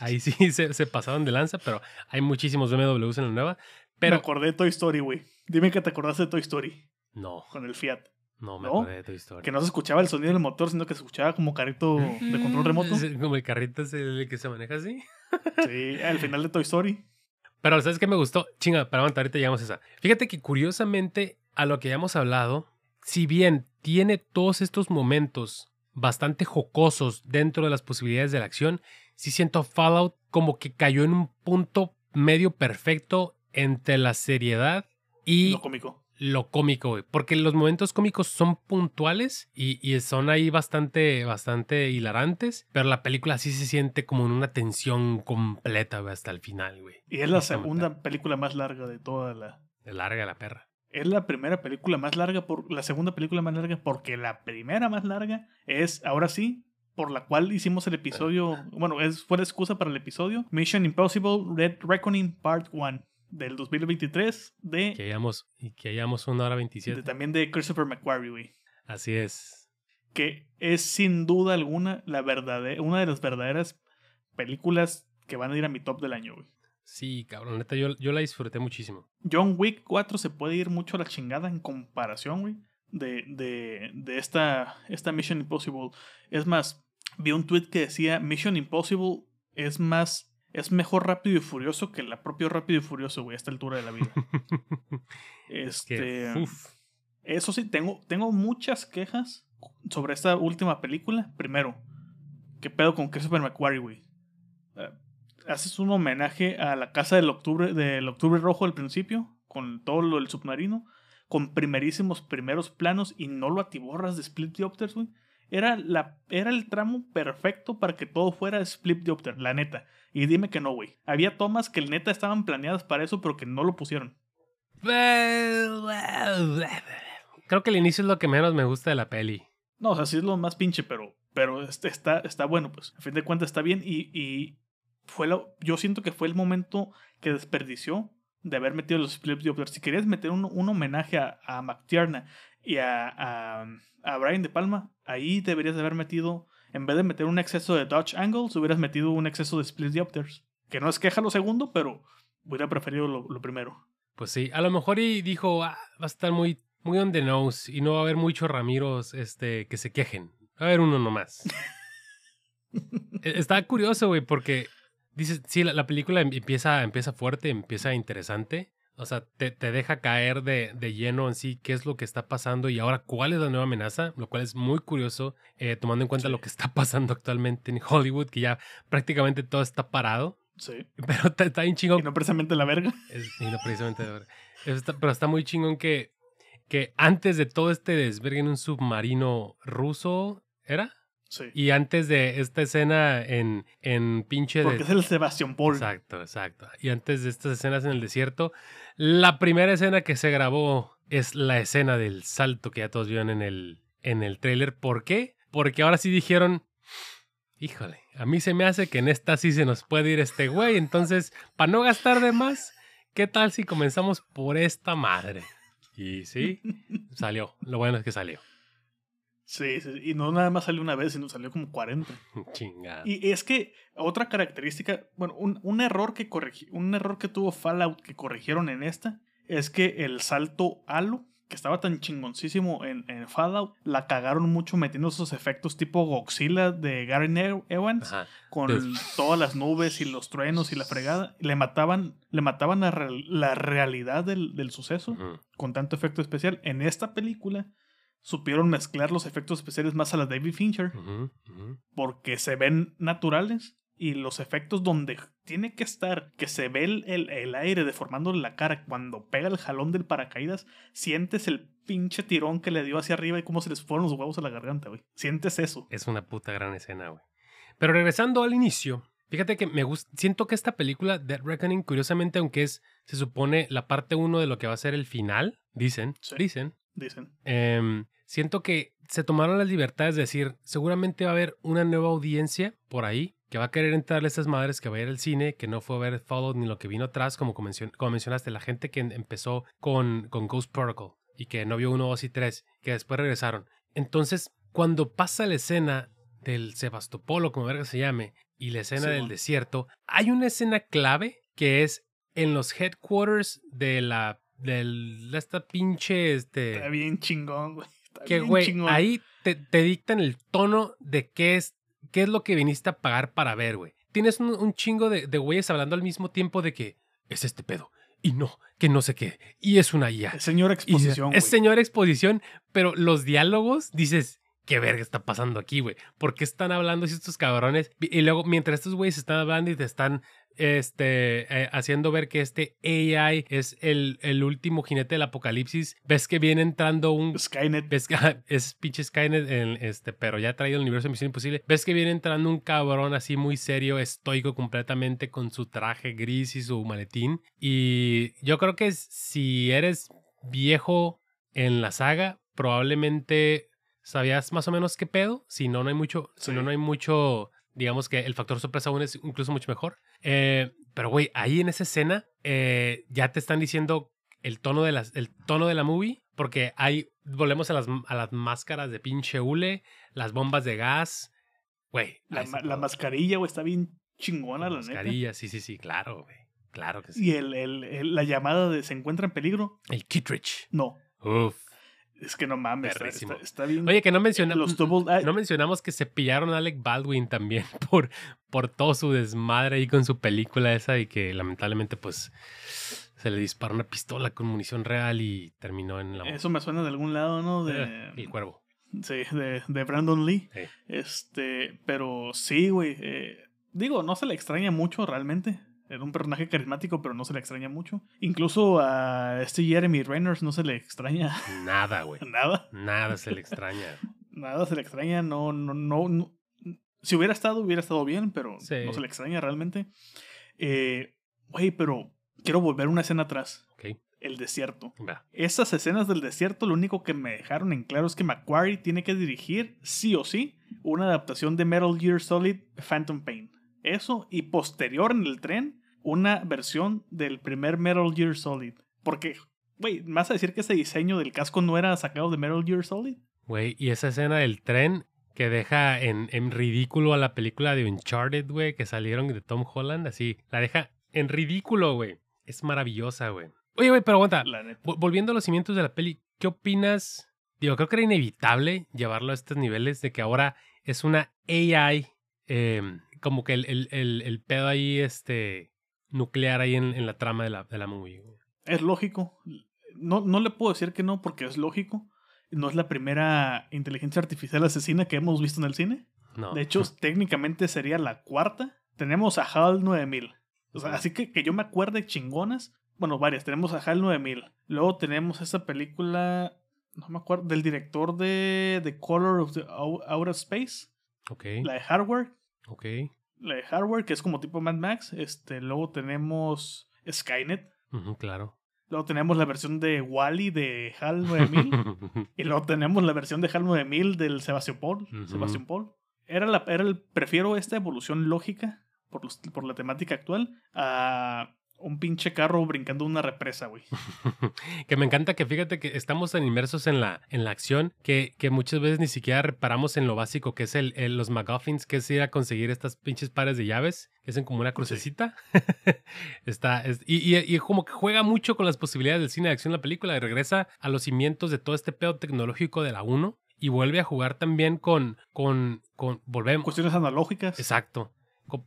Ahí sí se, se, pasaron de lanza, pero hay muchísimos BMWs en la nueva. Pero... Me acordé de Toy Story, güey. Dime que te acordaste de Toy Story. No. Con el Fiat. No, me acordé de Toy Story. Que no se escuchaba el sonido del motor, sino que se escuchaba como carrito de control remoto. Como el carrito es el que se maneja así. Sí, al final de Toy Story. Pero, ¿sabes qué me gustó? Chinga, para aguantar, ahorita llegamos a esa. Fíjate que curiosamente, a lo que ya hemos hablado, si bien tiene todos estos momentos bastante jocosos dentro de las posibilidades de la acción, sí siento Fallout como que cayó en un punto medio perfecto entre la seriedad y lo cómico. Lo cómico, güey. Porque los momentos cómicos son puntuales y, y, son ahí bastante, bastante hilarantes. Pero la película sí se siente como en una tensión completa, güey, hasta el final, güey. Y es la segunda película más larga de toda la. De larga la perra. Es la primera película más larga, por la segunda película más larga, porque la primera más larga es, ahora sí, por la cual hicimos el episodio, bueno, es, fue la excusa para el episodio, Mission Impossible Red Reckoning Part 1 del 2023 de... Que hayamos, y que hayamos una hora 27. también de Christopher McQuarrie, güey. Así es. Que es sin duda alguna la verdadera, una de las verdaderas películas que van a ir a mi top del año, güey. Sí, cabrón, neta, yo, yo la disfruté muchísimo. John Wick 4 se puede ir mucho a la chingada en comparación, güey, de, de, de esta, esta Mission Impossible. Es más, vi un tweet que decía Mission Impossible es más es mejor Rápido y Furioso que la propia Rápido y Furioso, güey, a esta altura de la vida. este Eso sí, tengo tengo muchas quejas sobre esta última película. Primero, ¿qué pedo con Christopher McQuarrie, güey? Haces un homenaje a la casa del octubre del octubre rojo al principio con todo lo del submarino con primerísimos primeros planos y no lo atiborras de split diopters, güey. Era, la, era el tramo perfecto para que todo fuera split diopter, la neta. Y dime que no, güey. Había tomas que el neta estaban planeadas para eso, pero que no lo pusieron. Creo que el inicio es lo que menos me gusta de la peli. No, o sea, sí es lo más pinche, pero, pero este está, está bueno, pues. A fin de cuentas está bien y, y fue lo, yo siento que fue el momento que desperdició de haber metido los split diopters. Si querías meter un, un homenaje a, a McTiernan y a, a, a Brian De Palma, ahí deberías de haber metido, en vez de meter un exceso de Dodge Angles, hubieras metido un exceso de Split Diopters. Que no es queja lo segundo, pero hubiera preferido lo, primero. Pues sí, a lo mejor y dijo, ah, va a estar muy, muy on the nose y no va a haber muchos Ramiros este, que se quejen. Va a haber uno nomás. E, está curioso, güey, porque dices, sí, la, la, película empieza, empieza fuerte, empieza interesante, o sea, te, te deja caer de, de, lleno en sí qué es lo que está pasando y ahora cuál es la nueva amenaza, lo cual es muy curioso, eh, tomando en cuenta lo que está pasando actualmente en Hollywood, que ya prácticamente todo está parado. Sí. Pero está, está bien chingón. Y no precisamente la verga. Es- y no precisamente verdad. Está- pero está muy chingón que, que antes de todo este desvergue en un submarino ruso, ¿era? Sí. Y antes de esta escena en, en pinche... de- Porque es el Sebastián Paul. Exacto, exacto. Y antes de estas escenas en el desierto, la primera escena que se grabó es la escena del salto que ya todos vieron en el, en el trailer. ¿Por qué? Porque ahora sí dijeron, híjole, a mí se me hace que en esta sí se nos puede ir este güey. Entonces, para no gastar de más, ¿qué tal si comenzamos por esta madre? Y sí, salió. Lo bueno es que salió. Sí, sí, y no nada más salió una vez, sino salió como 40. Chingada. Y es que otra característica, bueno, un, un error que corrigi- un error que tuvo Fallout que corrigieron en esta es que el salto halo, que estaba tan chingoncísimo en, en Fallout, la cagaron mucho metiendo esos efectos tipo Godzilla de Gary Evans Ajá. con todas las nubes y los truenos y la fregada. Le mataban, le mataban la, la realidad del, del suceso con tanto efecto especial. En esta película supieron mezclar los efectos especiales más a la David Fincher Ujú, ujú. porque se ven naturales y los efectos donde tiene que estar, que se ve el, el- el aire deformándole la cara cuando pega el jalón del paracaídas, sientes el pinche tirón que le dio hacia arriba y cómo se les fueron los huevos a la garganta, güey. Sientes eso. Es una puta gran escena, güey. Pero regresando al inicio, fíjate que me gusta. Siento que esta película, Dead Reckoning, curiosamente, aunque es, se supone, la parte 1 de lo que va a ser el final, dicen, Sí. dicen, Dicen. em, siento que se tomaron las libertades de decir, seguramente va a haber una nueva audiencia por ahí que va a querer entrarle a estas madres que va a ir al cine, que no fue a ver Fallout ni lo que vino atrás, como, como mencionaste, la gente que empezó con, con Ghost Protocol y que no vio uno, dos y tres, que después regresaron. Entonces, cuando pasa la escena del Sebastopol o como verga se llame, y la escena del desierto, hay una escena clave que es en los headquarters de la del de esta pinche este Está bien chingón, güey. Que güey ahí te, te dictan el tono de qué es qué es lo que viniste a pagar para ver güey tienes un, un chingo de, de güeyes hablando al mismo tiempo de que es este pedo y no que no sé qué y es una IA y exposición, es güey. señora exposición pero los diálogos dices ¿Qué verga está pasando aquí, güey? ¿Por qué están hablando así estos cabrones? Y luego, mientras estos güeyes están hablando y te están este, eh, haciendo ver que este AI es el, el último jinete del apocalipsis, ves que viene entrando un Skynet. ves que es pinche Skynet, en, este, pero ya ha traído el universo de Misión Imposible. Ves que viene entrando un cabrón así muy serio, estoico completamente con su traje gris y su maletín. Y yo creo que si eres viejo en la saga, probablemente sabías más o menos qué pedo. Si no, no hay mucho, si no, no hay mucho, digamos que el factor sorpresa aún es incluso mucho mejor. Eh, pero güey, ahí en esa escena eh, ya te están diciendo el tono de las, el tono de la movie, porque hay, volvemos a las, a las máscaras de pinche hule, las bombas de gas, güey. La, ma- la mascarilla, güey, está bien chingona, La la neta. mascarilla, sí, sí, sí, claro, güey. Claro que sí. Y el, el- el- la llamada de se encuentra en peligro, El Kittredge. no. Uf. Es que no mames, está, Perrísimo. está- está bien. Oye, que no mencionamos. ah, No mencionamos que se pillaron a Alec Baldwin también por, por todo su desmadre ahí con su película esa y que lamentablemente pues se le disparó una pistola con munición real y terminó en la... eso me suena de algún lado, ¿no? Eh, De, el cuervo. sí, de, de Brandon Lee. Sí. Este, pero sí, güey. eh, digo, no se le extraña mucho realmente. Era un personaje carismático, pero no se le extraña mucho. Incluso a este Jeremy Renner no se le extraña Nada, güey. nada. Nada se le extraña. Nada se le extraña. No, no, no. no. Si hubiera estado, hubiera estado bien, pero Sí. no se le extraña realmente. Eh, Güey, pero quiero volver una escena atrás. El desierto. va. Esas escenas del desierto, lo único que me dejaron en claro es que Macquarie tiene que dirigir, sí o sí, una adaptación de Metal Gear Solid Phantom Pain. Eso, y posterior en el tren, una versión del primer Metal Gear Solid. Porque, güey, ¿me vas a decir que ese diseño del casco no era sacado de Metal Gear Solid? Güey, y esa escena del tren que deja en, en ridículo a la película de Uncharted, güey, que salieron de Tom Holland, así, la deja en ridículo, güey. Es maravillosa, güey. Oye, güey, pero aguanta. Volviendo a los cimientos de la peli, ¿qué opinas? Digo, creo que era inevitable llevarlo a estos niveles de que ahora es una AI, eh, como que el, el, el, el pedo ahí, este, nuclear ahí en, en la trama de la, de la movie. güey. Es lógico. No, no le puedo decir que no porque es lógico. No es la primera inteligencia artificial asesina que hemos visto en el cine. No. De hecho, técnicamente sería la cuarta. Tenemos a HAL 9000, O sea, así que que yo me acuerde chingonas. Bueno, varias. Tenemos a HAL 9000. Luego tenemos esa película, no me acuerdo, del director de The Color of the Ou- Outer Space. Ok, La de Hardware. ok. La de Hardware, que es como tipo Mad Max. Este, luego tenemos Skynet. Claro. Luego tenemos la versión de Wally de HAL 9000. y luego tenemos la versión de HAL 9000 del Sebastopol. Ujú. Sebastopol. Era, la, era el, prefiero esta evolución lógica por, los- por la temática actual a un pinche carro brincando una represa, güey. que me encanta que fíjate que estamos tan inmersos en la, en la acción que, que muchas veces ni siquiera reparamos en lo básico que es el, el- los MacGuffins, que es ir a conseguir estas pinches pares de llaves que hacen como una crucecita. Está, es- y, y- y como que juega mucho con las posibilidades del cine de acción la película y regresa a los cimientos de todo este pedo tecnológico de la 1 y vuelve a jugar también con, con, con volvemos. Cuestiones analógicas. Exacto.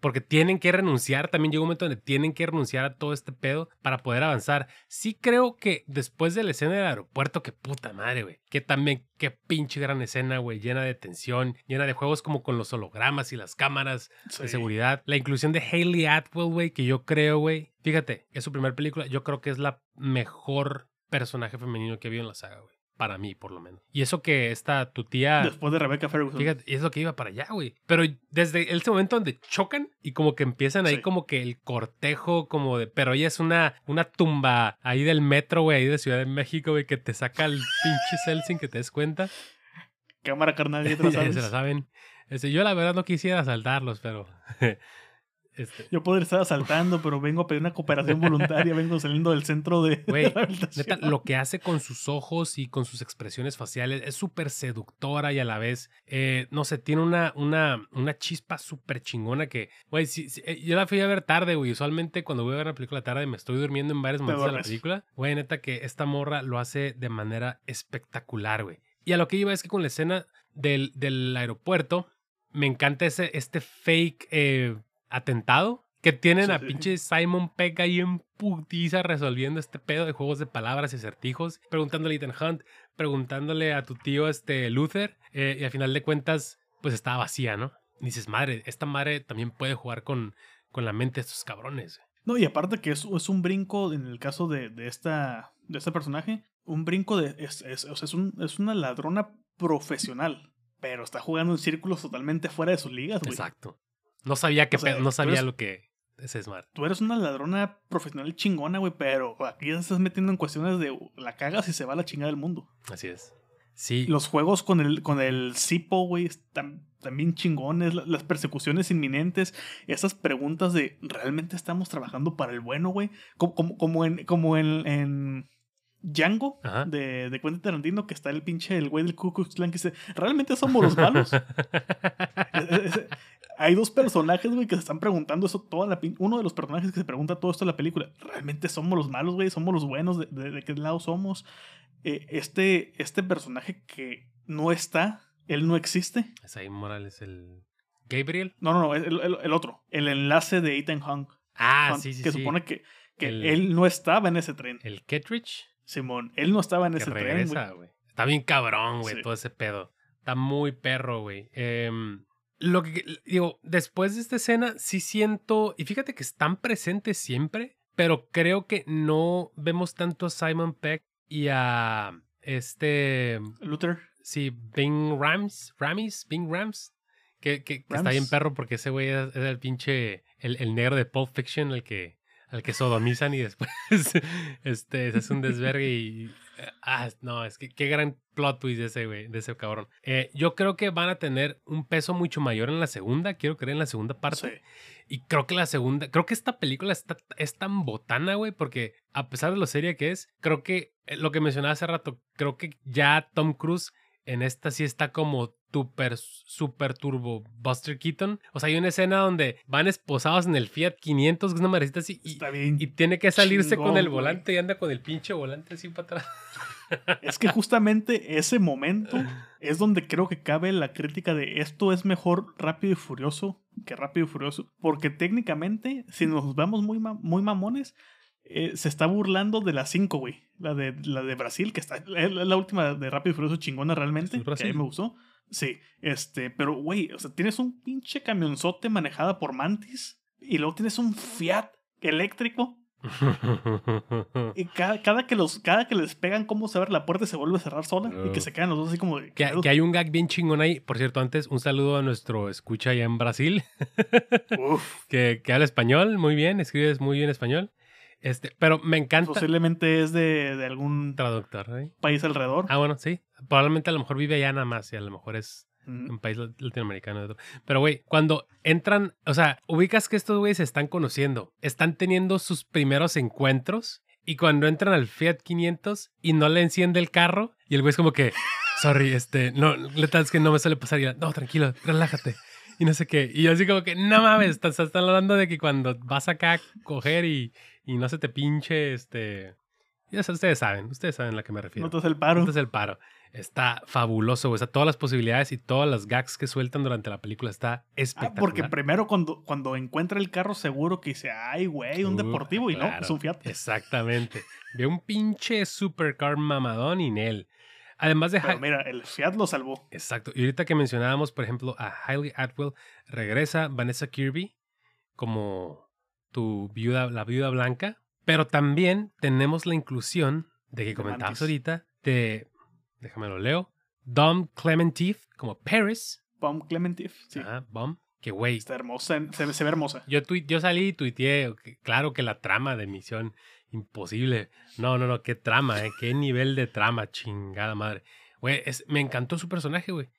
Porque tienen que renunciar, también llega un momento donde tienen que renunciar a todo este pedo para poder avanzar. Sí creo que después de la escena del aeropuerto, que puta madre, güey. Que también, qué pinche gran escena, güey. Llena de tensión, llena de juegos como con los hologramas y las cámaras Sí. de seguridad. La inclusión de Hayley Atwell, güey, que yo creo, güey. Fíjate, es su primera película. Yo creo que es la mejor personaje femenino que ha habido en la saga, güey. Para mí, por lo menos. Y eso que esta, tu tía... Después de Rebecca Ferguson. Fíjate, y es lo que iba para allá, güey. Pero desde ese momento donde chocan y como que empiezan ahí Sí. como que el cortejo, como de. Pero ella es una, una tumba ahí del metro, güey, ahí de Ciudad de México, güey, que te saca el pinche cel sin que te des cuenta. Cámara carnal, ya te sabes. se la saben. Este, yo la verdad no quisiera asaltarlos, pero. este, Yo podría estar asaltando, pero vengo a pedir una cooperación voluntaria. vengo saliendo del centro de Güey. Neta, lo que hace con sus ojos y con sus expresiones faciales es súper seductora y a la vez, eh, no sé, tiene una, una, una chispa súper chingona que, güey, si- si- eh, yo la fui a ver tarde, güey. Usualmente cuando voy a ver una película tarde me estoy durmiendo en varios momentos de la película. Güey, neta que esta morra lo hace de manera espectacular, güey. Y a lo que iba es que con la escena del, del aeropuerto, me encanta ese, este fake eh, atentado que tienen Sí, a sí. pinche Simon Peck ahí en putiza resolviendo este pedo de juegos de palabras y acertijos, preguntándole a Ethan Hunt, preguntándole a tu tío este Luther, eh, y al final de cuentas, pues estaba vacía, ¿no? Y dices, madre, esta madre también puede jugar con, con la mente de estos cabrones. No, y aparte que es, es un brinco, en el caso de, de esta, de este personaje, un brinco de. Es, es- o sea, es, un- es una ladrona profesional, pero está jugando en círculos totalmente fuera de sus ligas, güey. Exacto. No sabía que O sea, pedo- no sabía eres- lo que es Smart. Tú eres una ladrona profesional chingona, güey, pero aquí ya estás metiendo en cuestiones de la cagas y se va a la chingada del mundo. Así es. Sí. Los juegos con el, con el Sipo, güey, están también chingones. la- Las persecuciones inminentes. Esas preguntas de ¿realmente estamos trabajando para el bueno, güey? Como, como, como en, como en, en Django Ajá. de, de Quentin Tarantino, que está el pinche el güey del Ku Klux Klan que dice, ¿realmente somos los malos? Es- es- Hay dos personajes, güey, que se están preguntando eso toda la Uno de los personajes que se pregunta todo esto en la película. ¿Realmente somos los malos, güey? ¿Somos los buenos? ¿De, de- de qué lado somos? Eh, este, este personaje que no está, él no existe. es ahí Morales, el Gabriel. No, no, no, el, el- el otro. El enlace de Ethan Hunt. Ah, Hunt, sí, sí, que sí. supone que, que El- él no estaba en ese tren. El Kettridge. Simón, él no estaba en que ese tren, güey. Está bien cabrón, güey, Sí. todo ese pedo. Está muy perro, güey. Em, lo que digo, después de esta escena, sí siento, y fíjate que están presentes siempre, pero creo que no vemos tanto a Simon Peck y a este, Luther. sí, Bing Rams, Ramis, Bing Rams, que, que- que está bien perro porque ese güey es, es el pinche, el, el negro de Pulp Fiction, el que, al que sodomizan y después este, se hace un desvergue y... Ah, no, es que qué gran plot twist de ese güey, de ese cabrón. Eh, yo creo que van a tener un peso mucho mayor en la segunda, quiero creer en la segunda parte. Sí. Y creo que la segunda, creo que esta película está, es tan botana, güey, porque a pesar de lo seria que es, creo que eh, lo que mencionaba hace rato, creo que ya Tom Cruise en esta sí está como super, super turbo Buster Keaton. O sea, hay una escena donde van esposados en el Fiat 500, que es una madrecita así, y, y tiene que salirse con chingón, el güey. volante y anda con el pinche volante así para atrás. Es que justamente ese momento es donde creo que cabe la crítica de esto es mejor Rápido y Furioso que Rápido y Furioso. Porque técnicamente, si nos vamos muy, ma- muy mamones, eh, se está burlando de la 5, güey. La de, la de Brasil, que está, es la última de Rápido y Furioso chingona realmente. ¿Es Que a mí me gustó. Sí, este, pero güey, o sea, tienes un pinche camionzote manejada por Mantis y luego tienes un Fiat eléctrico. Y cada, cada, que los, cada que les pegan cómo se abre la puerta se vuelve a cerrar sola y que se quedan los dos así como... De, que, que, hay un gag bien chingón ahí. Por cierto, antes un saludo a nuestro escucha allá en Brasil. que, que habla español muy bien, escribes muy bien español. Este, pero me encanta. Posiblemente es de, de algún traductor ¿eh? país alrededor. Ah, bueno, sí. Probablemente a lo mejor vive allá nada más y a lo mejor es un país latinoamericano. Pero, güey, cuando entran, o sea, ubicas que estos güeyes se están conociendo, están teniendo sus primeros encuentros y cuando entran al Fiat 500 y no le enciende el carro y el güey es como que, sorry, este, no, tal es que no me suele pasar. Y no, tranquilo, relájate. Y no sé qué. Y yo así como que, no mames, están, están hablando de que cuando vas acá a coger y y no se te pinche, este... Ya ustedes saben, ustedes saben a la que me refiero. No te es el paro. No es el paro. Está fabuloso, O sea, todas las posibilidades y todas las gags que sueltan durante la película está ah, espectacular. porque primero cuando, cuando encuentra el carro seguro que dice, ay, güey, un deportivo. Y no, es un Fiat. Exactamente. Ve un pinche supercar mamadón y Nel. Además de... Pero mira, el Fiat lo salvó. Exacto. Y ahorita que mencionábamos, por ejemplo, a Hailey Atwell, regresa Vanessa Kirby como tu viuda, la viuda blanca, pero también tenemos la inclusión de que comentabas ahorita de, déjame lo leo, Dom Clementif como Paris. Bom Clementif, sí. Ah, Bom. Que güey. Está hermosa, se, ve hermosa. Yo, yo salí y tuiteé, claro que la trama de Misión Imposible. No, no, no, qué trama, ¿eh? Qué nivel de trama, chingada madre. Güey, me encantó su personaje, güey.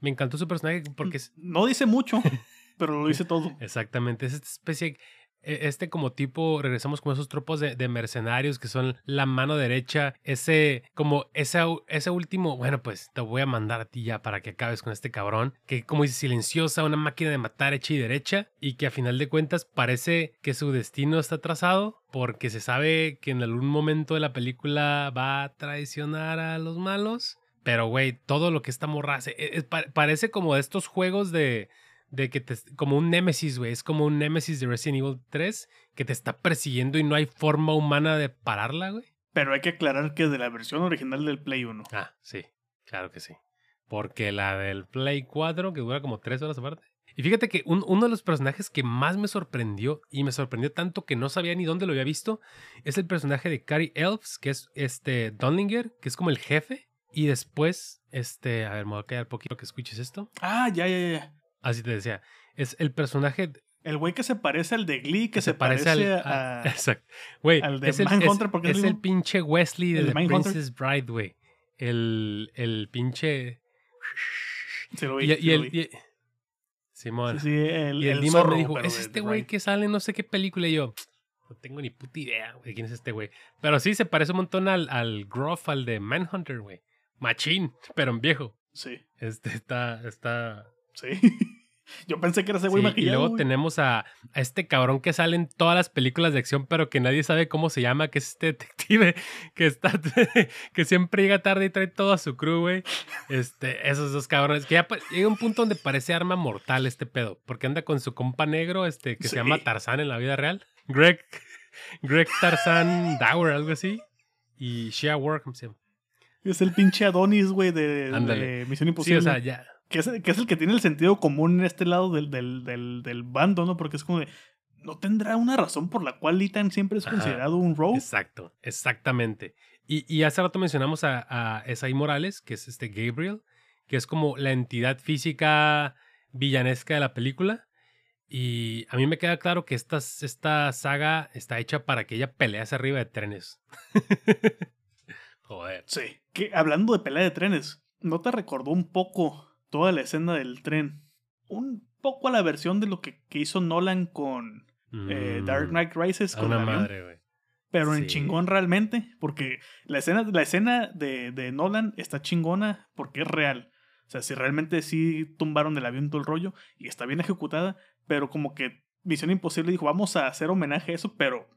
Me encantó su personaje porque... Es... No dice mucho, pero lo dice todo. Exactamente, es esta especie este como tipo, regresamos con esos tropos de, mercenarios que son la mano derecha, ese como ese, ese último, bueno pues te voy a mandar a ti ya para que acabes con este cabrón, que como dice silenciosa, una máquina de matar hecha y derecha y que a final de cuentas parece que su destino está trazado porque se sabe que en algún momento de la película va a traicionar a los malos. Pero, güey, todo lo que esta morra hace, e, parece como estos juegos de, de que te, como un Nemesis, güey, es como un Nemesis de Resident Evil 3 que te está persiguiendo y no hay forma humana de pararla, güey. Pero hay que aclarar que de la versión original del Play 1. Ah, sí, claro que sí. Porque la del Play 4, que dura como 3 horas aparte. Y fíjate que uno de los personajes que más me sorprendió, y me sorprendió tanto que no sabía ni dónde lo había visto, es el personaje de Carrie Elves, que es este Donlinger, que es como el jefe. Y después, este, a ver, me voy a quedar poquito que escuches esto. Ah, ya, ya, ya. Así te decía. Es el personaje. El güey que se parece al de Glee, que, se, parece, al, a, Exacto. Güey, al de es, el, porque es, el pinche Wesley de, Princess Bride, güey. El, el pinche. Se lo vi, y, el, Simón. Sí, el, y el, Dimon me dijo, es este güey que sale no sé qué película. Y yo, no tengo ni puta idea, güey, quién es este güey. Pero sí, se parece un montón al, al Groff, al de Manhunter, güey. Machín, pero en viejo. Sí. Este está, está... Sí. Yo pensé que era ese güey sí, Y luego tenemos a, este cabrón que sale en todas las películas de acción, pero que nadie sabe cómo se llama, que es este detective que está que siempre llega tarde y trae todo a su crew, güey. Este, esos dos cabrones. Que ya llega un punto donde parece arma mortal este pedo. Porque anda con su compa negro, este, que se llama Tarzán en la vida real. Greg. Greg Tarzán Dower, algo así. Y Shea Work, Es el pinche Adonis, güey, de, de, Misión Imposible. Sí, o sea, ya que es, el que tiene el sentido común en este lado del, del, del, bando, ¿no? Porque es como de, ¿no tendrá una razón por la cual Ethan siempre es considerado un rogue? Exacto, exactamente. Y, y hace rato mencionamos a, a Esai Morales, que es este Gabriel, que es como la entidad física villanesca de la película. Y a mí me queda claro que esta, esta saga está hecha para que ella pelease arriba de trenes. Joder. Sí. Que hablando de pelea de trenes, ¿no te recordó un poco toda la escena del tren. Un poco a la versión de lo que, hizo Nolan con eh, Dark mm, Knight Rises. Con una madre, Pero en chingón realmente, porque la escena, la escena de, de, Nolan está chingona porque es real. O sea, si realmente sí tumbaron el avión todo el rollo y está bien ejecutada, pero como que Misión Imposible dijo, vamos a hacer homenaje a eso, pero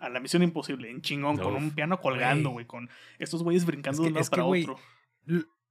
a la Misión Imposible, en chingón, con un piano colgando, güey, con estos güeyes brincando de un lado para otro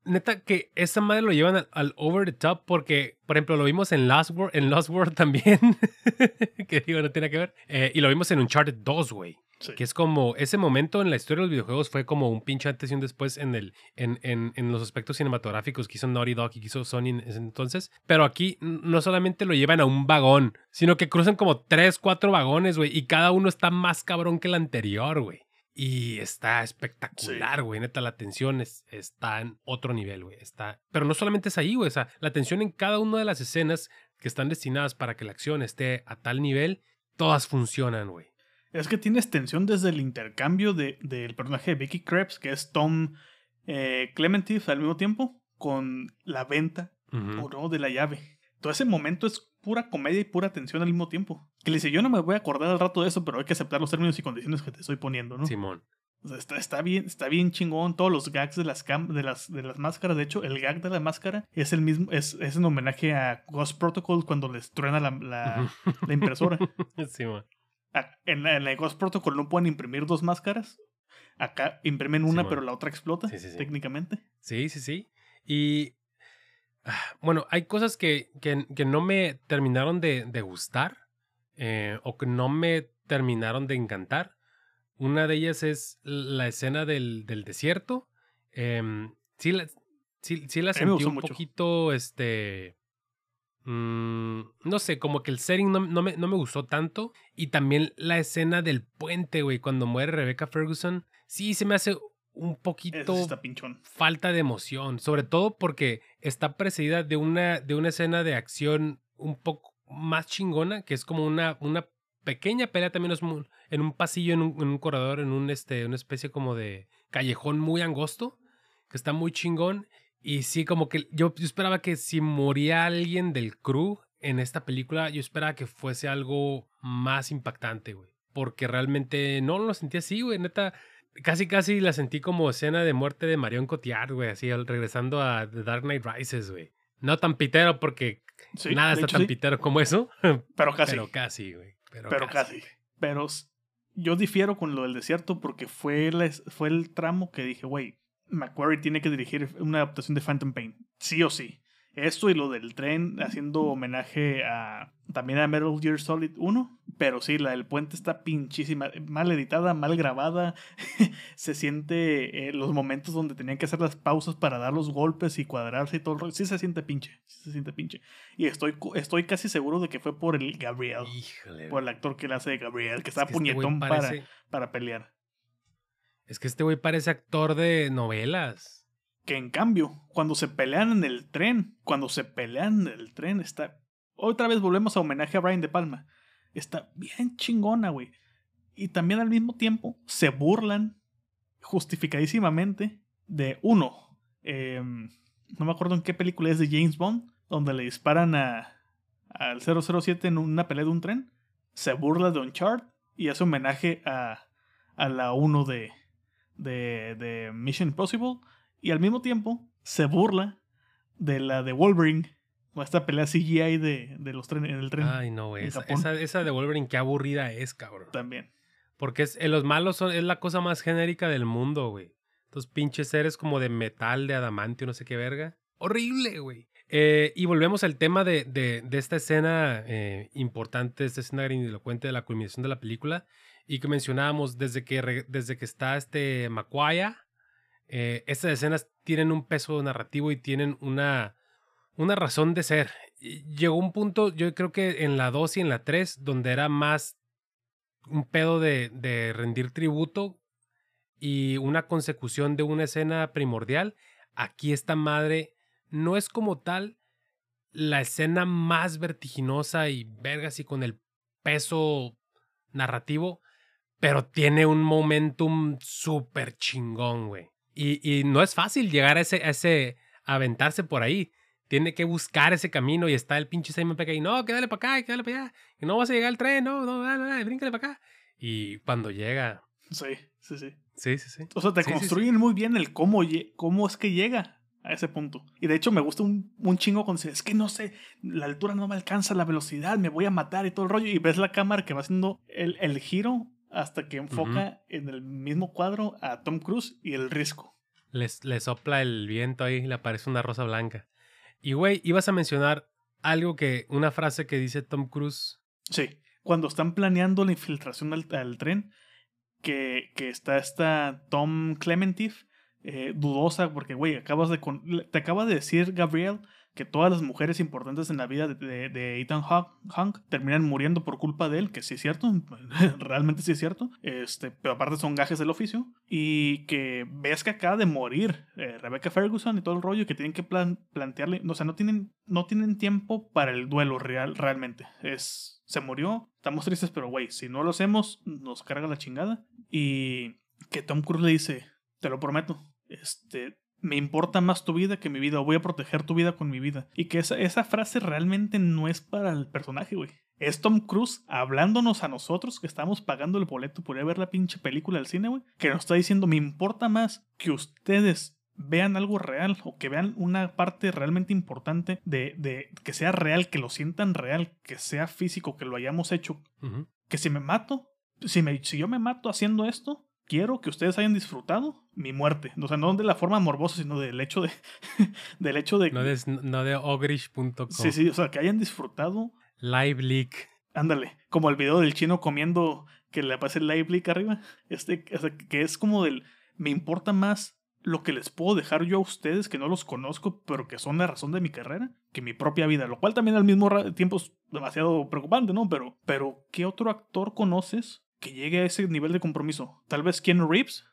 neta que esa madre lo llevan al, over the top porque, por ejemplo, lo vimos en Lost World, en Lost World también, que digo, no tiene que ver, eh, y lo vimos en Uncharted 2, güey. Que es como, ese momento en la historia de los videojuegos fue como un pinche antes y un después en, el, en, en, en los aspectos cinematográficos que hizo Naughty Dog y que hizo Sony en ese entonces. Pero aquí no solamente lo llevan a un vagón, sino que cruzan como tres, cuatro vagones, güey, y cada uno está más cabrón que el anterior, güey. Y está espectacular, güey. Neta, la tensión es, está en otro nivel, güey. Está... Pero no solamente es ahí, güey. O sea, la tensión en cada una de las escenas que están destinadas para que la acción esté a tal nivel, todas funcionan, güey. Es que tienes tensión desde el intercambio del personaje de Vicky Krebs, que es Tom eh, Clementif al mismo tiempo, con la venta o no de la llave. Todo ese momento es pura comedia y pura tensión al mismo tiempo. Que le dice, yo no me voy a acordar al rato de eso, pero hay que aceptar los términos y condiciones que te estoy poniendo, ¿no? Simón. está, está, bien, está bien chingón. Todos los gags de las, de, las, de las máscaras. De hecho, el gag de la máscara es el mismo, es, es en homenaje a Ghost Protocol cuando les truena la, la, la impresora. Simón en, la, en Ghost Protocol no pueden imprimir dos máscaras. Acá imprimen una, pero la otra explota, técnicamente. Sí, sí, sí. Y ah, bueno, hay cosas que, que, que no me terminaron de, de gustar eh, o que no me terminaron de encantar. Una de ellas es la escena del, del desierto. Em, sí, la, sí, sí la sentí un poquito, este, Mm, no sé, como que el setting no, me, no, me, gustó tanto. Y también la escena del puente, güey, cuando muere Rebecca Ferguson. Sí, se me hace un poquito falta de emoción. Sobre todo porque está precedida de una, de una escena de acción un poco más chingona, que es como una, una pequeña pelea también en un pasillo, en un, corredor, en un, este, una especie como de callejón muy angosto, que está muy chingón. Y sí, como que yo, esperaba que si moría alguien del crew en esta película, yo esperaba que fuese algo más impactante, güey. Porque realmente no lo sentí así, güey. Neta, casi casi la sentí como escena de muerte de Marion Cotillard, güey. Así, regresando a The Dark Knight Rises, güey. No tan pitero porque nada está tan pitero como eso. Pero casi. Pero casi, güey. Pero, casi. Pero yo difiero con lo del desierto porque fue, fue el tramo que dije, güey, Macquarie tiene que dirigir una adaptación de Phantom Pain, sí o sí. Esto y lo del tren haciendo homenaje a también a Metal Gear Solid 1, pero sí, la del puente está pinchísima, mal editada, mal grabada. se siente eh, los momentos donde tenían que hacer las pausas para dar los golpes y cuadrarse y todo el rollo. Sí se siente pinche, sí se siente pinche. Y estoy, estoy casi seguro de que fue por el Gabriel, por el actor que le hace de Gabriel, que está este puñetón para, para pelear. Es que este güey parece actor de novelas. Que en cambio, cuando se pelean en el tren, cuando se pelean en el tren, está. Otra vez volvemos a homenaje a Brian De Palma. Está bien chingona, güey. Y también al mismo tiempo se burlan justificadísimamente de uno. Em, no me acuerdo en qué película es de James Bond, donde le disparan a, al 007 en una pelea de un tren. Se burla de Uncharted y hace homenaje a, a la 1 de, de, de Mission Impossible y al mismo tiempo se burla de la de Wolverine o esta pelea CGI de, de los trenes en el tren. Ay, no, esa, esa, esa, de Wolverine, qué aburrida es, cabrón. También. Porque es, los malos son, es la cosa más genérica del mundo, güey. Estos pinches seres como de metal, de adamantio, no sé qué verga. Horrible, güey. Eh, y volvemos al tema de, de, de esta escena eh, importante, esta escena grandilocuente de la culminación de la película, y que mencionábamos desde que, desde que está este Macuaya, eh, estas escenas tienen un peso narrativo y tienen una, una razón de ser. Llegó un punto, yo creo que en la 2 y en la 3, donde era más un pedo de, de rendir tributo y una consecución de una escena primordial. Aquí esta madre no es como tal la escena más vertiginosa y vergas y con el peso narrativo, pero tiene un momentum súper chingón, güey. Y, y, no es fácil llegar a ese, a ese, aventarse por ahí. Tiene que buscar ese camino y está el pinche Simon Peck y no, quédale para acá, quédale para allá. Y no vas a llegar al tren, no, no, dale, dale, bríncale para acá. Y cuando llega. Sí, sí, sí. Sí, sí, sí. O sea, te construyen muy bien el cómo, cómo es que llega a ese punto. Y de hecho me gusta un, un chingo cuando es que no sé, la altura no me alcanza, la velocidad, me voy a matar y todo el rollo. Y ves la cámara que va haciendo el, el giro hasta que enfoca en el mismo cuadro a Tom Cruise y el risco. les, le sopla el viento ahí y le aparece una rosa blanca. Y, güey, ibas a mencionar algo que, una frase que dice Tom Cruise. Sí, cuando están planeando la infiltración al, tren, que, que, está esta Tom Clementif, eh, dudosa, porque, güey, acabas de te acaba de decir, Gabriel, que todas las mujeres importantes en la vida de, Ethan Hawke terminan muriendo por culpa de él, que sí es cierto, realmente sí es cierto, este, pero aparte son gajes del oficio, y que ves que acaba de morir eh, Rebecca Ferguson y todo el rollo, que tienen que plantearle, o sea, no tienen, no tienen tiempo para el duelo real, realmente, es, se murió, estamos tristes, pero güey, si no lo hacemos, nos carga la chingada, y que Tom Cruise le dice, te lo prometo, este, me importa más tu vida que mi vida, o voy a proteger tu vida con mi vida. Y que esa, esa frase realmente no es para el personaje, güey. Es Tom Cruise hablándonos a nosotros que estamos pagando el boleto por ir a ver la pinche película del cine, güey. Que nos está diciendo, me importa más que ustedes vean algo real o que vean una parte realmente importante de, de que sea real, que lo sientan real, que sea físico, que lo hayamos hecho. Que si me mato, si, me, si yo me mato haciendo esto, quiero que ustedes hayan disfrutado mi muerte. O sea, no de la forma morbosa, sino del hecho de. del hecho de. No de, no de ogrish.com. Sí, sí, o sea, que hayan disfrutado. Live leak. Ándale, como el video del chino comiendo que le aparece el live leak arriba. Este, o sea, que es como del. Me importa más lo que les puedo dejar yo a ustedes que no los conozco, pero que son la razón de mi carrera, que mi propia vida. Lo cual también al mismo tiempo es demasiado preocupante, ¿no? Pero, pero ¿qué otro actor conoces que llegue a ese nivel de compromiso. Tal vez Ken Reeves,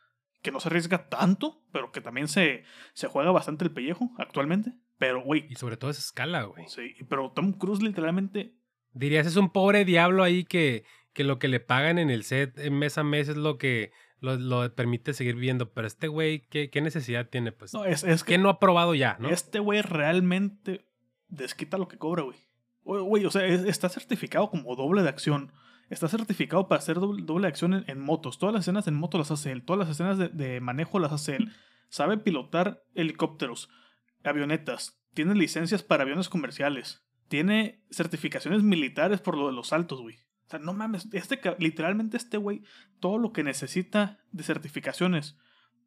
que no se arriesga tanto, pero que también se, se juega bastante el pellejo actualmente. Pero, güey. Y sobre todo esa escala, güey. Sí, pero Tom Cruise literalmente. Dirías, es un pobre diablo ahí que, que lo que le pagan en el set mes a mes es lo que lo, lo permite seguir viviendo. Pero este güey, ¿qué, ¿qué, necesidad tiene? Pues. No, es, es que. no ha probado ya, no? Este güey realmente desquita lo que cobra, güey. Güey, o sea, está certificado como doble de acción está certificado para hacer doble, acción en, motos. Todas las escenas en moto las hace él. Todas las escenas de, manejo las hace él. Sabe pilotar helicópteros, avionetas. Tiene licencias para aviones comerciales. Tiene certificaciones militares por lo de los saltos, güey. O sea, no mames. Este, literalmente este güey, todo lo que necesita de certificaciones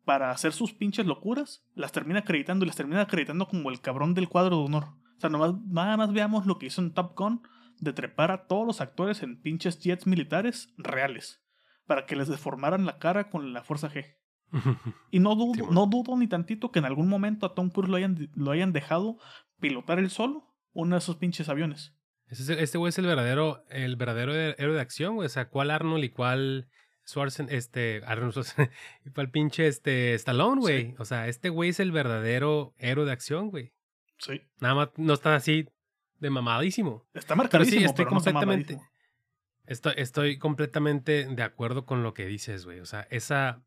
para hacer sus pinches locuras, las termina acreditando y las termina acreditando como el cabrón del cuadro de honor. O sea, nada más veamos lo que hizo en Top Gun de trepar a todos los actores en pinches jets militares reales para que les deformaran la cara con la fuerza G. y no dudo, no dudo ni tantito que en algún momento a Tom Cruise lo hayan, lo hayan dejado pilotar él solo uno de esos pinches aviones. Este güey es el verdadero, el verdadero héroe de acción, güey. O sea, ¿cuál Arnold y cuál Schwarzenegger, este, Arnold Schwarzenegger, y cuál pinche, este, Stallone, güey? O sea, este güey es el verdadero héroe de acción, güey. Sí. Nada más no está así de mamadísimo. Está marcadísimo, pero, estoy completamente, estoy, estoy, completamente de acuerdo con lo que dices, güey. O sea, esa,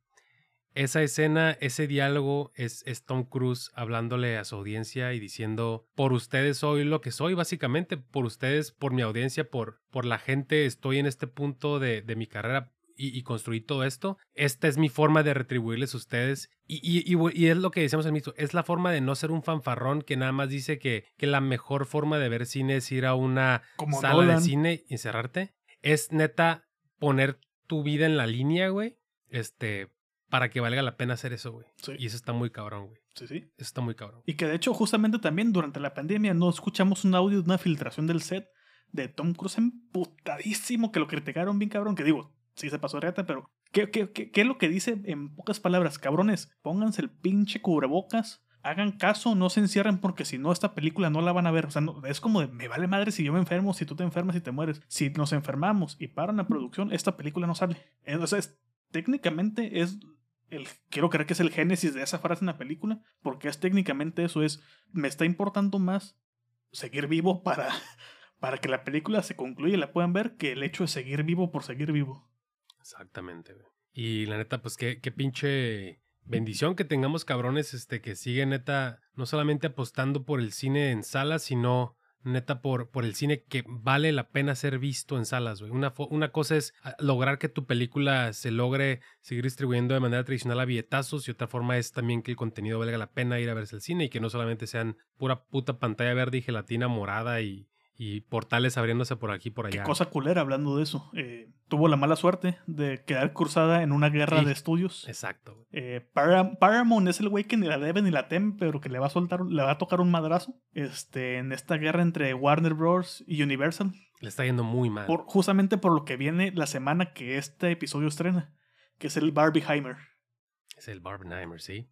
esa escena, ese diálogo es, es, Tom Cruise hablándole a su audiencia y diciendo, por ustedes soy lo que soy, básicamente, por ustedes, por mi audiencia, por, por la gente, estoy en este punto de, de mi carrera y, construí todo esto, esta es mi forma de retribuirles a ustedes. Y, y, es lo que decíamos al mismo, es la forma de no ser un fanfarrón que nada más dice que, que la mejor forma de ver cine es ir a una sala de cine y encerrarte. Es neta poner tu vida en la línea, güey, este, para que valga la pena hacer eso, güey. Y eso está muy cabrón, güey. Sí, sí. Eso está muy cabrón. Y que de hecho, justamente también durante la pandemia no escuchamos un audio de una filtración del set de Tom Cruise emputadísimo que lo criticaron bien cabrón. Que digo, sí se pasó reata, pero ¿qué, qué, qué, es lo que dice en pocas palabras? Cabrones, pónganse el pinche cubrebocas, hagan caso, no se encierren porque si no esta película no la van a ver. O sea, es como de, me vale madre si yo me enfermo, si tú te enfermas y te mueres. Si nos enfermamos y paran la producción, esta película no sale. Entonces, técnicamente es el, quiero creer que es el génesis de esa frase en la película, porque es técnicamente eso, es, me está importando más seguir vivo para, para que la película se concluya y la puedan ver que el hecho de seguir vivo por seguir vivo. Exactamente, güey. Y la neta, pues qué, qué pinche bendición que tengamos cabrones este, que siguen neta, no solamente apostando por el cine en salas, sino neta por, por el cine que vale la pena ser visto en salas, güey. Una, una cosa es ah, lograr que tu película se logre seguir distribuyendo de manera tradicional a billetazos y otra forma es también que el contenido valga la pena ir a verse al cine y que no solamente sean pura puta pantalla verde y gelatina morada y, y portales abriéndose por aquí y por allá. Qué cosa culera hablando de eso. Eh, tuvo la mala suerte de quedar cruzada en una guerra Sí. de estudios. Exacto. Eh, Param- Paramount es el güey que ni la debe ni la teme, pero que le va a soltar, le va a tocar un madrazo. Este, en esta guerra entre Warner Bros. y Universal. Le está yendo muy mal. Por, justamente por lo que viene la semana que este episodio estrena. Que es el Barbieheimer. Es el Barbenheimer, sí.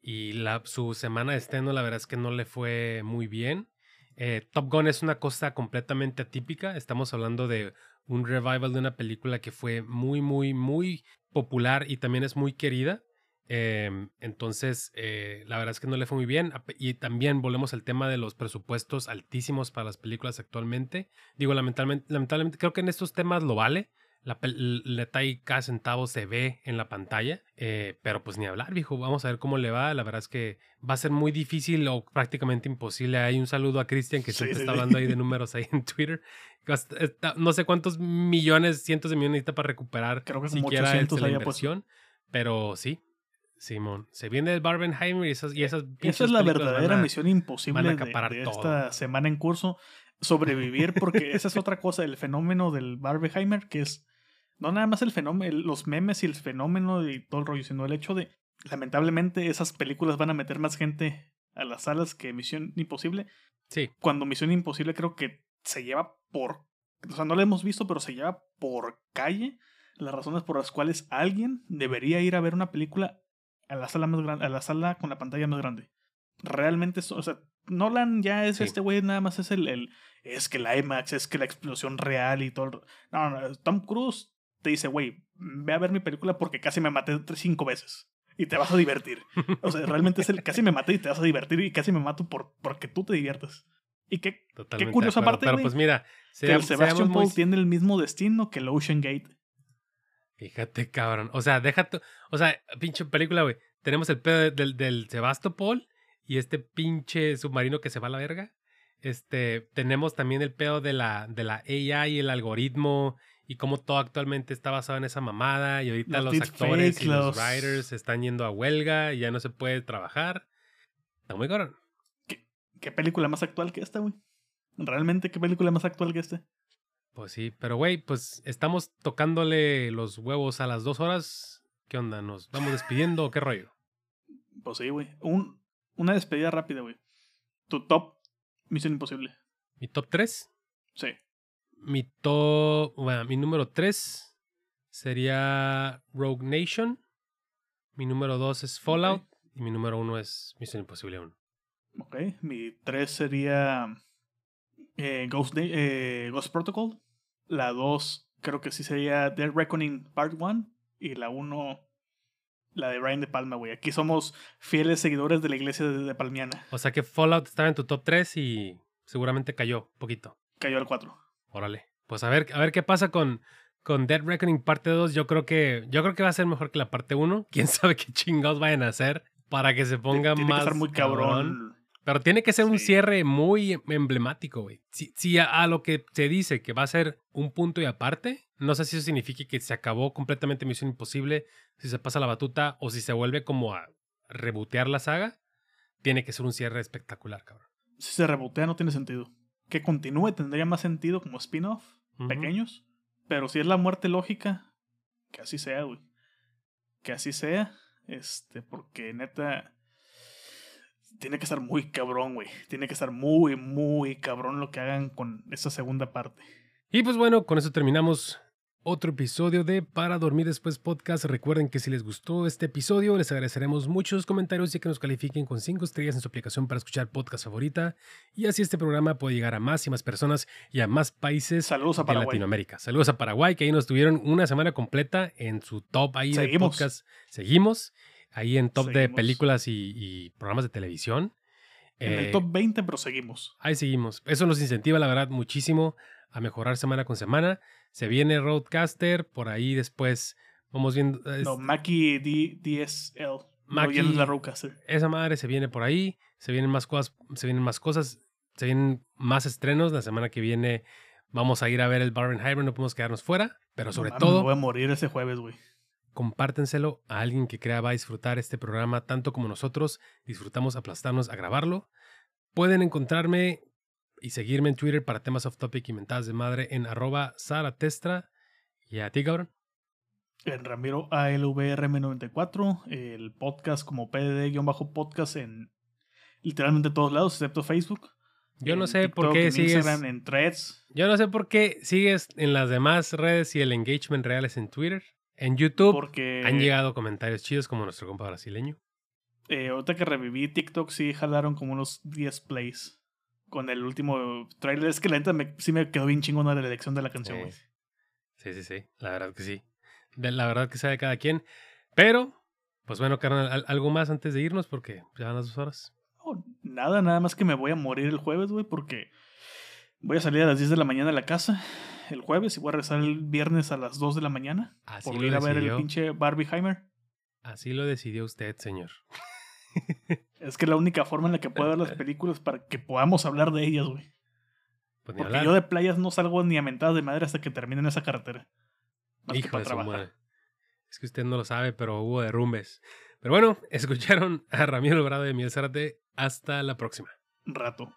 Y la, su semana de estreno, la verdad es que no le fue muy bien. Eh, Top Gun es una cosa completamente atípica. Estamos hablando de un revival de una película que fue muy, muy, muy popular y también es muy querida. Em, entonces, eh, la verdad es que no le fue muy bien. Y también volvemos al tema de los presupuestos altísimos para las películas actualmente. Digo, lamentablemente creo que en estos temas lo vale. La, el detalle cada centavo se ve en la pantalla, eh, pero pues ni hablar, viejo. Vamos a ver cómo le va. La verdad es que va a ser muy difícil o prácticamente imposible. Hay un saludo a Cristian que Sí, siempre sí, está sí. hablando ahí de números ahí en Twitter. No sé cuántos millones, cientos de millones necesita para recuperar Creo que siquiera 800 la inversión, pero sí. Simón, se viene el Barbenheimer y esas, y esas Esa es la verdadera a- misión imposible de, de esta semana en curso. Sobrevivir, porque esa es otra cosa, el fenómeno del Barbieheimer, que es no nada más el fenómeno, los memes y el fenómeno y todo el rollo, sino el hecho de, lamentablemente, esas películas van a meter más gente a las salas que Misión Imposible. Sí, Cuando Misión Imposible creo que se lleva por, o sea, no la hemos visto, pero se lleva por calle las razones por las cuales alguien debería ir a ver una película a la sala más grande, a la sala con la pantalla más grande. Realmente, o sea, Nolan ya es Sí. este güey, nada más es el, el, es que la IMAX, es que la explosión real y todo. el- No, no, Tom Cruise te dice, güey, ve a ver mi película porque casi me maté cinco veces. Y te vas a divertir. O sea, realmente es el casi me maté y te vas a divertir y casi me mato por, porque tú te diviertes. Y que, totalmente. de curiosa acuerdo, parte, Pero pues mira, que sea- el Sebastian muy- tiene el mismo destino que el Ocean Gate. Fíjate, cabrón. O sea, déjate. O sea, pinche película, güey. Tenemos el pedo de- del, del Sebastopol y este pinche submarino que se va a la verga. Este, tenemos también el pedo de la, de la AI y el algoritmo y cómo todo actualmente está basado en esa mamada. Y ahorita Los los, actores y los los- writers están yendo a huelga y ya no se puede trabajar. Está muy cabrón. ¿Qué película más actual que esta, güey? ¿Realmente qué película más actual que esta? Pues sí, pero güey, pues estamos tocándole los huevos a las dos horas. ¿Qué onda? ¿Nos vamos despidiendo o qué rollo? Pues sí, güey. Un, una despedida rápida, güey. Tu top Misión Imposible. ¿Mi top 3? Sí. Mi top, bueno, mi número 3 sería Rogue Nation. Mi número 2 es Fallout. Y mi número 1 es Misión Imposible 1. Ok. Mi 3 sería eh, Ghost, eh, Ghost Protocol. La 2 creo que sí sería Dead Reckoning Part 1. Y la 1, la de Brian De Palma, güey. Aquí somos fieles seguidores de la iglesia de, de Palmiana. O sea que Fallout estaba en tu top 3 y seguramente cayó un poquito. Cayó al 4. Órale. Pues a ver, a ver qué pasa con, con Dead Reckoning parte 2. Yo creo que yo creo que va a ser mejor que la parte 1. Quién sabe qué chingados vayan a hacer para que se ponga Tiene más que estar muy cabrón. Pero tiene que ser un cierre muy emblemático, güey. Si, si a, a lo que se dice que va a ser un punto y aparte, no sé si eso significa que se acabó completamente Misión Imposible, si se pasa la batuta o si se vuelve como a rebotear la saga. Tiene que ser un cierre espectacular, cabrón. Si se rebotea no tiene sentido. Que continúe tendría más sentido como spin-off, pequeños. Pero si es la muerte lógica, que así sea, güey. Que así sea. Este, porque neta. Tiene que estar muy cabrón, güey. Tiene que estar muy, muy cabrón lo que hagan con esa segunda parte. Y pues bueno, con eso terminamos otro episodio de Para Dormir Después Podcast. Recuerden que si les gustó este episodio, les agradeceremos muchos comentarios y que nos califiquen con 5 estrellas en su aplicación para escuchar podcast favorita. Y así este programa puede llegar a más y más personas y a más países Saludos a de Paraguay. Latinoamérica. Saludos a Paraguay, que ahí nos tuvieron una semana completa en su top ahí de Seguimos. podcast. Seguimos. Ahí en top de películas y, y programas de televisión. En Eh, el top 20, pero seguimos. Ahí seguimos. Eso nos incentiva, la verdad, muchísimo a mejorar semana con semana. Se viene Roadcaster, por ahí después vamos viendo. es- No, Mackie D- DSL. Mackie- No, la Roadcaster. esa madre se viene por ahí. Se vienen más cosas, se vienen más cosas, se vienen más estrenos. La semana que viene vamos a ir a ver el Barbenheimer, no podemos quedarnos fuera. Pero sobre No todo, Me voy a morir ese jueves, güey. compártenselo a alguien que crea va a disfrutar este programa tanto como nosotros disfrutamos aplastarnos a grabarlo. Pueden encontrarme y seguirme en Twitter para temas off topic y mentadas de madre en arroba saratestra. Y a ti, cabrón. En Ramiro ALVRM94, el podcast como PDD-podcast en literalmente todos lados, excepto Facebook. Yo no sé por qué sigues. Instagram, en threads. Yo no sé por qué sigues en las demás redes y el engagement real es en Twitter. En YouTube Porque han llegado comentarios chidos como nuestro compa brasileño. eh, ahorita que reviví TikTok, sí jalaron como unos 10 plays con el último trailer. Es que la neta me- sí me quedó bien chingona la elección de la canción, güey. Sí, sí, sí. La verdad que sí. De, la verdad que sabe cada quien. Pero, pues bueno, carnal, al- algo más antes de irnos porque ya van las dos horas. No, nada, nada más que me voy a morir el jueves, güey, porque voy a salir a las 10 de la mañana de la casa el jueves y voy a regresar el viernes a las 2 de la mañana Así por ir a ver el pinche Barbieheimer. Así lo decidió usted, señor. Es que es la única forma en la que puedo ver las películas para que podamos hablar de ellas, güey. Pues Porque hablar. yo de playas no salgo ni a mentadas de madre hasta que termine en esa carretera. Más que Hijo para de su madre. Es que usted no lo sabe, pero hubo derrumbes. Pero bueno, escucharon a Ramiro Alvarado de Miel Zárate. Hasta la próxima. Rato.